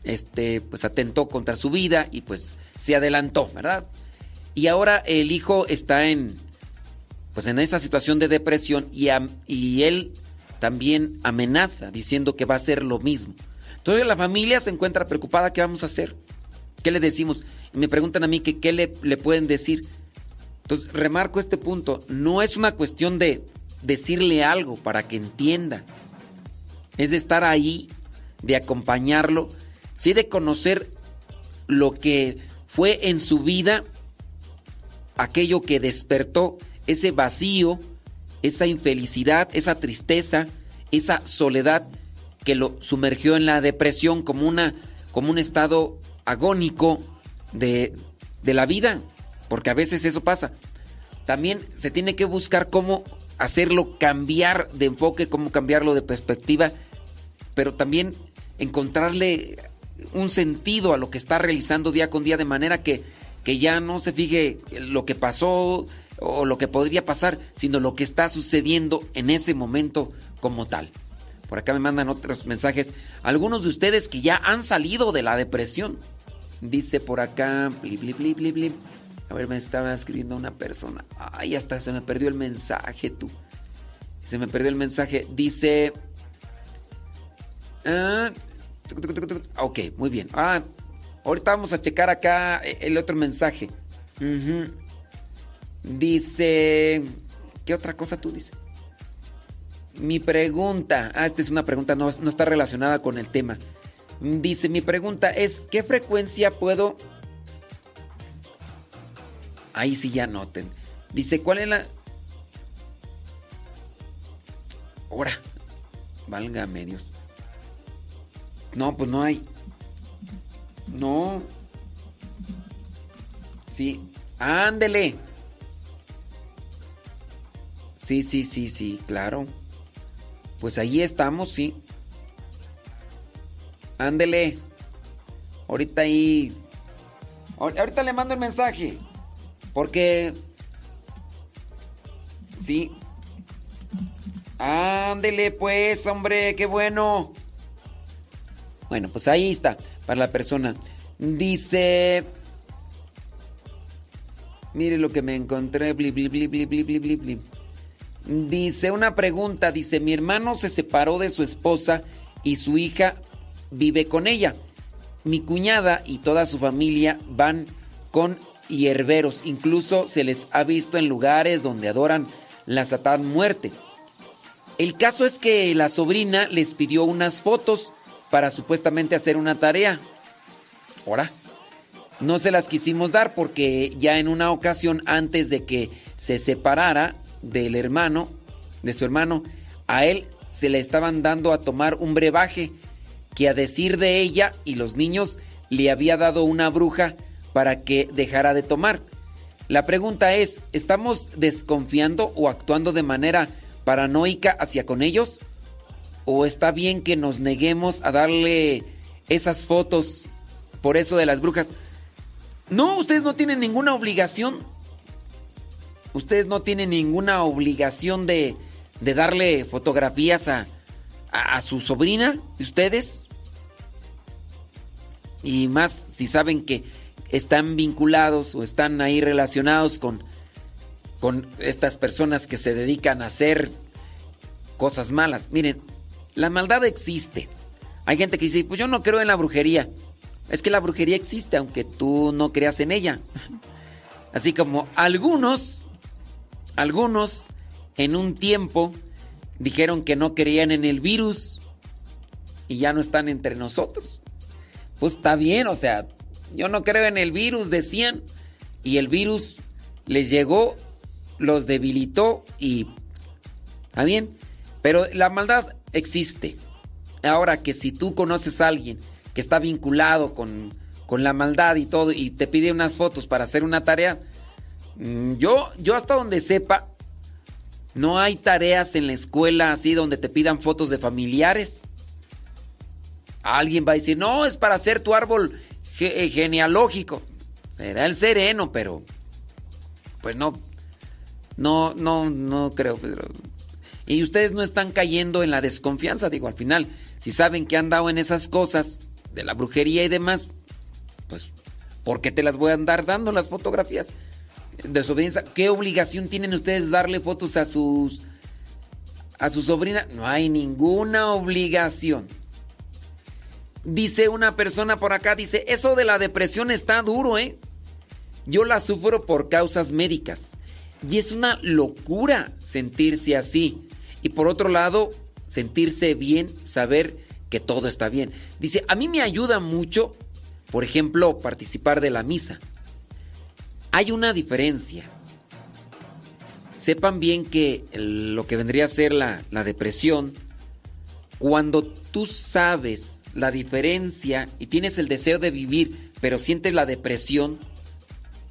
este, pues atentó contra su vida y pues se adelantó, ¿verdad? Y ahora el hijo está en, pues en esa situación de depresión y, y él también amenaza diciendo que va a hacer lo mismo. Entonces la familia se encuentra preocupada, ¿qué vamos a hacer? ¿Qué le decimos? Y me preguntan a mí que qué le, le pueden decir. Entonces remarco este punto, no es una cuestión de decirle algo para que entienda. Es de estar ahí, de acompañarlo, sí de conocer lo que fue en su vida aquello que despertó ese vacío, esa infelicidad, esa tristeza, esa soledad que lo sumergió en la depresión como una como un estado agónico de, de la vida, porque a veces eso pasa. También se tiene que buscar cómo hacerlo cambiar de enfoque, cómo cambiarlo de perspectiva, pero también encontrarle un sentido a lo que está realizando día con día de manera que, que ya no se fije lo que pasó o lo que podría pasar, sino lo que está sucediendo en ese momento como tal. Por acá me mandan otros mensajes. Algunos de ustedes que ya han salido de la depresión. Dice por acá. Bli. A ver, me estaba escribiendo una persona. Ay, hasta se me perdió el mensaje, tú. Se me perdió el mensaje. Dice. Ah, ok, muy bien. Ah, ahorita vamos a checar acá el otro mensaje. Ujú. Dice. ¿Qué otra cosa tú dices? Mi pregunta, ah, esta es una pregunta, no, no está relacionada con el tema. Dice, mi pregunta es, ¿qué frecuencia puedo... Ahí sí ya noten. Dice, ¿cuál es la... Ahora, válgame Dios. No, pues no hay. No. Sí, ándele. Sí, sí, sí, sí, claro. Pues ahí estamos, sí. Ándele. Ahorita ahí. ahor- Ahorita le mando el mensaje. Porque. Sí. Ándele, pues, hombre, qué bueno. Bueno, pues ahí está, para la persona. Dice. Mire lo que me encontré. Bli, bli, bli, bli, bli, bli, bli. Dice una pregunta, dice, mi hermano se separó de su esposa y su hija vive con ella. Mi cuñada y toda su familia van con hierberos, incluso se les ha visto en lugares donde adoran la satán muerte. El caso es que la sobrina les pidió unas fotos para supuestamente hacer una tarea. Ahora, no se las quisimos dar porque ya en una ocasión antes de que se separara del hermano, de su hermano, a él se le estaban dando a tomar un brebaje que a decir de ella y los niños le había dado una bruja para que dejara de tomar. La pregunta es, ¿estamos desconfiando o actuando de manera paranoica hacia con ellos? ¿O está bien que nos neguemos a darle esas fotos por eso de las brujas? No, ustedes no tienen ninguna obligación. Ustedes no tienen ninguna obligación de, de darle fotografías a, a, su sobrina de ustedes. Y más si saben que están vinculados o están ahí relacionados con, con estas personas que se dedican a hacer cosas malas. Miren, la maldad existe. Hay gente que dice, pues yo no creo en la brujería. Es que la brujería existe aunque tú no creas en ella. Así como algunos, algunos en un tiempo dijeron que no creían en el virus y ya no están entre nosotros. Pues está bien, o sea, yo no creo en el virus, decían, y el virus les llegó, los debilitó y... Está bien, pero la maldad existe. Ahora que si tú conoces a alguien que está vinculado con, con la maldad y todo y te pide unas fotos para hacer una tarea, mm, yo, yo hasta donde sepa, no hay tareas en la escuela así donde te pidan fotos de familiares. Alguien va a decir, no, es para hacer tu árbol eh, genealógico. Será el sereno, pero pues no, no, no, no creo. Pero... Y ustedes no están cayendo en la desconfianza, digo, al final, si saben que han dado en esas cosas de la brujería y demás, pues, ¿por qué te las voy a andar dando las fotografías? Desobediencia, ¿qué obligación tienen ustedes de darle fotos a sus a su sobrina? No hay ninguna obligación. Dice una persona por acá, dice, eso de la depresión está duro, ¿eh? Yo la sufro por causas médicas. Y es una locura sentirse así. Y por otro lado, sentirse bien, saber que todo está bien. Dice, a mí me ayuda mucho, por ejemplo, participar de la misa. Hay una diferencia. Sepan bien que lo que vendría a ser la, la depresión, cuando tú sabes la diferencia y tienes el deseo de vivir, pero sientes la depresión,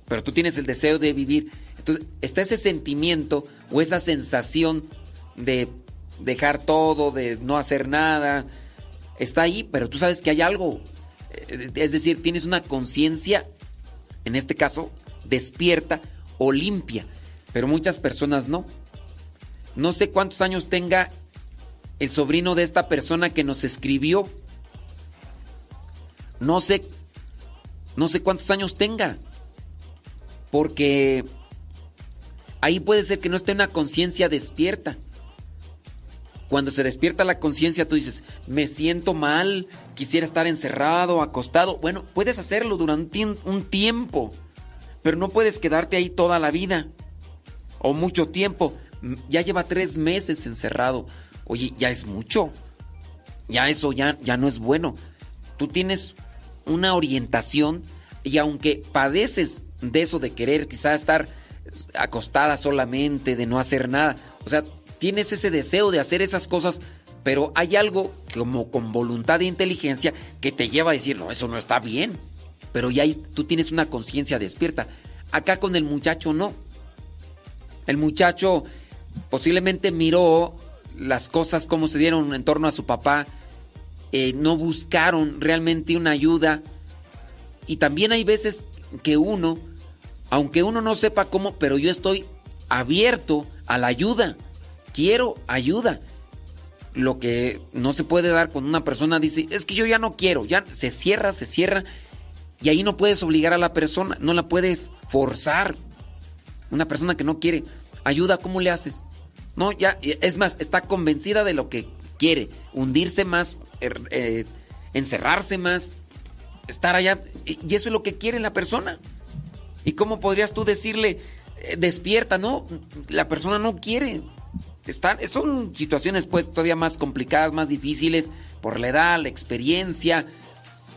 pero tú tienes el deseo de vivir, entonces está ese sentimiento o esa sensación de dejar todo, de no hacer nada, está ahí, pero tú sabes que hay algo. Eh, Es decir, tienes una conciencia, en este caso, despierta o limpia, pero muchas personas no. No sé cuántos años tenga el sobrino de esta persona que nos escribió. No sé, no sé cuántos años tenga. Porque ahí puede ser que no esté una conciencia despierta. Cuando se despierta la conciencia, tú dices, me siento mal, quisiera estar encerrado, acostado. Bueno, puedes hacerlo durante un tiem- un tiempo, pero no puedes quedarte ahí toda la vida o mucho tiempo. Mm, Ya lleva tres meses encerrado. Oye, ya es mucho. Ya eso ya, ya no es bueno. Tú tienes una orientación y aunque padeces de eso de querer quizás estar acostada solamente, de no hacer nada, o sea, tienes ese deseo de hacer esas cosas, pero hay algo como con voluntad e inteligencia que te lleva a decir, no, eso no está bien. Pero ya tú tienes una conciencia despierta. Acá con el muchacho no. El muchacho posiblemente miró las cosas como se dieron en torno a su papá, eh, no buscaron realmente una ayuda. Y también hay veces que uno, aunque uno no sepa cómo, pero yo estoy abierto a la ayuda. Quiero ayuda. Lo que no se puede dar cuando una persona dice, es que yo ya no quiero, ya se cierra, se cierra. Y ahí no puedes obligar a la persona, no la puedes forzar. Una persona que no quiere ayuda, ¿cómo le haces? No, ya, es más, está convencida de lo que quiere, hundirse más, er- eh, encerrarse más, estar allá. Y eso es lo que quiere la persona. ¿Y cómo podrías tú decirle, eh, despierta? No, la persona no quiere. Están, son situaciones pues todavía más complicadas, más difíciles, por la edad, la experiencia,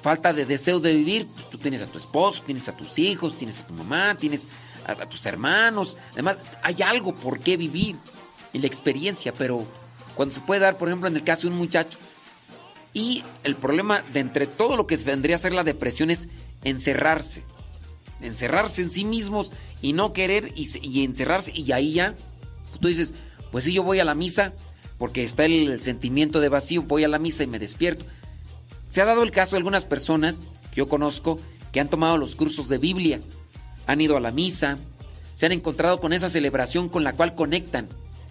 falta de deseo de vivir. Pues tú tienes a tu esposo, tienes a tus hijos, tienes a tu mamá, tienes a, tus hermanos. Además, hay algo por qué vivir en la experiencia, pero cuando se puede dar, por ejemplo, en el caso de un muchacho, y el problema de entre todo lo que vendría a ser la depresión es encerrarse. Encerrarse en sí mismos y no querer y, y encerrarse. Y ahí ya, tú dices, pues si yo voy a la misa, porque está el, sentimiento de vacío, voy a la misa y me despierto. Se ha dado el caso de algunas personas que yo conozco que han tomado los cursos de Biblia, han ido a la misa, se han encontrado con esa celebración con la cual conectan,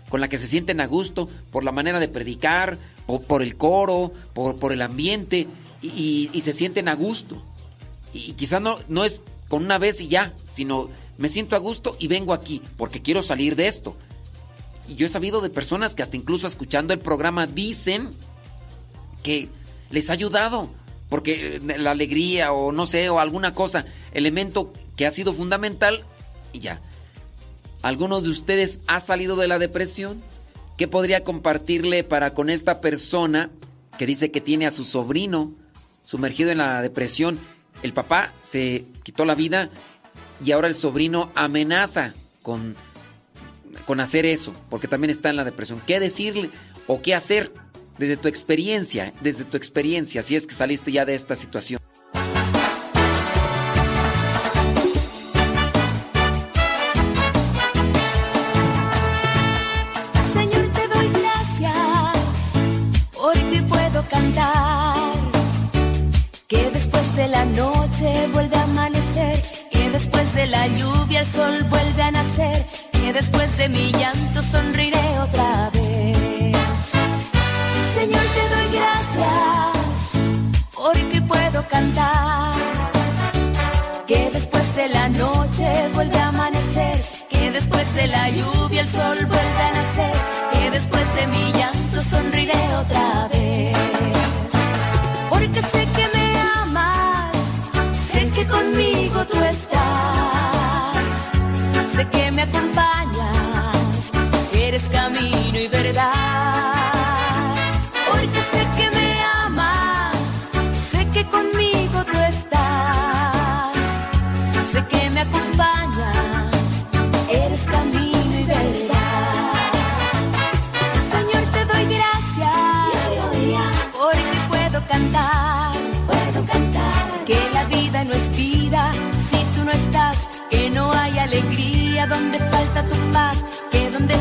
con la que se sienten a gusto por la manera de predicar, por, por el coro, por, por el ambiente, y, se sienten a gusto. Y quizás no, no es con una vez y ya, sino me siento a gusto y vengo aquí porque quiero salir de esto. Y yo he sabido de personas que hasta incluso escuchando el programa dicen que les ha ayudado, porque eh, la alegría o no sé, o alguna cosa, elemento que ha sido fundamental y ya. ¿Alguno de ustedes ha salido de la depresión? ¿Qué podría compartirle para con esta persona que dice que tiene a su sobrino sumergido en la depresión. El papá se quitó la vida y ahora el sobrino amenaza con, con hacer eso, porque también está en la depresión. ¿Qué decirle o qué hacer desde tu experiencia, desde tu experiencia, si es que saliste ya de esta situación? Señor, te doy gracias porque puedo cantar. Que después de la noche vuelve a amanecer. Que después de la lluvia el sol vuelve a nacer. Que después de mi llanto sonriré otra vez. Señor, te doy gracias porque puedo cantar. Que después de la noche vuelve a amanecer. Que después de la lluvia el sol vuelve a nacer. Que después de mi llanto sonriré otra vez. Porque sé que me amas, sé que conmigo tú estás. Sé que me acompañas, eres camino y verdad. Porque sé que me amas, sé que conmigo tú estás. Sé que me acompañas, eres camino y verdad. Señor, te doy gracias porque puedo cantar, puedo cantar que la vida no es vida si tú no estás, que no hay alegría donde falta tu paz,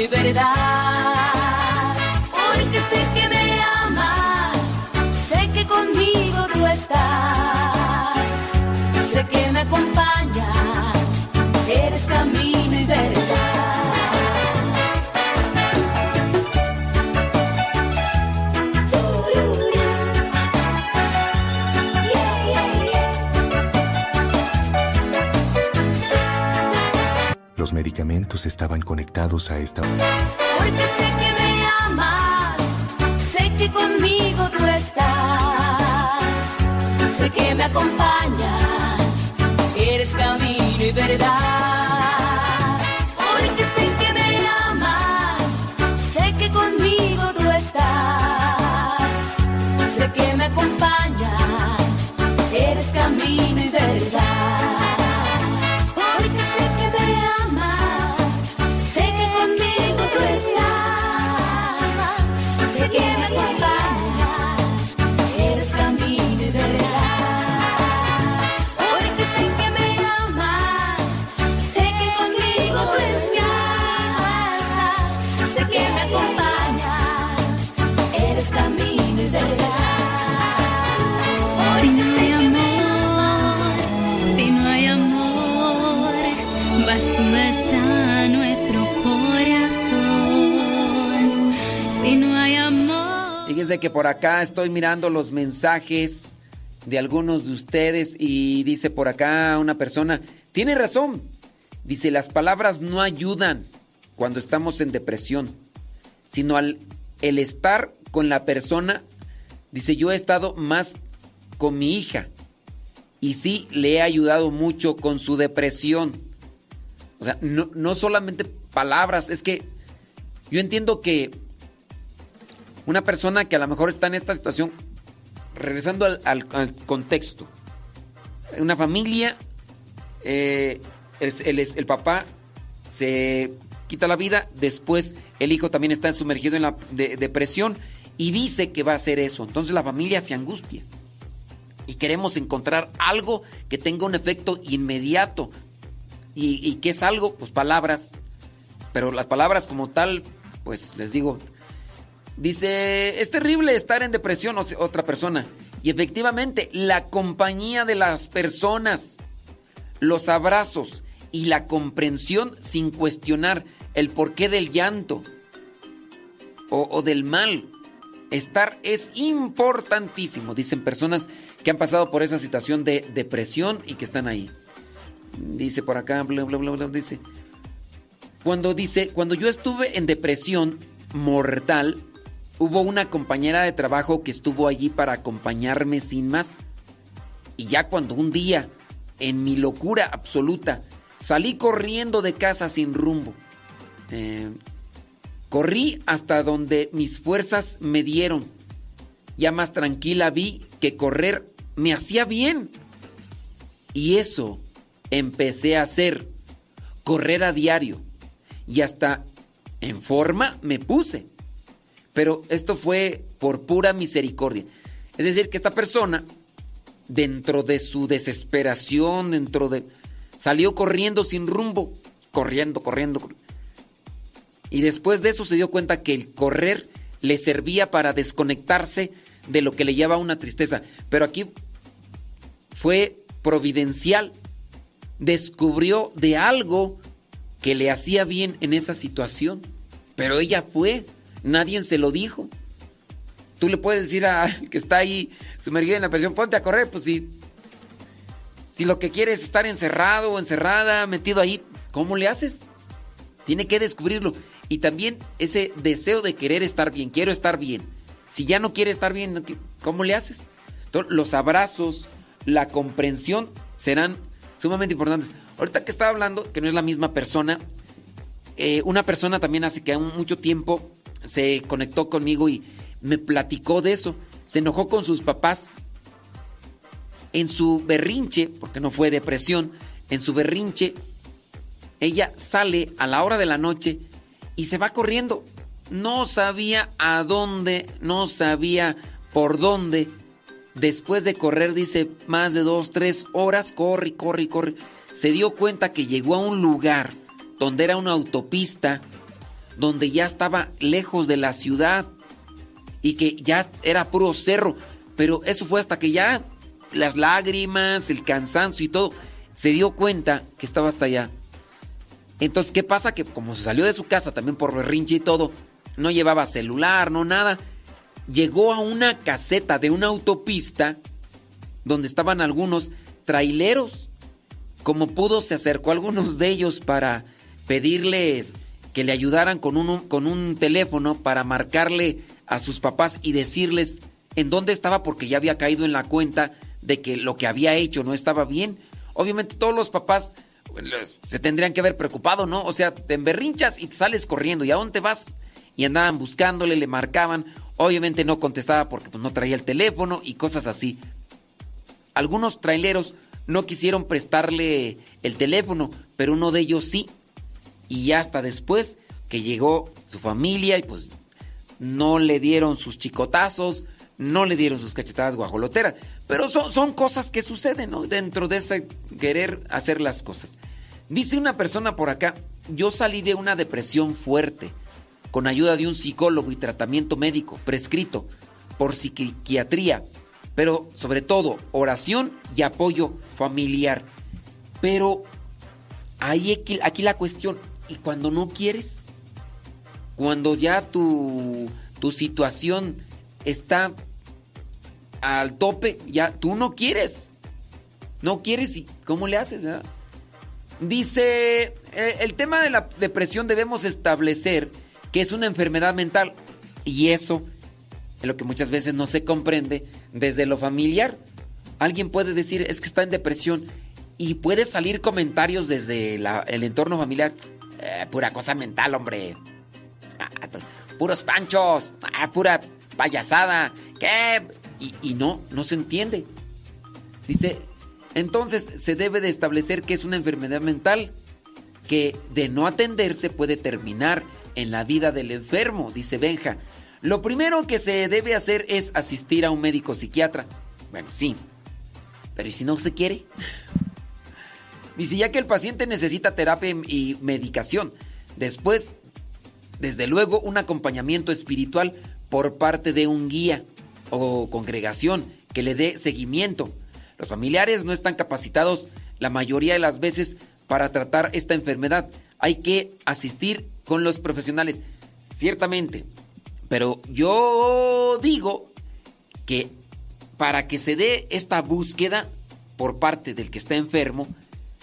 y verdad. Porque sé que me amas, sé que conmigo tú estás, sé que me acompañas, Los medicamentos estaban conectados a esta... Porque sé que me amas, sé que conmigo tú estás, sé que me acompañas, eres camino y verdad. Porque sé que me amas, sé que conmigo tú estás, sé que me acompañas, eres camino Que por acá estoy mirando los mensajes de algunos de ustedes y dice por acá una persona, tiene razón, dice las palabras no ayudan cuando estamos en depresión, sino al el estar con la persona, dice yo he estado más con mi hija y sí le he ayudado mucho con su depresión. O sea, no, no solamente palabras, es que yo entiendo que una persona que a lo mejor está en esta situación, regresando al, al- contexto, una familia, eh, el, el- papá se quita la vida, después el hijo también está sumergido en la de- depresión y dice que va a hacer eso. Entonces la familia se angustia y queremos encontrar algo que tenga un efecto inmediato. ¿Y, y qué es algo? Pues palabras. Pero las palabras como tal, pues les digo, dice, es terrible estar en depresión otra persona. Y efectivamente, la compañía de las personas, los abrazos y la comprensión sin cuestionar el porqué del llanto o, o del mal Estar es importantísimo, dicen personas que han pasado por esa situación de depresión y que están ahí. Dice por acá, bla, bla, bla, bla, dice. Cuando dice, cuando yo estuve en depresión mortal, hubo una compañera de trabajo que estuvo allí para acompañarme sin más. Y ya cuando un día, en mi locura absoluta, salí corriendo de casa sin rumbo. Eh, corrí hasta donde mis fuerzas me dieron. Ya más tranquila vi que correr me hacía bien. Y eso empecé a hacer, correr a diario. Y hasta en forma me puse. Pero esto fue por pura misericordia. Es decir, que esta persona, dentro de su desesperación, dentro de... salió corriendo sin rumbo, corriendo, corriendo. Y después de eso se dio cuenta que el correr le servía para desconectarse de lo que le llevaba una tristeza. Pero aquí fue providencial. Descubrió de algo que le hacía bien en esa situación. Pero ella fue, nadie se lo dijo. Tú le puedes decir a que está ahí sumergido en la presión, ponte a correr, pues si, si lo que quiere es estar encerrado o encerrada, metido ahí, ¿cómo le haces? Tiene que descubrirlo. Y también ese deseo de querer estar bien, quiero estar bien. Si ya no quiere estar bien, ¿cómo le haces? Entonces, los abrazos, la comprensión serán sumamente importantes. Ahorita que estaba hablando, que no es la misma persona, eh, una persona también hace que mucho tiempo se conectó conmigo y me platicó de eso. Se enojó con sus papás en su berrinche, porque no fue depresión, en su berrinche, ella sale a la hora de la noche y se va corriendo. No sabía a dónde, no sabía por dónde. Después de correr, dice, más de dos, tres horas, corre, corre, corre. Se dio cuenta que llegó a un lugar donde era una autopista, donde ya estaba lejos de la ciudad y que ya era puro cerro. Pero eso fue hasta que ya las lágrimas, el cansancio y todo, se dio cuenta que estaba hasta allá. Entonces, ¿qué pasa? Que como se salió de su casa también por berrinche y todo, no llevaba celular, no nada, llegó a una caseta de una autopista donde estaban algunos traileros. Como pudo, se acercó a algunos de ellos para pedirles que le ayudaran con un, con un teléfono para marcarle a sus papás y decirles en dónde estaba porque ya había caído en la cuenta de que lo que había hecho no estaba bien. Obviamente todos los papás se tendrían que haber preocupado, ¿no? O sea, te emberrinchas y te sales corriendo. ¿Y a dónde vas? Y andaban buscándole, le marcaban. Obviamente no contestaba porque pues, no traía el teléfono y cosas así. Algunos traileros no quisieron prestarle el teléfono, pero uno de ellos sí. Y ya hasta después que llegó su familia y pues no le dieron sus chicotazos, no le dieron sus cachetadas guajoloteras. Pero son, son cosas que suceden, ¿no? Dentro de ese querer hacer las cosas. Dice una persona por acá, yo salí de una depresión fuerte con ayuda de un psicólogo y tratamiento médico prescrito por psiquiatría, pero sobre todo oración y apoyo familiar. Pero ahí aquí, aquí la cuestión, ¿y cuando no quieres? Cuando ya tu, tu situación está al tope, ya tú no quieres. No quieres y ¿cómo le haces? Dice, eh, el tema de la depresión debemos establecer que es una enfermedad mental y eso es lo que muchas veces no se comprende desde lo familiar. Alguien puede decir, es que está en depresión y puede salir comentarios desde el entorno familiar. "Eh, pura cosa mental, hombre. Ah, puros panchos, ah, pura payasada. ¿Qué? Y, y no, no se entiende. Dice, entonces se debe de establecer que es una enfermedad mental que de no atenderse puede terminar en la vida del enfermo, dice Benja. Lo primero que se debe hacer es asistir a un médico psiquiatra. Bueno, sí. Pero ¿y si no se quiere? Dice ya que el paciente necesita terapia y medicación. Después, desde luego, un acompañamiento espiritual por parte de un guía o congregación que le dé seguimiento. Los familiares no están capacitados la mayoría de las veces para tratar esta enfermedad. Hay que asistir con los profesionales. Ciertamente, Pero yo digo que para que se dé esta búsqueda por parte del que está enfermo,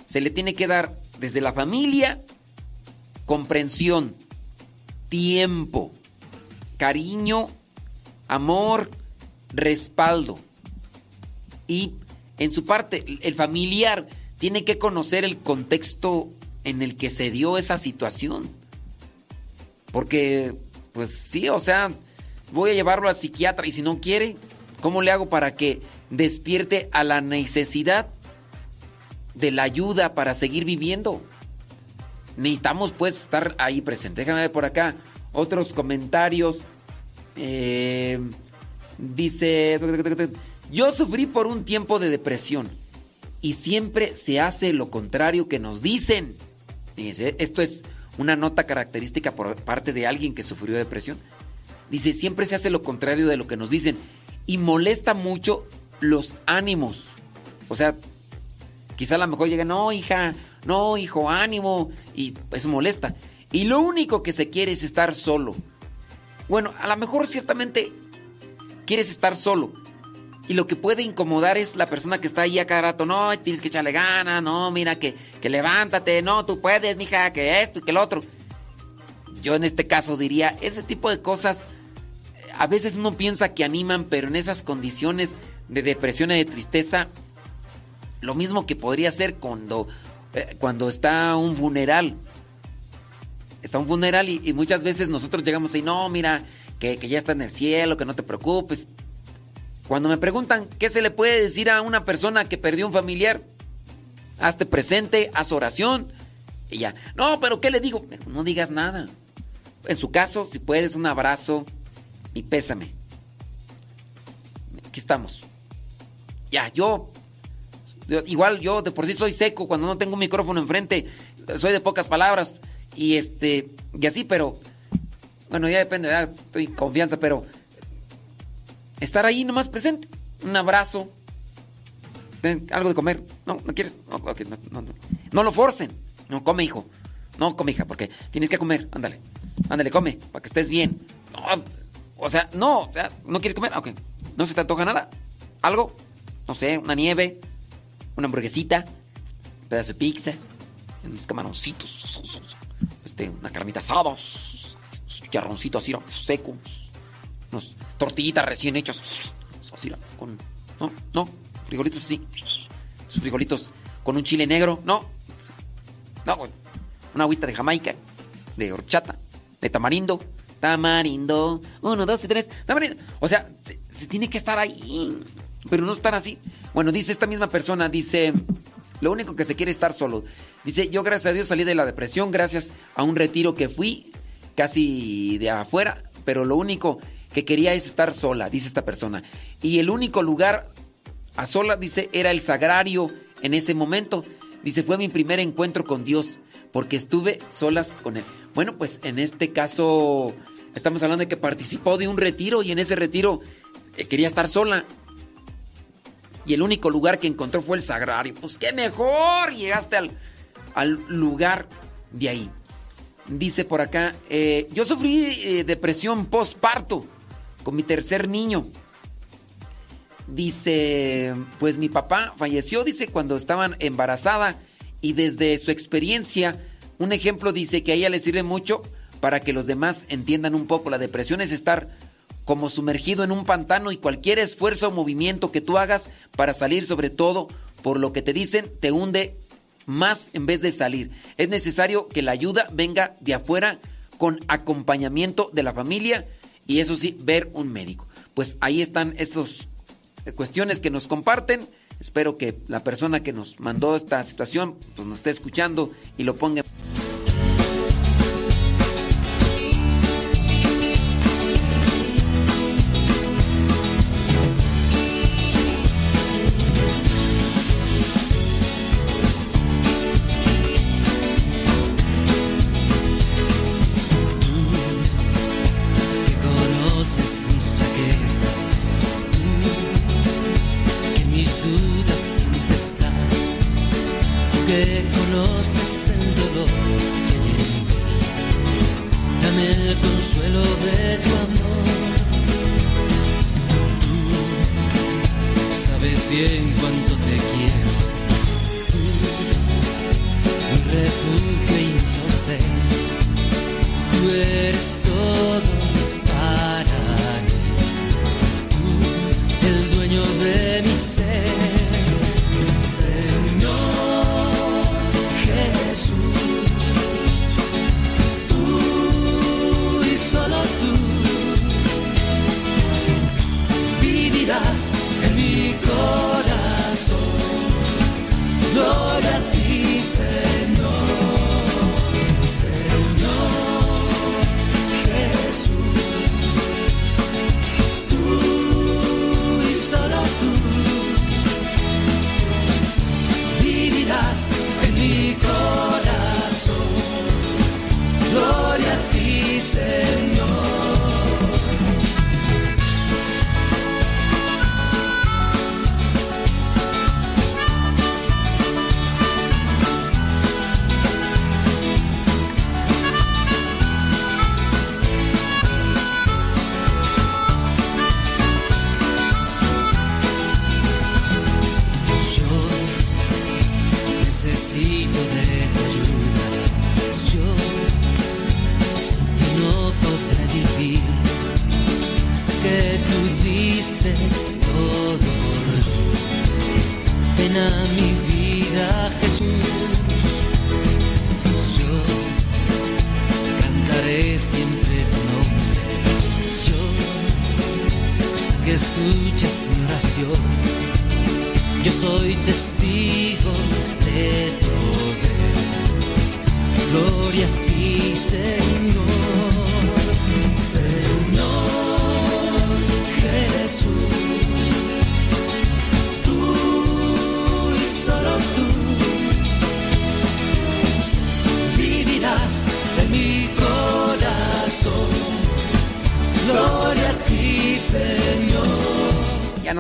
se le tiene que dar desde la familia comprensión, tiempo, cariño, amor, respaldo. Y en su parte, el familiar tiene que conocer el contexto en el que se dio esa situación. Porque, pues sí, o sea, voy a llevarlo al psiquiatra y si no quiere, ¿cómo le hago para que despierte a la necesidad de la ayuda para seguir viviendo? Necesitamos pues estar ahí presente. Déjame ver por acá otros comentarios. Eh, dice, yo sufrí por un tiempo de depresión y siempre se hace lo contrario que nos dicen. Esto es una nota característica por parte de alguien que sufrió depresión. Dice, siempre se hace lo contrario de lo que nos dicen y molesta mucho los ánimos. O sea, quizá a lo mejor llega, no, hija, no, hijo, ánimo, y eso molesta. Y lo único que se quiere es estar solo. Bueno, a lo mejor ciertamente quieres estar solo. Y lo que puede incomodar es la persona que está ahí a cada rato. No, tienes que echarle ganas. No, mira, que, que levántate. No, tú puedes, mija, que esto y que lo otro. Yo en este caso diría, ese tipo de cosas, a veces uno piensa que animan, pero en esas condiciones de depresión y de tristeza, lo mismo que podría ser cuando, eh, cuando está un funeral. Está un funeral y, muchas veces nosotros llegamos y no, mira, que, que ya está en el cielo, que no te preocupes. Cuando me preguntan qué se le puede decir a una persona que perdió un familiar, hazte presente, haz oración. Y ya, no, pero ¿qué le digo? No digas nada. En su caso, si puedes, un abrazo y pésame. Aquí estamos. Ya, yo- igual yo de por sí soy seco cuando no tengo un micrófono enfrente, soy de pocas palabras y este, y así, pero bueno, ya depende, estoy confianza, pero estar ahí nomás presente, un abrazo, algo de comer, no, no quieres, no, no, no, no. No lo forcen, no come hijo, no come hija, porque tienes que comer, ándale, ándale, come, para que estés bien. No, o sea, no, no quieres comer, ok, no se te antoja nada, algo, no sé, una nieve, una hamburguesita, pedazo de pizza, unos camaroncitos, este, una carnita asada, charroncito así, seco, unos tortillitas recién hechas, así, con, no, no, frijolitos así, esos frijolitos con un chile negro, no, no, una agüita de Jamaica, de horchata, de tamarindo, tamarindo, uno, dos y tres, tamarindo, o sea, se, se tiene que estar ahí, pero no estar así. Bueno, dice esta misma persona, dice, lo único que se quiere es estar solo. Dice, yo gracias a Dios salí de la depresión gracias a un retiro que fui casi de afuera, pero lo único que quería es estar sola, dice esta persona. Y el único lugar a sola, dice, era el sagrario en ese momento. Dice, fue mi primer encuentro con Dios, porque estuve solas con Él. Bueno, pues en este caso estamos hablando de que participó de un retiro y en ese retiro eh, quería estar sola. Y el único lugar que encontró fue el sagrario. Pues qué mejor, llegaste al, al lugar de ahí. Dice por acá, eh, yo sufrí eh, depresión postparto con mi tercer niño. Dice, pues mi papá falleció, dice, cuando estaban embarazada y desde su experiencia, un ejemplo dice que a ella le sirve mucho para que los demás entiendan un poco. La depresión es estar como sumergido en un pantano y cualquier esfuerzo o movimiento que tú hagas para salir sobre todo por lo que te dicen te hunde más en vez de salir. Es necesario que la ayuda venga de afuera con acompañamiento de la familia y eso sí, ver un médico. Pues ahí están esas cuestiones que nos comparten. Espero que la persona que nos mandó esta situación pues nos esté escuchando y lo ponga.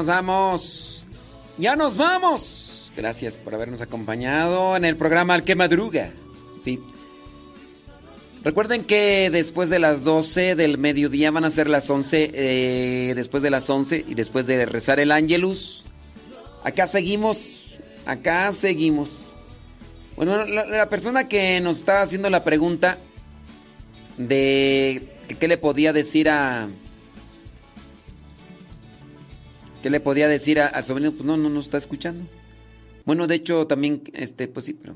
Vamos. Ya nos vamos. Gracias por habernos acompañado en el programa Al que Madruga. Sí. Recuerden que después de las 12 del mediodía van a ser las 11, eh, después de las 11 y después de rezar el Ángelus. Acá seguimos, acá seguimos. Bueno, la, la persona que nos estaba haciendo la pregunta de qué le podía decir a... ¿Qué le podía decir a, a sobrino? Pues no, no nos está escuchando. Bueno, de hecho también, este, pues sí, pero...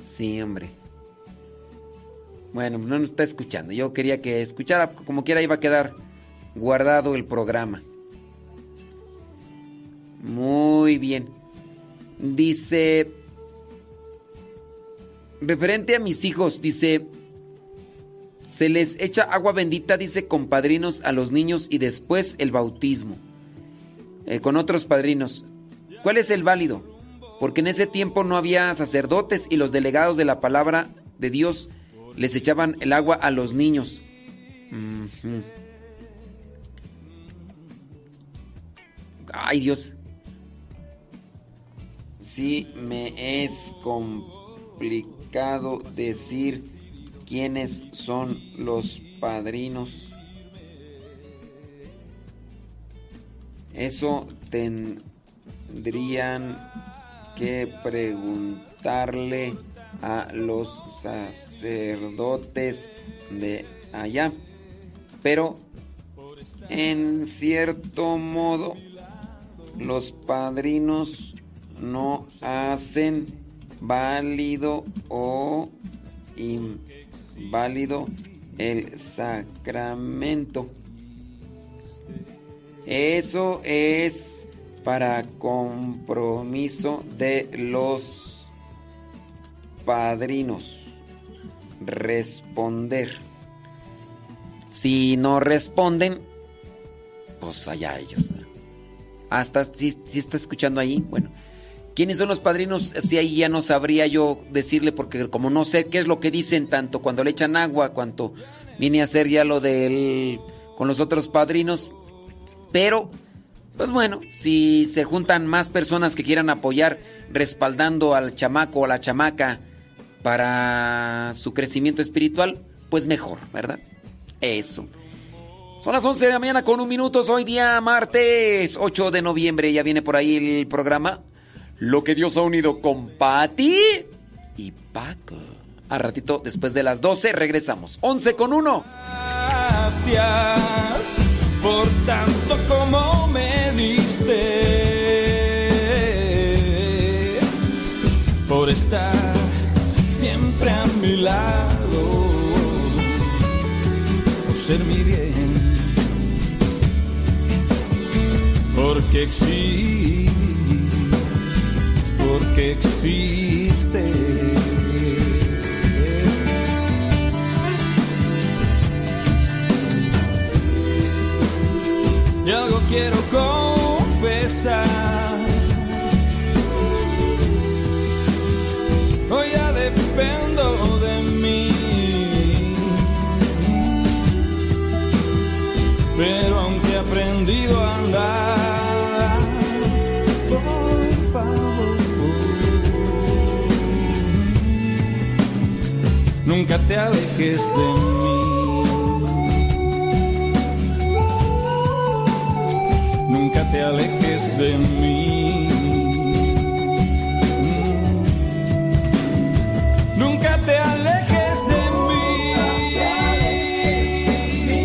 Sí, hombre. Bueno, no nos está escuchando. Yo quería que escuchara, como quiera iba a quedar guardado el programa. Muy bien. Dice, referente a mis hijos, dice, se les echa agua bendita, dice, con padrinos a los niños y después el bautismo, eh, con otros padrinos. ¿Cuál es el válido? Porque en ese tiempo no había sacerdotes y los delegados de la palabra de Dios les echaban el agua a los niños. Ay Dios. Sí, me es complicado decir quiénes son los padrinos. Eso tendrían que preguntarle a los sacerdotes de allá. Pero en cierto modo los padrinos no hacen válido o inválido el sacramento. Eso es para compromiso de los padrinos. Responder. Si no responden, pues allá ellos. Hasta si, si está escuchando ahí, bueno. ¿Quiénes son los padrinos? Si ahí ya no sabría yo decirle, porque como no sé qué es lo que dicen, tanto cuando le echan agua, cuanto viene a ser ya lo del. con los otros padrinos. Pero, pues bueno, si se juntan más personas que quieran apoyar, respaldando al chamaco o a la chamaca para su crecimiento espiritual, pues mejor, ¿verdad? Eso. Son las 11 de la mañana con un minuto. Hoy día martes 8 de noviembre. Ya viene por ahí el programa. Lo que Dios ha unido con Patti y Paco. A ratito después de las 12 regresamos. 11 con 1. Gracias por tanto como me diste. Por estar siempre a mi lado. Por ser mi bien. Porque existe. Porque existe. Y algo quiero confesar. Hoy ya dependo de mí. Pero aunque he aprendido a andar, nunca te alejes de mí. Nunca te alejes de mí. Nunca te alejes.